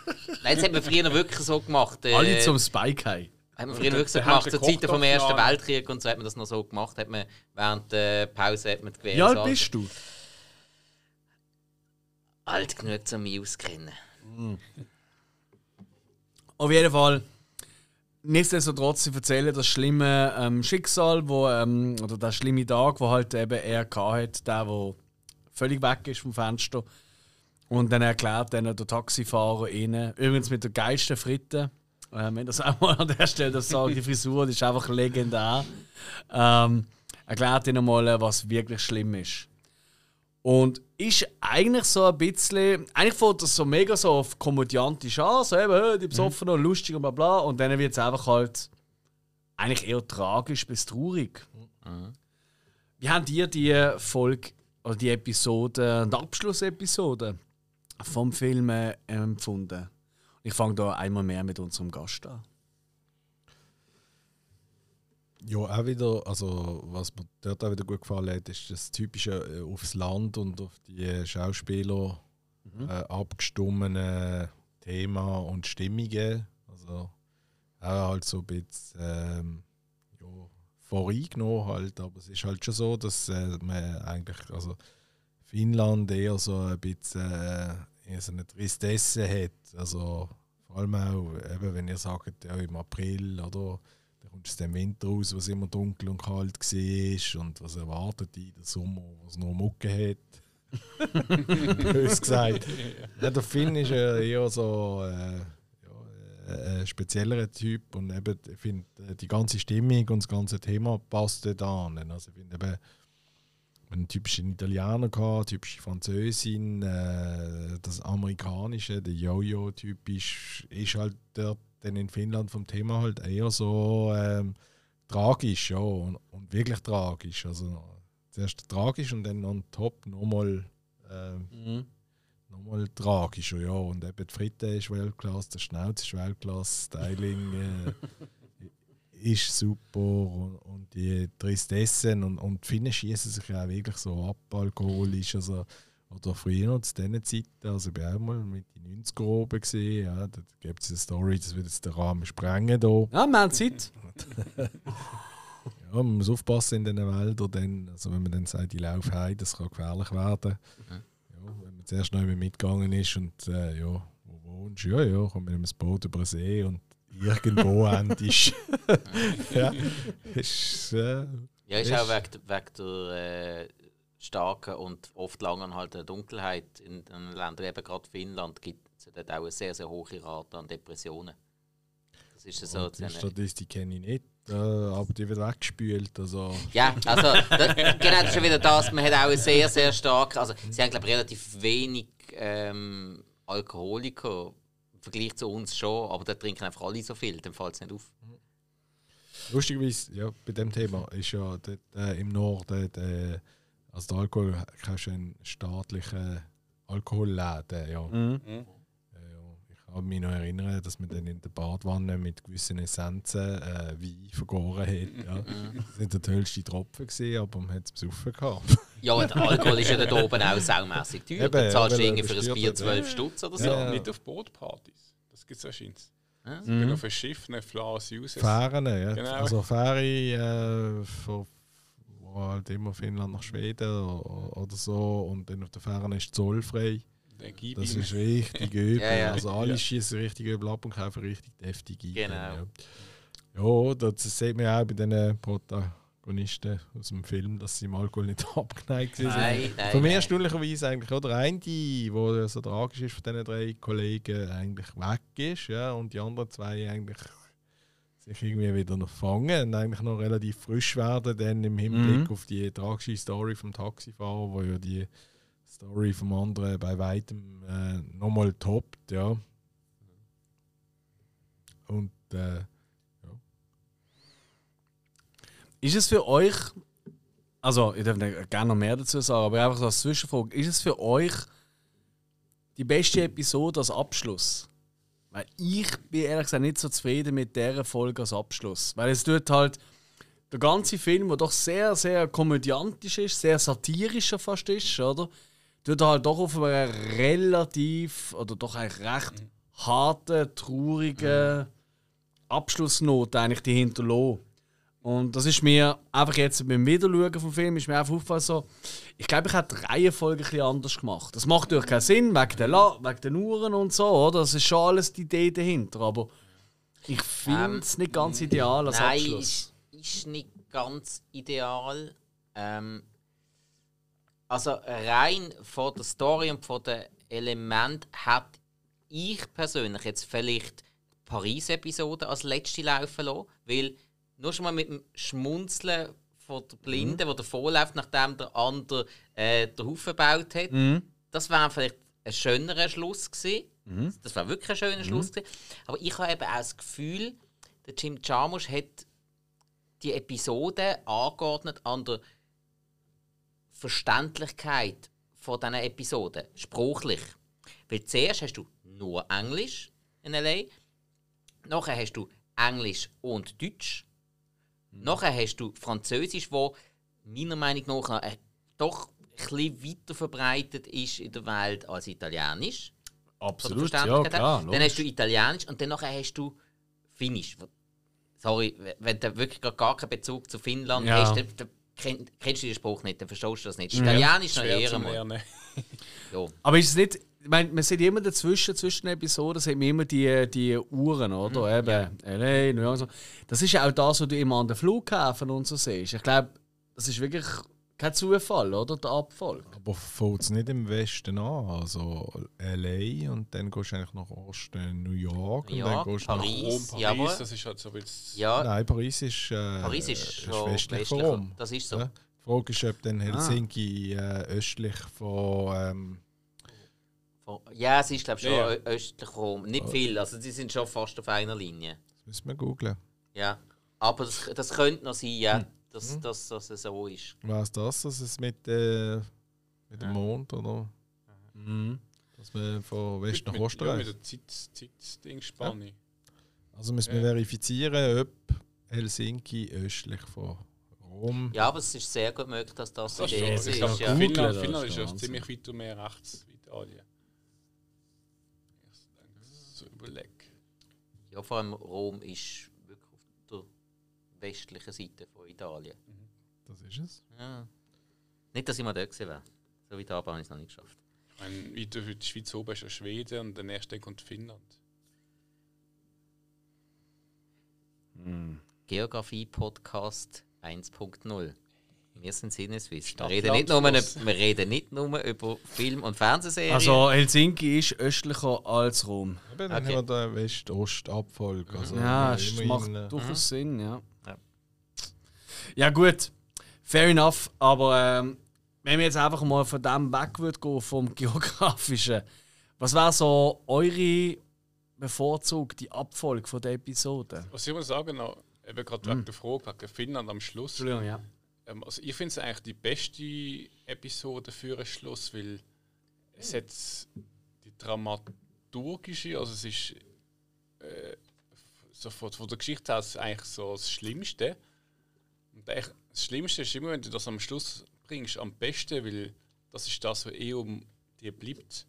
S2: nein, das hat man früher wirklich so gemacht. Äh,
S1: Alle zum Spike haben.
S2: Hat man früher wirklich so gemacht, zur Zeiten vom Ersten. Weltkrieg und so hat man das noch so gemacht. Hat man während der Pause hat man die Gewehre
S1: Wie alt
S2: so-
S1: bist du?
S2: Alt genug, um mich auszukennen.
S1: Auf jeden Fall. Nichtsdestotrotz, sie erzählen das schlimme ähm, Schicksal, wo, ähm, oder der schlimme Tag, wo halt eben er hat, der, der völlig weg ist vom Fenster. Und dann erklärt dann der Taxifahrer ihnen, übrigens mit der geilsten Fritte, äh, wenn das auch mal an der Stelle das sage, die Frisur die ist einfach legendär, ähm, erklärt ihnen mal, äh, was wirklich schlimm ist. Und ist eigentlich so ein bisschen. Eigentlich fängt das so mega so auf komödiantisch an, so eben, die besoffen und lustig und bla bla. Und dann wird es einfach halt eigentlich eher tragisch bis traurig. Wie habt ihr die Folge oder die Episode, die Abschlussepisode vom Film äh, empfunden? Ich fange da einmal mehr mit unserem Gast an.
S3: Ja, auch wieder, also was mir dort auch wieder gut gefallen hat, ist das typische äh, aufs Land und auf die Schauspieler äh, abgestimmene Thema und Stimmungen. Also auch halt so ein bisschen ähm, ja, voreingenommen halt, aber es ist halt schon so, dass äh, man eigentlich, also Finnland eher so ein bisschen äh, so eine Tristesse hat. Also vor allem auch, eben, wenn ihr sagt, ja, im April oder kommt es dem Winter raus, was immer dunkel und kalt war und was erwartet in den Sommer, was nur Mucke hat. Bös gesagt. Ja, der Finn ist ja eher so äh, ja, äh, ein speziellerer Typ und eben, ich finde, äh, die ganze Stimmung und das ganze Thema passt dort an. Also ich finde eben, einen typischen Italiener gehabt, typische Französin, äh, das amerikanische, der Jojo-typisch, ist halt dort dann in Finnland vom Thema halt eher so ähm, tragisch, ja, und, und wirklich tragisch. Also zuerst tragisch und dann on top nochmal ähm, nochmal tragischer, ja. Und eben die Fritte ist Weltklasse, der Schnauz ist Weltklasse, Styling äh, ist super und, und die Tristessen und, und die Finnen schießen sich ja auch wirklich so ab, alkoholisch. Also, oder früher zu diesen Zeiten, also ich war auch mal mit den 90er oben gesehen, ja, da gibt es eine Story, das wird jetzt den Rahmen sprengen da.
S1: Ja, wir haben Zeit.
S3: Ja, man muss aufpassen in diesen Wäldern, dann, also wenn man dann sagt, ich laufe heim, das kann gefährlich werden. Ja, wenn man zuerst noch einmal mitgegangen ist und äh, ja, wo wohnst du? Ja, ja, komm mit einem Boot über den See und irgendwo endest Ja, ist, äh,
S2: Ja, ist
S3: Ist-
S2: auch wegen, wegen der äh, starken und oft langanhaltenden Dunkelheit in den Ländern, eben gerade Finnland, gibt es dort auch eine sehr, sehr hohe Rate an Depressionen. Das ist so.
S3: die
S2: eine-
S3: Statistik kenne ich nicht, äh, aber die wird weggespült. Also,
S2: Ja, also da, genau, das ist schon wieder das. Man hat auch sehr, sehr stark. Also, sie haben, glaube ich, relativ wenig ähm, Alkoholiker im Vergleich zu uns schon, aber da trinken einfach alle so viel, dann fällt es nicht auf.
S3: Lustigerweise, ja, bei dem Thema ist ja dort, äh, im Norden, der, also der Alkohol, kannst du einen staatlichen Alkoholläden, ja.
S1: Mhm.
S3: Ja, ja. Ich kann mich noch erinnern, dass man dann in der Badwanne mit gewissen Essenzen äh, Wein vergoren hat. Ja. Das waren die höchsten Tropfen, gewesen, aber man hat es besoffen gehabt.
S2: Ja, und der Alkohol ist ja dort oben auch saumässig teuer.
S3: Eben,
S2: Da zahlst du
S3: ja,
S2: irgendwie für ein Bier
S3: halt,
S2: 12
S3: ja.
S2: Stutz oder so.
S3: Ja.
S4: Nicht auf Bootpartys. Das gibt es anscheinend.
S2: Ja.
S4: Bin auf einem Schiff, eine Flawless Uses.
S3: Fähren, ja.
S4: Genau.
S3: Also Fähre, äh, von, halt immer Finnland nach Schweden oder, oder so und dann auf der Ferne ist zollfrei. Das
S4: ihm.
S3: ist richtig übel.
S2: Ja, ja.
S3: Also alle
S4: Ja.
S3: schießen richtig übel ab und kaufen richtig deftig ein.
S2: Genau.
S3: Ja, das sieht man ja auch bei den Protagonisten aus dem Film, dass sie im Alkohol nicht abgeneigt sind.
S2: Nein, nein.
S3: Von mir erstaunlicherweise eigentlich auch der eine, der so tragisch ist von diesen drei Kollegen, eigentlich weg ist, ja, und die anderen zwei eigentlich sich irgendwie wieder noch fangen und eigentlich noch relativ frisch werden, dann im Hinblick
S1: Mhm.
S3: auf die tragische Story vom Taxifahrer, wo ja die Story vom anderen bei weitem äh, nochmal toppt, ja. Und äh,
S1: Ist es für euch, also ich darf gerne noch mehr dazu sagen, aber einfach so als Zwischenfrage, ist es für euch die beste Episode als Abschluss? Ich bin ehrlich gesagt nicht so zufrieden mit dieser Folge als Abschluss. Weil es tut halt der ganze Film, der doch sehr, sehr komödiantisch ist, sehr satirischer fast ist, oder? Tut halt doch auf einer relativ, oder doch eigentlich recht harten, traurigen Abschlussnote eigentlich die hinterlassen. Und das ist mir einfach jetzt beim Wiederschauen vom Film ist mir einfach aufgefallen, so, ich glaube, ich hätte die Reihenfolge ein bisschen anders gemacht. Das macht natürlich keinen Sinn, wegen den, La wegen den Uhren und so, oder? Das ist schon alles die Idee dahinter, aber ich finde es nicht ganz ideal als
S2: Nein,
S1: Abschluss.
S2: ist, ist nicht ganz ideal. Ähm, also rein von der Story und von den Elementen hat ich persönlich jetzt vielleicht die Paris-Episode als letzte laufen lassen, weil nur schon mal mit dem Schmunzeln von der Blinde,
S1: Mhm.
S2: wo der vorläuft, nachdem der andere äh, den Haufen gebaut hat,
S1: Mhm.
S2: das wäre vielleicht ein schönerer Schluss gewesen.
S1: Mhm.
S2: Das war wirklich ein schöner Schluss gewesen. Aber ich habe eben auch das Gefühl, der Jim Jarmusch hat die Episode angeordnet an der Verständlichkeit von diesen Episoden, sprachlich. Weil zuerst hast du nur Englisch in L.A., nachher hast du Englisch und Deutsch, nachher hast du Französisch, wo meiner Meinung nach noch, äh, doch ein bisschen weiter verbreitet ist in der Welt als Italienisch.
S1: Absolut, ja klar.
S2: Dann hast du Italienisch und dann nachher hast du Finnisch. Sorry, wenn du wirklich gar- keinen Bezug zu Finnland
S1: Ja.
S2: hast, dann, dann kenn, kennst du den Spruch nicht, dann verstehst du das nicht. Italienisch noch
S4: Schwer
S2: eher mal. Ja.
S1: Aber ist es nicht, ich meine, man sieht immer dazwischen, zwischen den Episoden, sieht man immer die, die Uhren, oder? Eben, LA, New York und so. Das ist ja auch das, was du immer an den Flughäfen und so siehst. Ich glaube, das ist wirklich kein Zufall, oder? Der Abfolge.
S3: Aber fängt es nicht im Westen an? Also LA und dann gehst du eigentlich nach Osten New York und
S2: Ja,
S3: dann gehst du nach
S2: Paris.
S4: Rom, Paris,
S2: jawohl.
S4: das ist halt so ein bisschen.
S2: ja,
S3: Nein, Paris ist, äh,
S2: Paris ist schon
S3: westlich von
S2: westlicher.
S3: Rom.
S2: Das ist so.
S3: Ja. Die Frage ist, ob dann Helsinki äh, östlich von. Ähm,
S2: Von- Ja, es ist glaube ich schon
S4: Ja, ja.
S2: östlich Rom. Nicht viel, also sie sind schon fast auf einer Linie.
S3: das müssen wir googlen.
S2: Ja. Aber das, das könnte noch sein, ja,
S3: Hm.
S2: dass, dass, dass es so ist.
S3: Was das, dass es mit, äh, mit dem
S2: Ja.
S3: Mond oder?
S1: Mhm.
S3: Dass man von West nach
S4: mit,
S3: Osten
S4: ja, mit
S3: reist?
S4: der Zeit, Zeitdingspanne.
S3: Also müssen wir
S4: Ja.
S3: verifizieren, ob Helsinki östlich von Rom.
S2: Ja, aber es ist sehr gut möglich, dass das,
S4: Das
S2: die
S4: ist
S2: Idee ist.
S4: glaube,
S2: Ja.
S4: Finnland,
S1: das,
S4: Finnland
S1: ist
S4: ist ja ziemlich weit mehr rechts Italien. Überleg.
S2: ja, vor allem Rom ist wirklich auf der westlichen Seite von Italien.
S3: Das ist es.
S2: Ja. Nicht, dass ich mal dort gewesen wäre. So weit aber habe ich es noch nicht geschafft.
S4: Ich meine, weiter für die Schweiz oben ist ja Schweden und erst dann kommt Finnland.
S2: Geografie-Podcast 1.0. Wir sind Sinneswiss. Wir reden, nicht nur, wir reden nicht nur über Film- und Fernsehserien.
S1: Also Helsinki ist östlicher als Rom.
S3: Eben, dann
S2: Okay.
S3: haben wir den West-Ost-Abfolge. Also
S1: Ja,
S3: haben
S1: macht durchaus Sinn, ja.
S2: Ja.
S1: Ja, gut. Fair enough. Aber ähm, wenn wir jetzt einfach mal von dem weg würden gehen, vom Geografischen, was wäre so eure bevorzugte Abfolge von der Episode?
S4: Was ich muss sagen, noch, eben gerade wegen der Frage, wegen Finnland am Schluss.
S1: Entschuldigung, ja.
S4: Ähm, also ich finde es eigentlich die beste Episode für einen Schluss, weil es hat die dramaturgische, also es ist äh, so von, von der Geschichte aus eigentlich so das Schlimmste. Und eigentlich, das Schlimmste ist immer, wenn du das am Schluss bringst, am besten, weil das ist das, was eh um dir bleibt.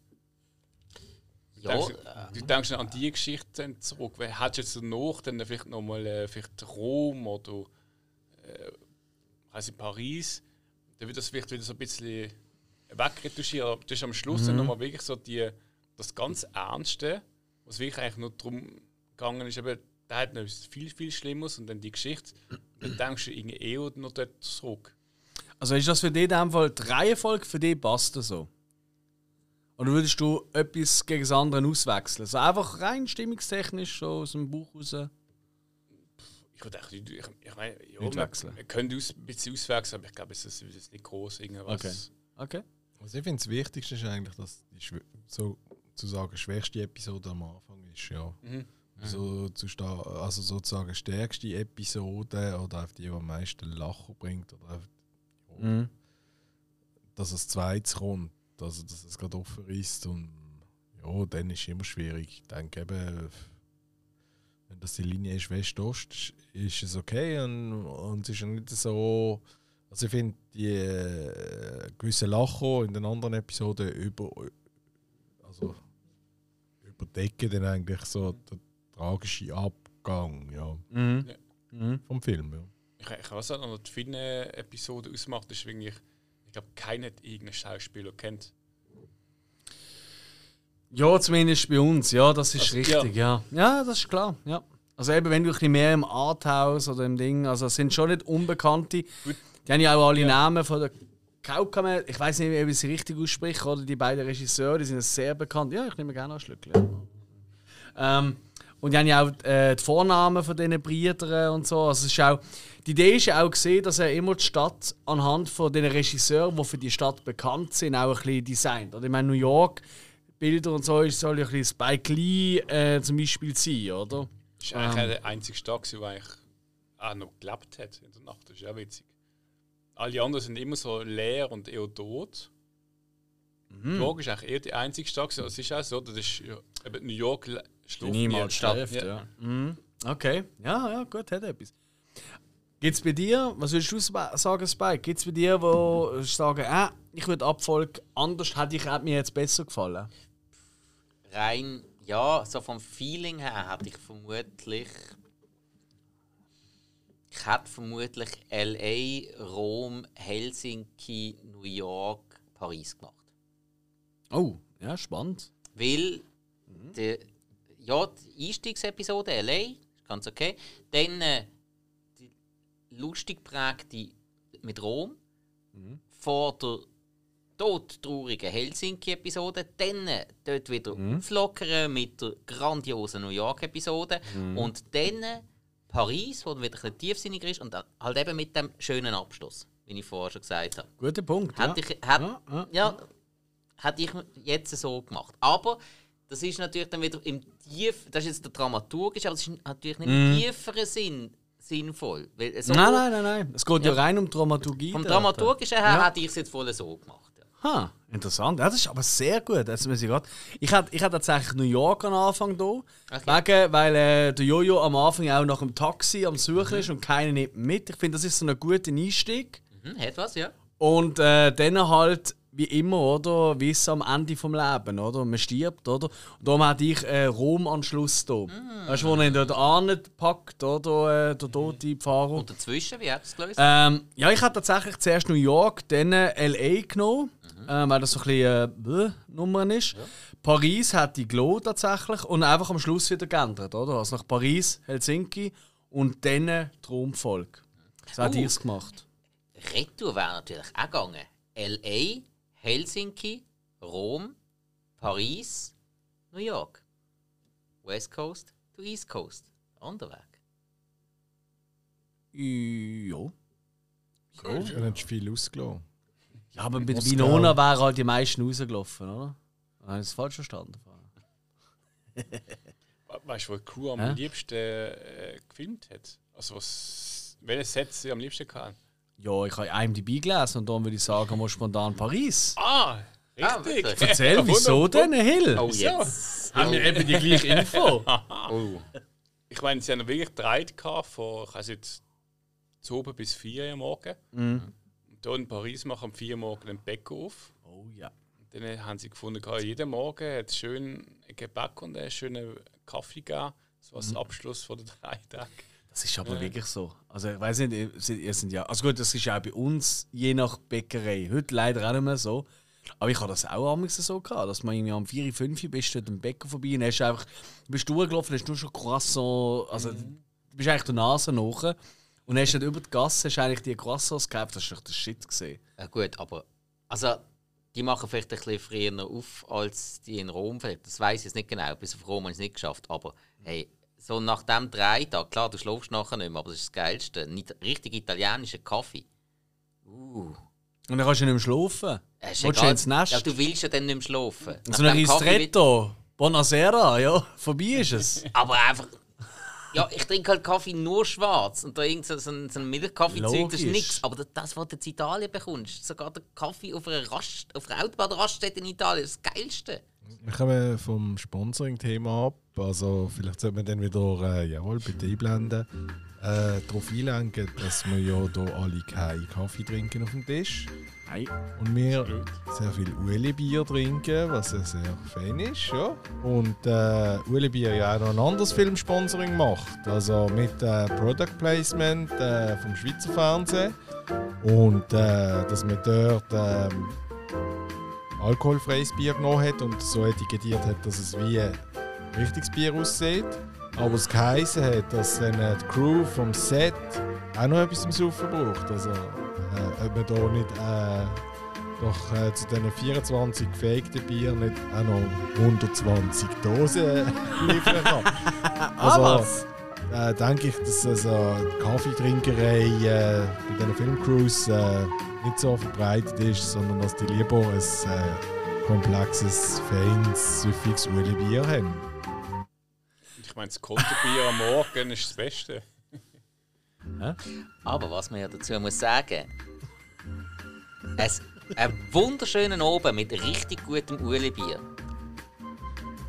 S2: ja,
S4: denkst,
S2: äh,
S4: du denkst an die Geschichte zurück. Hättest du jetzt danach dann vielleicht nochmal äh, vielleicht Rom oder äh, also in Paris, da wird das vielleicht wieder so ein bisschen wegretuschiert. Aber das ist am Schluss
S1: Mhm.
S4: dann nochmal wirklich so die, das ganz Ernste, was wirklich eigentlich nur darum gegangen ist, eben, der hat noch etwas viel, viel Schlimmeres und dann die Geschichte. Dann denkst du irgendwie eh noch dort zurück.
S1: Also ist das für dich in dem Fall die Reihenfolge für dich passt das so? Oder würdest du etwas gegen das andere auswechseln? Also einfach rein stimmungstechnisch so aus dem Buch raus?
S4: Ich würde echt, ich, ich meine, ja,
S1: Nicht
S4: man,
S1: wechseln.
S4: man könnte aus, ein bisschen auswechseln, aber ich glaube, es ist, es ist nicht groß irgendwas.
S1: Okay. Okay.
S3: Also ich finde, das Wichtigste ist eigentlich, dass die schw- sozusagen schwächste Episode am Anfang ist, ja.
S4: Mhm.
S3: So zu sta- also sozusagen stärkste Episode oder auf die, die am meisten Lachen bringt oder auf, ja,
S1: Mhm.
S3: dass es zweites kommt, also dass es gerade offen ist und ja, dann ist es immer schwierig. Ich denke eben, wenn das die Linie ist West-Ost, ist- ist es okay und, und es ist ja nicht so. Also ich finde die äh, gewissen Lachen in den anderen Episoden über also überdecken dann eigentlich so den tragischen Abgang ja,
S1: Mhm.
S4: Ja.
S1: Mhm.
S3: vom Film. Ja.
S4: Ich, ich weiß auch noch, die viele Episode ausmacht, ist wirklich, ich glaube, keiner hat irgendeinen Schauspieler kennt.
S1: Ja, zumindest bei uns, ja, das ist
S4: Also,
S1: richtig, ja. ja. das ist klar, ja. Also eben, wenn du ein bisschen mehr im Arthouse oder im Ding, also es sind schon nicht Unbekannte. Die haben ja auch alle Namen von der Kaukame, ich weiß nicht, ob ich sie richtig ausspreche, oder die beiden Regisseure, die sind ja sehr bekannt. Ja, ich nehme gerne ein Schlückchen. Ähm, und die haben ja auch äh, die Vornamen von diesen Brüdern und so. Also es ist auch, die Idee ist ja auch gesehen, dass er immer die Stadt anhand von den Regisseuren, die für die Stadt bekannt sind, auch ein bisschen designt. Oder ich meine, New York, Bilder und so, ist- soll ja ein bisschen Spike Lee äh, zum Beispiel sein, oder?
S4: Das ist eigentlich der einzige Tag, wo eigentlich auch noch gelebt hat in der Nacht. Das ist ja witzig. Alle anderen sind immer so leer und eher tot. New York ist eigentlich eher die einzige Stadt. Es ist auch so, das ist ja, New York schläft
S1: Niemals
S4: nie.
S1: schläft, ja. Mhm. Okay, ja, ja, gut, hat etwas. Gibt es bei dir, was würdest du sagen, Spike? Gibt es bei dir, wo sagen, äh, ich würde Abfolge anders, hätte ich hätte mir jetzt besser gefallen?
S2: Rein, ja, so vom Feeling her hätte ich vermutlich. Ich hätte vermutlich LA, Rom, Helsinki, New York, Paris gemacht.
S1: Oh, ja, spannend.
S2: Weil, die, ja, die Einstiegsepisode LA, ist ganz okay. Dann äh, die lustig prägte mit Rom. Vor der todtraurigen Helsinki-Episode. Dann äh, dort wieder auflockern mit der grandiosen New York-Episode. Und dann äh, Paris, wo dann wieder ein bisschen tiefsinniger ist. Und halt eben mit dem schönen Abschluss, wie ich vorher schon gesagt habe.
S1: Guter Punkt. Ja.
S2: Hätte ich, hätte,
S1: Ja, ja,
S2: ja, hätte ich jetzt so gemacht. Aber das ist natürlich dann wieder im tief, das ist jetzt der dramaturgisch, aber es ist natürlich nicht im tieferen Sinn sinnvoll. Weil so
S1: Nein, nein, nein, nein. Es geht ja,
S2: Ja.
S1: rein um Dramaturgie.
S2: Vom dramaturgischen her
S1: Ja.
S2: hätte ich es jetzt voll so gemacht.
S1: Ha, interessant. Ja, das ist aber sehr gut. Muss ich grad- ich hatte ich hatte tatsächlich New York am Anfang da. Wegen, weil äh, der Jojo am Anfang auch nach dem Taxi am Suchen ist und keiner nimmt mit. Ich finde, das ist so ein guter Einstieg.
S2: Hm, hat was, ja.
S1: Und äh, dann halt, wie immer, oder? Wie es am Ende vom Leben, oder? Man stirbt, oder? Und darum hatte ich äh, Rom am Schluss da. Weißt du, wo er dort anpackt, oder? Äh, der tote Pfarrer.
S2: Und dazwischen, wie hat es gelöst?
S1: Ähm, ja, ich habe tatsächlich zuerst New York, dann äh, LA genommen, äh, weil das so ein bisschen äh, Nummer ist. Paris hat die gelohnt tatsächlich und einfach am Schluss wieder geändert, oder? Also nach Paris, Helsinki und dann die Romfolge. So hat
S2: Uh.
S1: ihr es gemacht.
S2: Retour wäre natürlich auch gegangen. L.A., Helsinki, Rom, Paris, New York. West Coast to East Coast. Anderer Weg.
S1: Ja.
S3: So. Dann du viel ausgelassen.
S1: Ja, aber mit. Winona wären halt die meisten rausgelaufen, oder? Habe ich das falsch verstanden?
S4: Weißt du, wo die Crew am
S1: Hä?
S4: liebsten äh, gefilmt hat? Also, was, welches Set sie am liebsten hatten?
S1: Ja, ich habe IMDb gelesen und darum würde ich sagen, mal spontan Paris.
S4: Ah,
S2: Ah,
S4: richtig.
S2: wirklich?
S1: Erzähl, wieso denn, Hill?
S2: Oh, jetzt.
S1: Haben wir eben die gleiche Info?
S2: Oh.
S4: Ich meine, sie haben wirklich drei gehabt, von ich weiß zu oben bis vier Uhr morgen. Und hier in Paris machen am vier Uhr morgen den Bäcker auf.
S1: Oh ja.
S4: Und dann haben sie gefunden, jeden Morgen hat schön ein Gebäck und einen schönen Kaffee gegeben. So als Abschluss von den drei Tagen.
S1: Das ist aber wirklich so. Also ich weiß nicht, ihr sind ja. Also gut, das ist ja auch bei uns je nach Bäckerei. Heute leider auch nicht mehr so. Aber ich habe das auch amigs so gehabt, dass man irgendwie am 4, 5 bist du dem Bäcker vorbei und hast einfach, du bist durchgelaufen, hast nur schon Croissant, also du bist eigentlich der Nase nach und hast dann über die Gasse hast eigentlich die Croissants gekauft, das ist doch der Shit gesehen.
S2: Ja, gut, aber. Also, die machen vielleicht ein bisschen früher auf als die in Rom. vielleicht. Das weiß ich jetzt nicht genau. Bis auf Rom habe ich es nicht geschafft. Aber hey, so nach dem drei Tag, klar, du schläfst nachher nicht mehr, aber das ist das Geilste. Nicht, richtig italienischer Kaffee. Uh.
S1: Und dann kannst du nicht mehr schlafen.
S2: Ist
S1: Willst du ins Nest?
S2: Ja, du willst ja dann nicht mehr schlafen.
S1: so
S2: Nach
S1: ein Ristretto, Buonasera, ja, vorbei ist es.
S2: Aber einfach. Ja, ich trinke halt Kaffee nur schwarz. Und da irgend so so ein, so ein Milchkaffee-Zeug, das ist nichts. Aber das, was du in Italien bekommst, sogar der Kaffee auf einer, Rast, auf einer Autobahnraststätte in Italien, ist das Geilste.
S3: Wir kommen vom Sponsoring-Thema ab. Also vielleicht sollte man dann wieder, äh, jawohl, bitte einblenden, äh, darauf einlenken, dass wir ja hier alle keinen Kaffee trinken auf dem Tisch.
S1: Nein.
S3: Und wir sehr viel Ueli-Bier trinken, was ja sehr fein ist. Ja. Und äh, Ueli-Bier ja auch noch ein anderes Filmsponsoring macht. Also mit äh, Product Placement äh, vom Schweizer Fernsehen. Und äh, dass man dort ähm, alkoholfreies Bier genommen hat und so etikettiert hat, dass es wie ein richtiges Bier aussieht. Aber es geheißen hat, dass dann die Crew vom Set auch noch etwas zum Saufen braucht. Also, äh, ob man da nicht äh, doch äh, zu diesen 24 gefakten Bier nicht auch noch 120 Dosen liefern kann. Also,
S1: was?
S3: äh, denke ich, dass also die Kaffeetrinkerei äh, bei diesen Filmcrews äh, nicht so verbreitet ist, sondern dass die lieber ein äh, komplexes, feines, süffiges Ueli-Bier haben.
S4: Meine, das Konterbier am Morgen ist das Beste.
S2: Aber was man ja dazu muss sagen, es, ein wunderschöner Oben mit richtig gutem Ueli-Bier.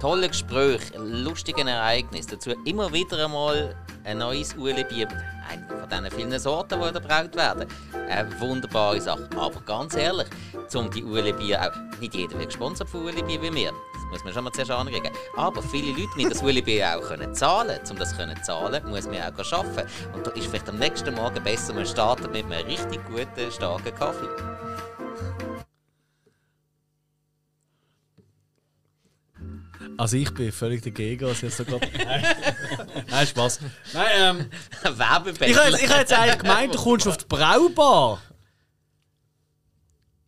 S2: Tolle Gespräche, lustigen Ereignis. Dazu immer wieder einmal ein neues Ueli-Bier. Eine von diesen vielen Sorten, die da gebraut werden. Eine wunderbare Sache. Aber ganz ehrlich, zum die Ueli-Bier auch. Nicht jeder wird gesponsert von Ueli-Bier wie mir. Das muss man schon mal zuerst ankriegen. Aber viele Leute müssen das Ueli-Bier auch können zahlen. Um das können zahlen, muss man auch arbeiten. Und da ist vielleicht am nächsten Morgen besser, man startet mit einem richtig guten, starken Kaffee.
S1: Also ich bin völlig dagegen, was jetzt so gerade. Nein, Spaß. Nein, ähm,
S2: Werbebälle.
S1: ich habe ich hab jetzt eigentlich gemeint, du kommst auf die Braubar.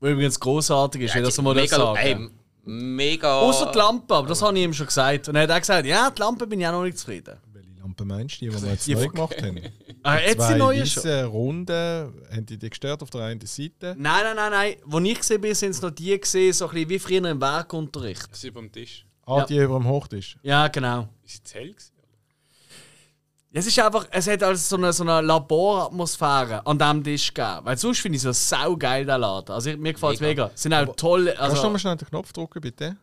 S1: Übrigens großartig ist, wenn das mal das sagen.
S2: ey, mega.
S1: Außer die Lampe, aber das habe ich ihm schon gesagt. Und er hat auch gesagt, ja, die Lampe bin ich auch noch nicht zufrieden.
S3: Welche Lampe meinst du, die, die wir jetzt
S1: Die
S3: neu gemacht haben?
S1: Ah, jetzt die neue schon?
S3: weisse Runden, haben die dich gestört auf der einen Seite?
S1: Nein, nein, nein, nein. Wo ich gesehen bin, sind es noch die gesehen, so ein bisschen wie früher im Werkunterricht.
S4: Das ist über dem Tisch.
S3: Ah,
S1: Ja.
S3: die über dem Hochtisch.
S1: Ja, genau.
S4: Ist es hell?
S1: Es ist einfach, es hat also so eine, so eine Laboratmosphäre an diesem Tisch gegeben. Weil sonst finde ich es so saugeil, der Laden. Also ich, mir gefällt es
S2: Mega.
S1: mega. Es sind auch tolle,
S3: Kannst du
S1: also
S3: mal schnell den Knopf drücken, bitte?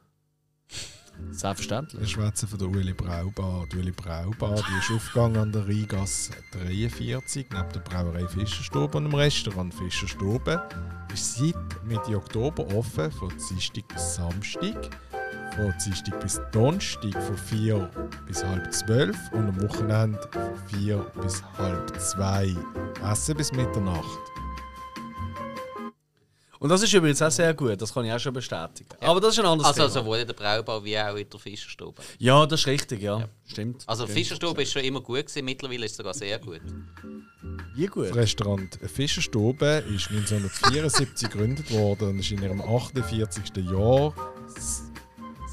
S1: selbstverständlich.
S3: Wir schwätzen von der Ueli Braubar. Die Ueli Braubar die ist aufgegangen an der Rheingasse 43, neben der Brauerei Fischerstube und dem Restaurant Fischerstube. Ist seit Mitte Oktober offen, von Dienstag bis Samstag. Von Dienstag bis Donnerstag von 4 bis halb 12 und am Wochenende von 4 bis halb 2. Essen bis Mitternacht.
S1: Und das ist übrigens auch sehr gut, das kann ich auch schon bestätigen. Aber das ist ein anderes
S2: Also
S1: Thema.
S2: sowohl in der Braubau wie auch in der Fischerstube.
S1: Ja, das ist richtig, ja. Stimmt.
S2: Also
S1: Stimmt.
S2: Fischerstube ist schon immer gut gewesen, mittlerweile ist es sogar sehr gut.
S1: Wie gut.
S3: Das Restaurant Fischerstube ist 1974 gegründet worden und ist in ihrem 48. Jahr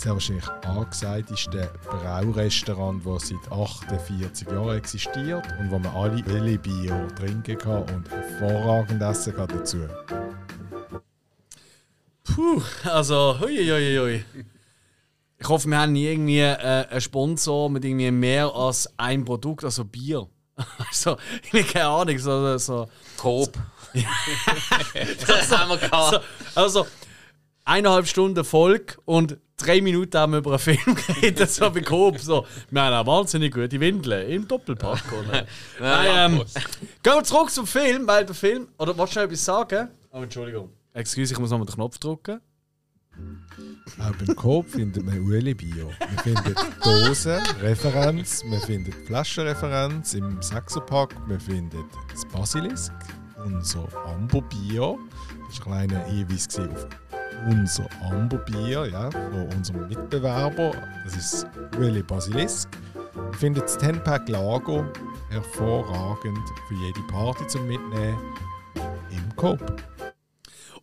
S3: das sehr wahrscheinlich angesagteste Braurestaurant, das seit 48 Jahren existiert und wo man alle Welle Bier trinken kann und hervorragend essen kann dazu.
S1: Puh, also, hui, hui, hui. Ich hoffe, wir haben nie irgendwie äh, einen Sponsor mit irgendwie mehr als ein Produkt, also Bier. Also, ich habe keine Ahnung, so, so,
S2: Coop. das haben wir gehabt.
S1: so, also eineinhalb Stunden Volk und drei Minuten haben wir über einen Film geredet, so wie Coop. So, wir haben eine wahnsinnig gute Windeln im Doppelpack. Oder? Nein, ähm, gehen wir zurück zum Film, weil der Film. Oder wolltest du noch etwas sagen? Oh, Entschuldigung. Excuse, ich muss nochmal den Knopf drücken.
S3: Auch beim Coop findet man Ueli Bio. Man findet Dosen, Referenz, man findet Flaschenreferenz im Sechserpack, man findet das Basilisk, unser Ambo Bio. Das war ein kleiner Hinweis auf unser Ambo Bier, ja, von unserem Mitbewerber. Das ist Ueli Basilisk. Man findet das 10-Pack Lago hervorragend für jede Party zum Mitnehmen im Coop.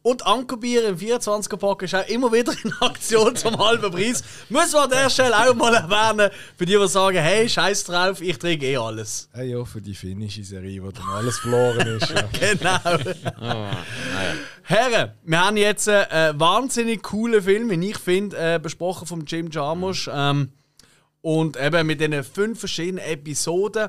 S1: Und Ankerbier im 24er-Pack ist auch immer wieder in Aktion zum halben Preis. Müssen wir an der Stelle auch mal erwähnen, für die, die sagen, hey, scheiß drauf, ich trinke eh alles.
S3: Ja, ja, für die finnische Serie, wo dann alles verloren ist. Ja.
S1: Genau.
S2: Oh, naja.
S1: Herren, wir haben jetzt einen äh, wahnsinnig coolen Film, wie ich finde, äh, besprochen von Jim Jarmusch. Ähm, und eben mit diesen fünf verschiedenen Episoden.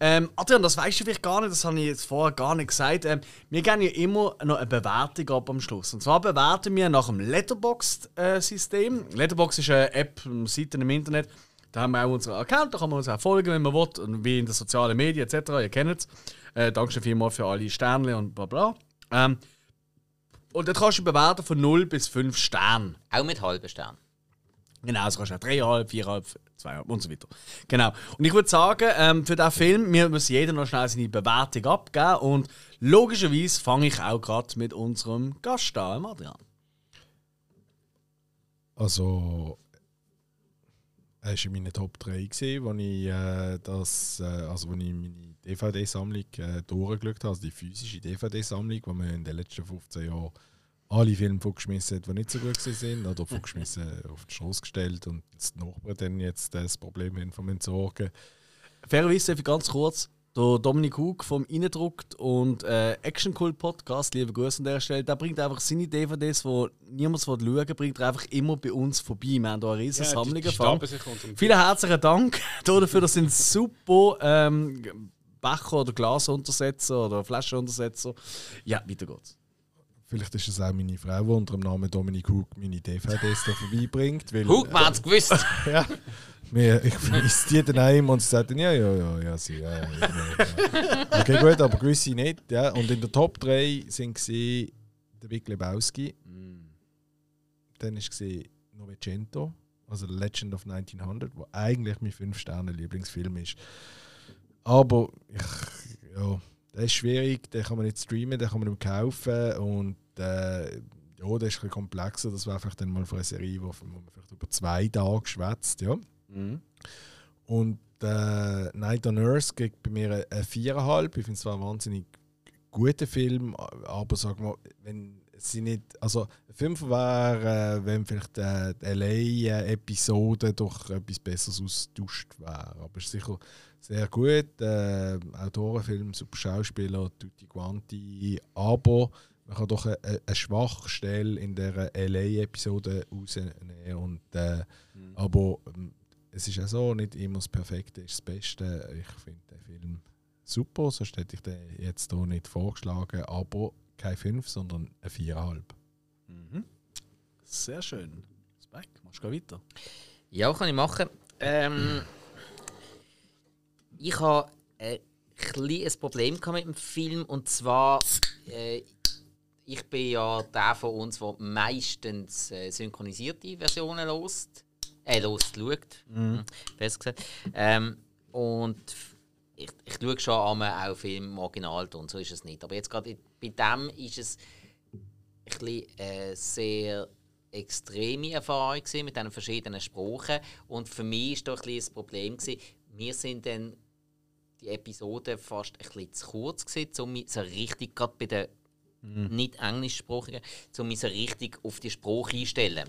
S1: Ähm, Adrian, das weißt du vielleicht gar nicht, das habe ich jetzt vorher gar nicht gesagt. Ähm, wir geben ja immer noch eine Bewertung ab am Schluss. Und zwar bewerten wir nach dem Letterboxd-System. Letterboxd ist eine App, eine Seite im Internet. Da haben wir auch unseren Account, da kann man uns auch folgen, wenn man will. Und wie in den sozialen Medien etc. Ihr kennt es. Äh, Dankeschön vielmals für alle Sterne und bla bla. Ähm, und dort kannst du bewerten von 0 bis 5 Sternen.
S2: Auch mit halben Stern.
S1: Genau, also kannst du auch 3,5, 4,5, 2,5 und so weiter. Genau. Und ich würde sagen, ähm, für diesen Film, wir müssen jeder noch schnell seine Bewertung abgeben. Und logischerweise fange ich auch gerade mit unserem Gast an, Adrian.
S3: Also, er war in meinen Top 3, gewesen, wo ich, äh, das, äh, also wo ich meine DVD-Sammlung äh, durchgeschaut habe, also die physische DVD-Sammlung, die man in den letzten 15 Jahren alle Filme vorgeschmissen hat, die nicht so gut waren, oder vorgeschmissen auf die Straße gestellt und die Nachbarn dann jetzt das Problem haben vom Entsorgen.
S1: Fairerweise für ganz kurz, der Dominik Hug vom Innendruckt und äh, Action Cult Podcast, liebe Grüße an der Stelle, der bringt einfach seine DVDs, die niemand schauen will, bringt er einfach immer bei uns vorbei. Wir haben hier eine riesige Sammlung
S4: sich unter dem
S1: Vielen herzlichen Dank dafür, das sind super ähm, Becher oder Glasuntersetzer oder Flaschenuntersetzer. Ja, weiter geht's.
S3: Vielleicht ist es auch meine Frau, die unter dem Namen Dominik Hug meine DVDs da vorbeibringt.
S2: Hug, man hat es gewusst.
S3: ja, mir, ich vermisse die dann auch immer und sie sagen, ja, ja, ja, ja, sie, ja, ja, ja. Okay, gut, aber gewisse nicht. Ja. Und in der Top 3 sind sie der Big Lebowski. Dann war Novecento, also Legend of 1900, wo eigentlich mein 5-Sterne-Lieblingsfilm ist. Aber ich, ja, der ist schwierig, den kann man nicht streamen, den kann man nicht kaufen und äh, ja, der ist ein komplexer. Das wäre vielleicht dann mal für eine Serie, wo man vielleicht über zwei Tage schwätzt, ja. Und äh, Night on Earth gibt bei mir eine- eine 4,5. Ich finde es zwar ein wahnsinnig guter Film, aber sag mal, wenn sie nicht. Also, Fünfer wäre, äh, wenn vielleicht äh, die LA-Episode durch etwas Besseres austauscht wäre. Aber es ist sicher sehr gut. Äh, Autorenfilm, super Schauspieler, tutti quanti. Aber man kann doch eine, eine Schwachstelle in der LA-Episode rausnehmen. Und, äh, Aber ähm, es ist ja so, nicht immer das Perfekte ist das Beste. Ich finde den Film super, sonst hätte ich den jetzt hier nicht vorgeschlagen. Aber kein 5, sondern ein 4,5.
S1: Sehr schön. Speck, machst du gleich weiter?
S2: Ja, kann ich machen. Ähm, ich habe ein kleines Problem mit dem Film und zwar äh, ich bin ja der von uns, der meistens äh, synchronisierte Versionen lost, äh, lost schaut, mhm. besser gesagt. Ähm, und ich, ich schaue schon einmal auch Filme im Originalton, so ist es nicht. Aber jetzt gerade bei dem ist es ein bisschen, äh, sehr extreme Erfahrung gewesen mit diesen verschiedenen Sprachen. Und für mich war doch ein das Problem, gewesen, wir sind dann die Episode fast ein bisschen zu kurz gewesen, um mich so richtig, gerade bei den nicht englischsprachigen, um mich so richtig auf die Sprache einstellen.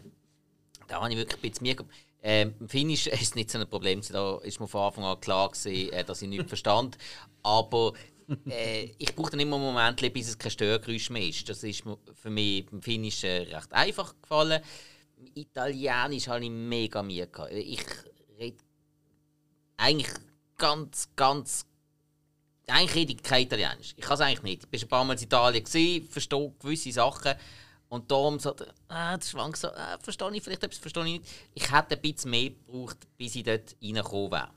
S2: Da habe ich wirklich ein bisschen mir. Ähm, Im Finnisch ist es nicht so ein Problem. Da ist mir von Anfang an klar, gewesen, äh, dass ich nichts verstand. Aber äh, ich brauche dann immer einen Moment, bis es kein Störgeräusch mehr ist. Das ist für mich im Finnisch äh, recht einfach gefallen. Italienisch habe ich mega Mühe gehabt. Ich rede eigentlich ganz, ganz. Eigentlich rede ich kein Italienisch. Ich kann es eigentlich nicht. Ich war ein paar Mal in Italien, verstehe gewisse Sachen. Und darum so, ah, der Schwank so, ah, verstehe ich vielleicht etwas, verstehe ich nicht. Ich hätte ein bisschen mehr gebraucht, bis ich dort reingekommen wäre.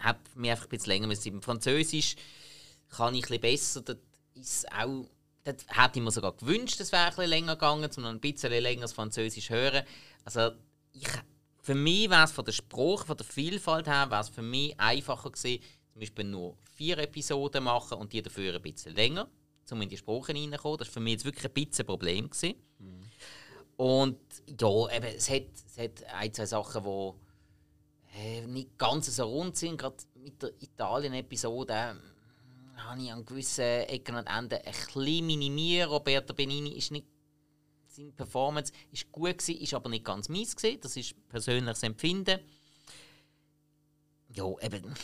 S2: Hat mir einfach ein bisschen länger müssen. Im Französisch kann ich ein bisschen besser. Dort ist auch das hätte ich mir sogar gewünscht, es wäre ein bisschen länger gegangen, um ein bisschen länger das Französisch zu hören. Also, ich, für mich wäre es von der Sprache, von der Vielfalt her, wäre es für mich einfacher gewesen, zum Beispiel nur vier Episoden machen und die dafür ein bisschen länger, um in die Sprache reinzukommen. Das war für mich jetzt wirklich ein bisschen ein Problem. Gewesen. Und ja, eben, es, hat, es hat ein, zwei Sachen, die äh, nicht ganz so rund sind. Gerade mit der Italien-Episode äh, habe ich an gewissen Ecken und Enden ein bisschen minimiert. Roberto Benini ist nicht seine Performance ist gut gewesen, ist aber nicht ganz mies gewesen. Das ist persönliches Empfinden. Ja, eben,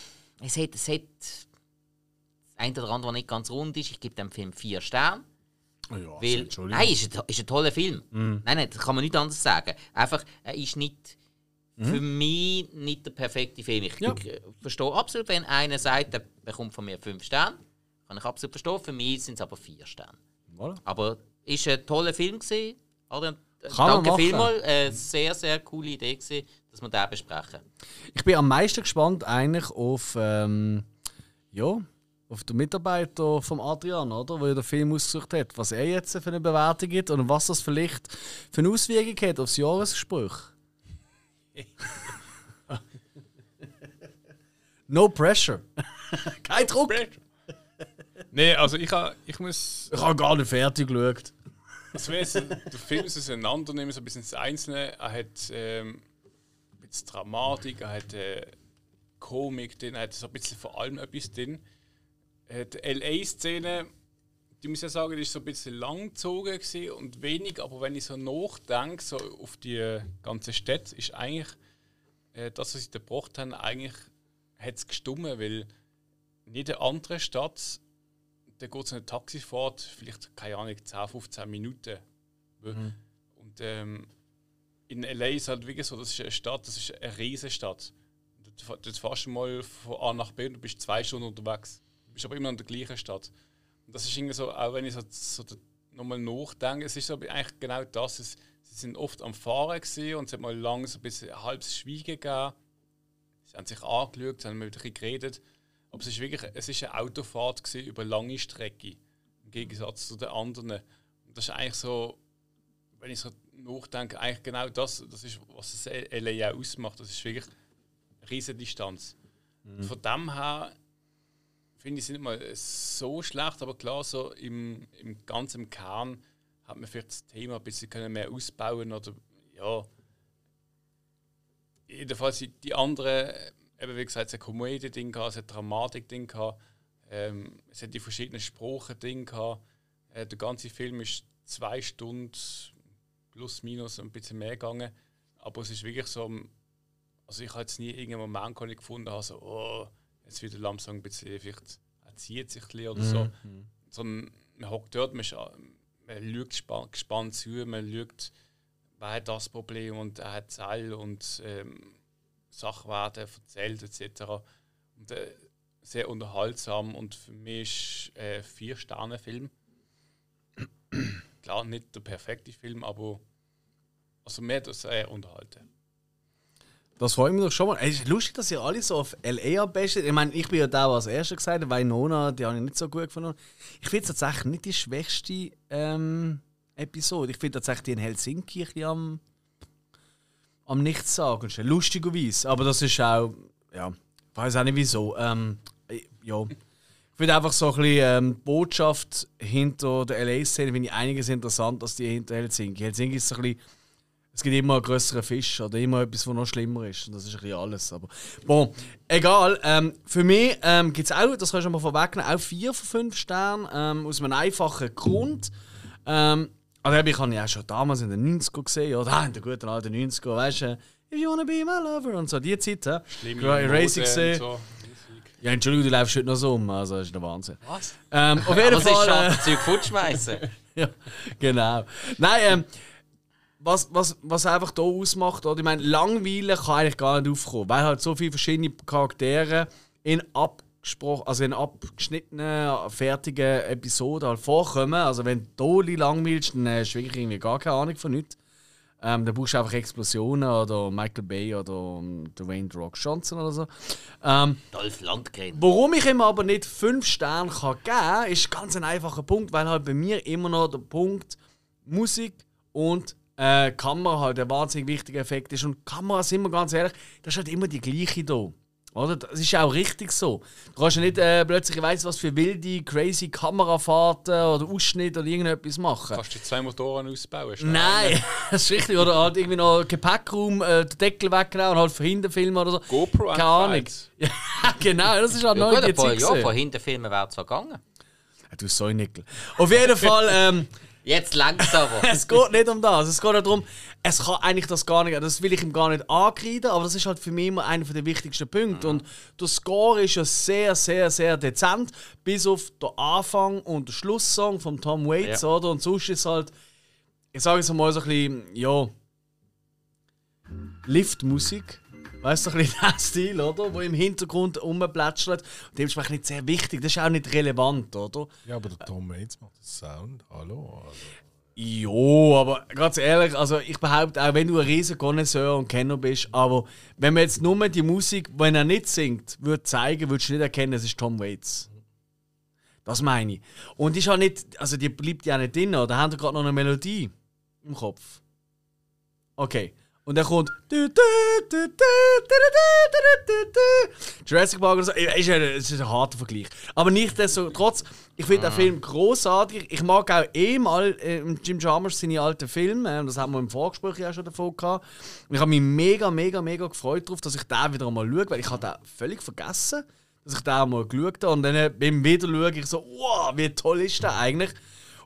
S2: es hat, es hat das eine oder andere, was nicht ganz rund ist. Ich gebe dem Film vier Sterne.
S1: Ja,
S2: Weil,
S1: Entschuldigung.
S2: nein, ist ein, ist ein toller Film. Nein, nein, das kann man nicht anders sagen. Einfach, er ist nicht für mich nicht der perfekte Film. Ich,
S1: Ja.
S2: verstehe absolut, wenn einer sagt, er bekommt von mir fünf Sterne. Kann ich absolut verstehen. Für mich sind es aber vier Sterne.
S1: Voilà.
S2: Aber ist ein toller Film gewesen. Adrian, äh,
S1: Kann
S2: danke vielmals. Eine sehr, sehr coole Idee gewesen, dass wir den besprechen.
S1: Ich bin am meisten gespannt eigentlich auf, ähm, ja, auf den Mitarbeiter vom Adrian, oder? Der den Film ausgesucht hat. Was er jetzt für eine Bewertung gibt und was das vielleicht für eine Auswirkung hat aufs Jahresgespräch. No pressure. Kein Druck.
S5: Nee, also ich, ha, ich muss.
S1: Ich habe gar nicht fertig geschaut.
S4: Also wenn jetzt der Film ist auseinandernehmen, so ein bisschen das Einzelne, er hat ähm, ein bisschen Dramatik, er hat äh, Komik drin, er hat so ein bisschen vor allem etwas drin. Äh, die LA-Szene, die muss ich sagen, die ist so ein bisschen langgezogen und wenig, aber wenn ich so nachdenke, so auf die ganze Stadt, ist eigentlich äh, das, was sie da gebracht haben, eigentlich hat es gestummen, weil in jeder anderen Stadt da geht es eine Taxifahrt, vielleicht, keine Ahnung, 10, 15 Minuten. Und ähm, in LA ist halt wirklich so, das ist eine Stadt, das ist eine riesige Stadt. Du, fa- du fährst mal von A nach B und du bist zwei Stunden unterwegs. Du bist aber immer in der gleichen Stadt. Das ist irgendwie so, auch wenn ich so, so nochmal nachdenke, es ist so eigentlich genau das. Es, sie sind oft am Fahren gewesen und es hat mal lang so ein bisschen halbes Schweigen gegeben. Sie haben sich angeschaut, sie haben mal ein bisschen geredet. Aber es ist wirklich es ist eine Autofahrt gewesen über lange Strecke. Im Gegensatz zu den anderen. Und das ist eigentlich so, wenn ich so nachdenke, eigentlich genau das, das ist, was das LA ausmacht. Das ist wirklich eine riesige Distanz. Und Von dem her finde ich nicht mal so schlecht, aber klar, so im, im ganzen Kern hat man vielleicht das Thema ein bisschen können mehr ausbauen oder ja. Jedenfalls die- anderen, eben wie gesagt, es hat Komödie-Ding es hat Dramatik-Ding ähm, es hat die verschiedenen Sprachen-Ding. Äh, der ganze Film ist zwei Stunden plus minus ein bisschen mehr gegangen. Aber es ist wirklich so, also ich habe jetzt nie irgendeinen Moment gefunden habe, so, oh, jetzt wieder langsam ein bisschen, vielleicht er zieht sich ein bisschen oder so. Sondern man hockt dort, man, man schaut spa- gespannt zu, man schaut, wer hat das Problem und er hat Zell und ähm, Sachen werden erzählt etc. Und, äh, sehr unterhaltsam und für mich ist äh, vier Sterne Film. Klar, nicht der perfekte Film, aber also mir hat das sehr unterhalten.
S1: Das freut mich doch schon mal. Es ist lustig, dass ihr alle so auf LA abbasht. Ich meine, ich bin ja der, der als Erster gesagt hat, weil Nona, die habe ich nicht so gut gefunden. Ich finde es tatsächlich nicht die schwächste ähm, Episode. Ich finde tatsächlich die in Helsinki ein bisschen am, am Nichtssagendsten. Lustigerweise. Aber das ist auch, ja, ich weiß auch nicht wieso. Ähm, ja. Ich finde einfach so ein bisschen ähm, Botschaft hinter der LA-Szene, finde ich einiges interessant als die hinter Helsinki. Helsinki ist so ein bisschen es gibt immer einen größeren Fisch oder immer etwas, was noch schlimmer ist. Und das ist ein bisschen alles. Aber bon, egal. Ähm, für mich ähm, gibt es auch, das kannst du mal vorwegnehmen, auch vier von fünf Sternen. Ähm, aus einem einfachen Grund. Ähm, also ich habe ja auch schon damals in den 90er gesehen, oder in den guten alten 90er, weißt du, If you wanna be my lover und so, die Zeit. Ja.
S4: Schlimme
S1: Gerade Racing gesehen.
S4: so.
S1: Ja, Entschuldigung, du läufst heute noch so um, also das ist der Wahnsinn.
S2: Was?
S1: Ähm, auf jeden
S2: Aber es ist
S1: Fall.
S2: schade,
S1: Äh,
S2: fortschmeißen.
S1: ja, genau. Nein, ähm, was, was, was einfach hier ausmacht, oder? ich meine, Langweile kann eigentlich gar nicht aufkommen, weil halt so viele verschiedene Charaktere in abgesprochen, also in abgeschnittenen, fertigen Episoden halt vorkommen. Also wenn du die langweilst, dann hast du wirklich irgendwie gar keine Ahnung von nichts. Ähm, da brauchst du einfach Explosionen oder Michael Bay oder um, Dwayne Rock Johnson oder so. Ähm,
S2: Dolph Landgren.
S1: Warum ich ihm aber nicht 5 Sterne kann geben kann, ist ganz ein einfacher Punkt, weil halt bei mir immer noch der Punkt Musik und äh, Kamera halt ein wahnsinnig wichtiger Effekt ist. Und Kamera, sind wir ganz ehrlich, das ist halt immer die gleiche da. Oder? Das ist auch richtig so. Du kannst ja nicht äh, plötzlich, ich weiss was für wilde, crazy Kamerafahrten oder Ausschnitte oder irgendetwas machen.
S4: Kannst du zwei Motoren ausbauen?
S1: Nein, das ist richtig. Oder halt irgendwie noch Gepäckraum, äh, den Deckel wegnehmen und halt von hinten filmen oder so.
S4: GoPro
S1: Keine Ahnung. Ja, genau, das ist halt
S2: Ja,
S1: neu
S2: gut,
S1: die
S2: ein paar. Jahre von hinten filmen wäre zwar gegangen.
S1: Ja, Du Säunickel. Auf jeden Fall, ähm,
S2: Jetzt längst aber.
S1: es geht nicht um das. Es geht darum, es kann eigentlich das gar nicht, das will ich ihm gar nicht ankreiden, aber das ist halt für mich immer einer der wichtigsten Punkte. Und der Score ist ja sehr, sehr, sehr dezent, bis auf den Anfang und den Schlusssong von Tom Waits,
S2: Ja.
S1: oder? Und sonst ist halt, ich sage jetzt mal so ein bisschen, ja, Liftmusik. Weißt du, so ein bisschen der Stil, oder? Wo im Hintergrund rumplätschert. Und dementsprechend nicht sehr wichtig. Das ist auch nicht relevant, oder?
S3: Ja, aber der Tom Waits macht den Sound. Hallo. Also,
S1: Jo, aber ganz ehrlich, also ich behaupte auch, wenn du ein riesen Connoisseur und Kenner bist, aber wenn man jetzt nur die Musik, wenn er nicht singt, würde zeigen, würdest du nicht erkennen, es ist Tom Waits. Das meine ich. Und die ist auch nicht, also die bleibt ja nicht drin, oder? Da haben wir gerade noch eine Melodie im Kopf. Okay. Und dann kommt. Jurassic Park oder so. Ist ist ein harter Vergleich. Aber nichtsdestotrotz, ich finde den Film großartig. Ich mag auch eh mal äh, Jim Jarmusch seine alten Filme. Das haben wir im Vorgespräch ja schon davon gehabt. Und ich habe mich mega, mega, mega gefreut darauf, dass ich den wieder einmal schaue, weil ich habe den völlig vergessen dass ich da mal geschaut habe. Und dann beim Wiederschauen ich so, wow, wie toll ist der eigentlich?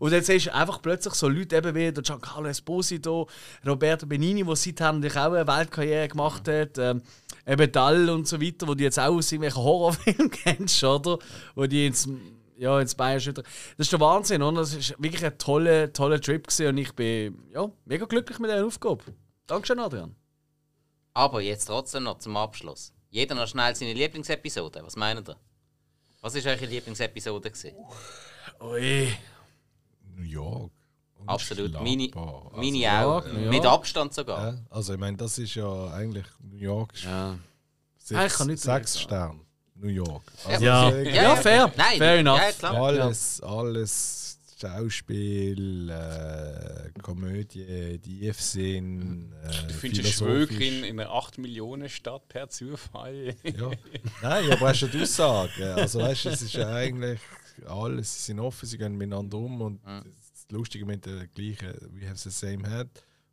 S1: Und jetzt siehst du einfach plötzlich so Leute eben wie der Giancarlo Esposito, Roberto Benini, der seither natürlich auch eine Weltkarriere gemacht hat, ähm, eben Dall und so weiter, wo du jetzt auch aus irgendwelchen Horrorfilmen kennst, oder? Wo die ins, ja, ins Bein schüttern. Das ist der Wahnsinn, oder? Das ist wirklich ein toller, toller Trip gewesen und ich bin ja, mega glücklich mit dieser Aufgabe. Dankeschön, Adrian.
S2: Aber jetzt trotzdem noch zum Abschluss. Jeder noch schnell seine Lieblingsepisode. Was meint ihr? Was war eure Lieblingsepisode? Gewesen?
S1: Ui.
S3: New York.
S2: Absolut. Meine,
S3: Also,
S2: meine
S1: ja,
S2: auch.
S1: ja.
S2: Mit Abstand sogar.
S3: ja, also ich meine, das ist ja eigentlich New York.
S1: Ja.
S3: sechs,
S1: Ah, ich kann nicht
S3: sechs. Sterne. New York. Also
S1: Ja. Ja, fair.
S2: Nein,
S1: Fair enough.
S2: Ja, klar.
S3: Alles, alles Schauspiel, äh, Komödie, Tiefsinn. Äh,
S4: Du findest eine
S3: philosophisch.
S4: Schwögerin in einer 8 Millionen Stadt per Zufall.
S3: Ja. Nein, aber hast du die Aussage? Also weißt du, es ist ja eigentlich alles, sie sind offen, sie gehen miteinander um und das Lustige mit der gleichen, we have the same head.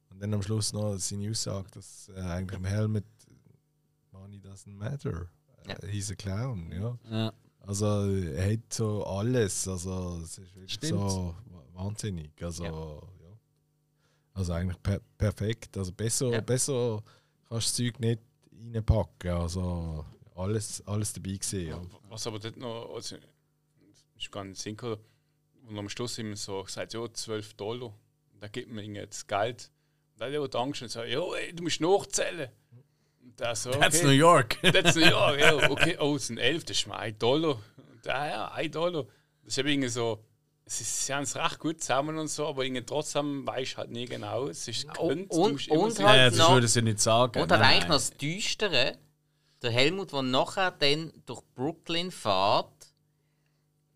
S3: Und dann am Schluss noch seine Aussage, dass äh, eigentlich im Helmet money doesn't matter.
S2: Ja.
S3: Äh, He's a clown, ja.
S1: Ja.
S3: Also er hat so alles, also es ist wirklich
S1: Stimmt.
S3: so wa- wahnsinnig. Also
S2: Ja.
S3: ja. Also eigentlich per perfekt. Also besser,
S2: Ja.
S3: besser kannst du das Zeug nicht reinpacken. Also alles, alles dabei gesehen. Ja.
S4: Was aber dort noch, also, ist gar nicht gekommen, und am Schluss immer so gesagt, ja, 12 Dollar. Und dann gibt man ihnen das Geld. Und dann hat er Angst und sagt, ja, ey, du musst nachzählen. Und der so, okay.
S1: That's New York.
S4: That's New York, ja, okay, oh, es sind 11, das ist mal 1 Dollar. Und der, ja, 1 Dollar. Das ist eben irgendwie so, es ist, sie haben es recht gut zusammen und so, aber irgendwie trotzdem weiß halt nie genau. Es ist
S2: Und-
S4: könnte,
S2: und-
S4: du
S2: und
S4: sagen,
S2: halt
S1: Ja, das
S2: noch-
S1: würde ich nicht sagen.
S2: Und hat
S1: Nein,
S2: eigentlich noch das Düstere. Der Helmut, der nachher dann durch Brooklyn fährt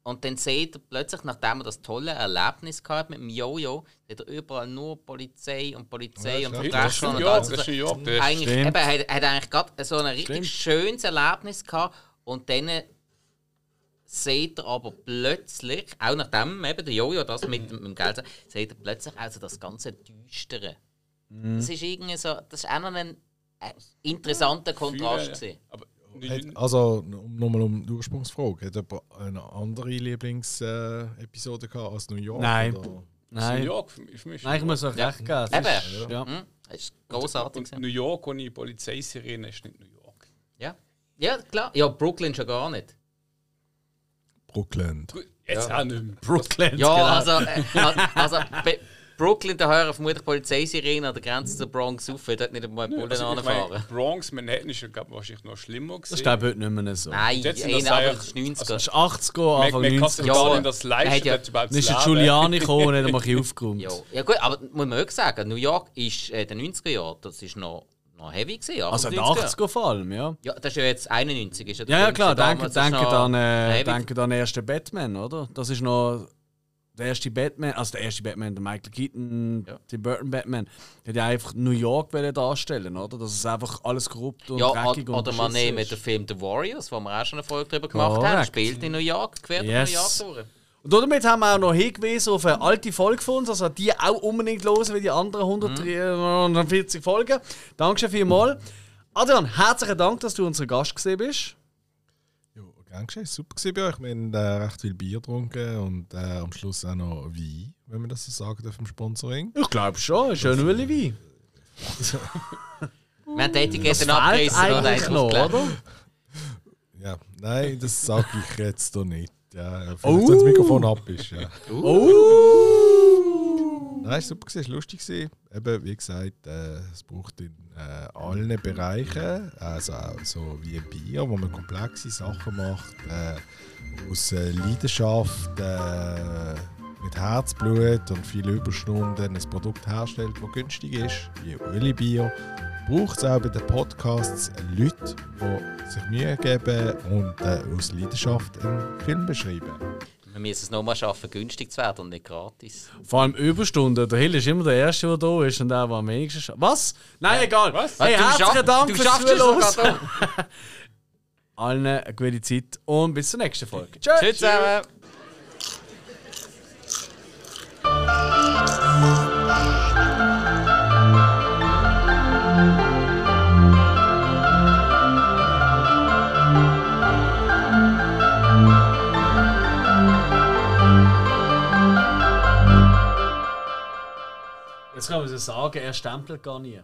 S2: und dann sieht er plötzlich, nachdem er das tolle Erlebnis gehabt mit dem Jojo, sieht er überall nur Polizei und Polizei
S3: Ja,
S2: und
S4: New
S2: und alles.
S4: das ist York. Das ist,
S2: Eigentlich,
S1: Stimmt.
S2: eben, er hat, hat eigentlich gerade so ein richtig
S1: Stimmt.
S2: schönes Erlebnis gehabt und dann sieht er aber plötzlich, auch nachdem eben der Jojo das mit, dem- mit dem Geld sieht er plötzlich also das ganze Düstere. Das ist irgendwie so, das ist auch noch ein äh, interessanter Kontrast
S4: Viele.
S3: Hat, also um, nochmal um die Ursprungsfrage. Hat jemand eine andere Lieblingsepisode äh, gehabt als New York?
S1: Nein.
S3: Oder?
S4: New
S1: Nein.
S4: York für mich, für mich ist
S1: Nein, ich
S4: New
S1: muss
S4: York.
S1: euch recht geben. Es
S2: Eben.
S1: ist- Ja.
S2: Hm? Das ist großartig.
S4: New York ohne Polizeisirene ist nicht New York.
S2: Ja. ja, klar. Ja, Brooklyn schon gar nicht.
S3: Brooklyn.
S4: Jetzt auch nicht mehr.
S1: Brooklyn.
S2: Ja,
S1: genau.
S2: also, äh, also Be Brooklyn, da hören vermutlich Polizeisirenen an der Grenze zur Bronx auf, weil dort nicht einmal Bullen
S4: Also, ich meine,
S2: anfahren.
S4: Bronx, Manhattan ist wahrscheinlich noch schlimmer gewesen.
S1: Das ist glaube ich heute nicht mehr so.
S2: Nein,
S4: Jetzt sind
S2: in
S4: das
S2: aber das ist 90er.
S1: Das ist 80er,
S4: man,
S1: Anfang
S4: man kann sich
S1: 90er.
S4: gar
S2: Ja,
S4: nicht das leisten,
S2: hat ja-
S4: überhaupt
S1: Dann ist der. Giuliani gekommen und hat ein bisschen aufgeräumt.
S2: Ja. ja gut, aber muss man wirklich sagen, New York ist äh, den 90er Jahren, das ist noch, noch heavy gewesen.
S1: Also
S2: in
S1: die 80er vor allem, ja.
S2: Ja, das ist ja jetzt 91. Ist ja, der
S1: Ja, ja klar, denke, denke, an, äh, denke an den ersten Batman, oder? Das ist noch der erste Batman, also der erste Batman, der Michael Keaton,
S2: Ja.
S1: Tim Burton Batman, der hat ja einfach New York darstellen, oder? Dass es einfach alles korrupt und
S2: Ja,
S1: dreckig
S2: oder,
S1: und
S2: oder man nehmen den Film The Warriors, wo wir auch schon eine Folge darüber gemacht haben.
S1: Korrekt.
S2: Spielt in New York, quer
S1: Yes.
S2: New York durch.
S1: Und damit haben wir auch noch hingewiesen auf eine alte Folge von uns, also die auch unbedingt hören, wie die anderen 140 Folgen. Dankeschön vielmals. Adrian, herzlichen Dank, dass du unser Gast gewesen bist.
S3: Gern geschehen. Super gewesen bei euch. Wir haben äh, recht viel Bier getrunken und äh, am Schluss auch noch Wein, wenn man das so sagen darf im Sponsoring.
S1: Ich glaube schon, ist ja nur ein Wein.
S2: Wir haben die Etiketten abgerissen und
S1: eigentlich noch, oder?
S3: Ja, nein, das sage ich jetzt doch nicht. Ja, vielleicht,
S1: Oh.
S3: wenn das Mikrofon ab ist. Ja.
S1: Oh!
S3: Nein, super gewesen, lustig. Gewesen. Eben, wie gesagt, äh, es braucht in äh, allen Bereichen, also auch so wie ein Bier, wo man komplexe Sachen macht, äh, aus äh, Leidenschaft, äh, mit Herzblut und viele Überstunden ein Produkt herstellt, das günstig ist, wie Ueli Bier. Braucht es auch bei den Podcasts Leute, die sich Mühe geben und äh, aus Leidenschaft einen Film beschreiben.
S2: Wir müssen es nochmal schaffen, günstig zu werden und nicht gratis.
S1: Vor allem Überstunden. Der Hill ist immer der Erste, der da ist und der, der am wenigsten schafft. Was? Nein, egal.
S4: Was?
S1: Hey,
S2: Du
S1: herzlichen Dank
S2: du
S1: fürs Zuhören. Allen eine gute Zeit und bis zur nächsten Folge. Tschüss.
S2: Tschüss zusammen.
S1: Jetzt kann man so sagen, er stempelt gar nie.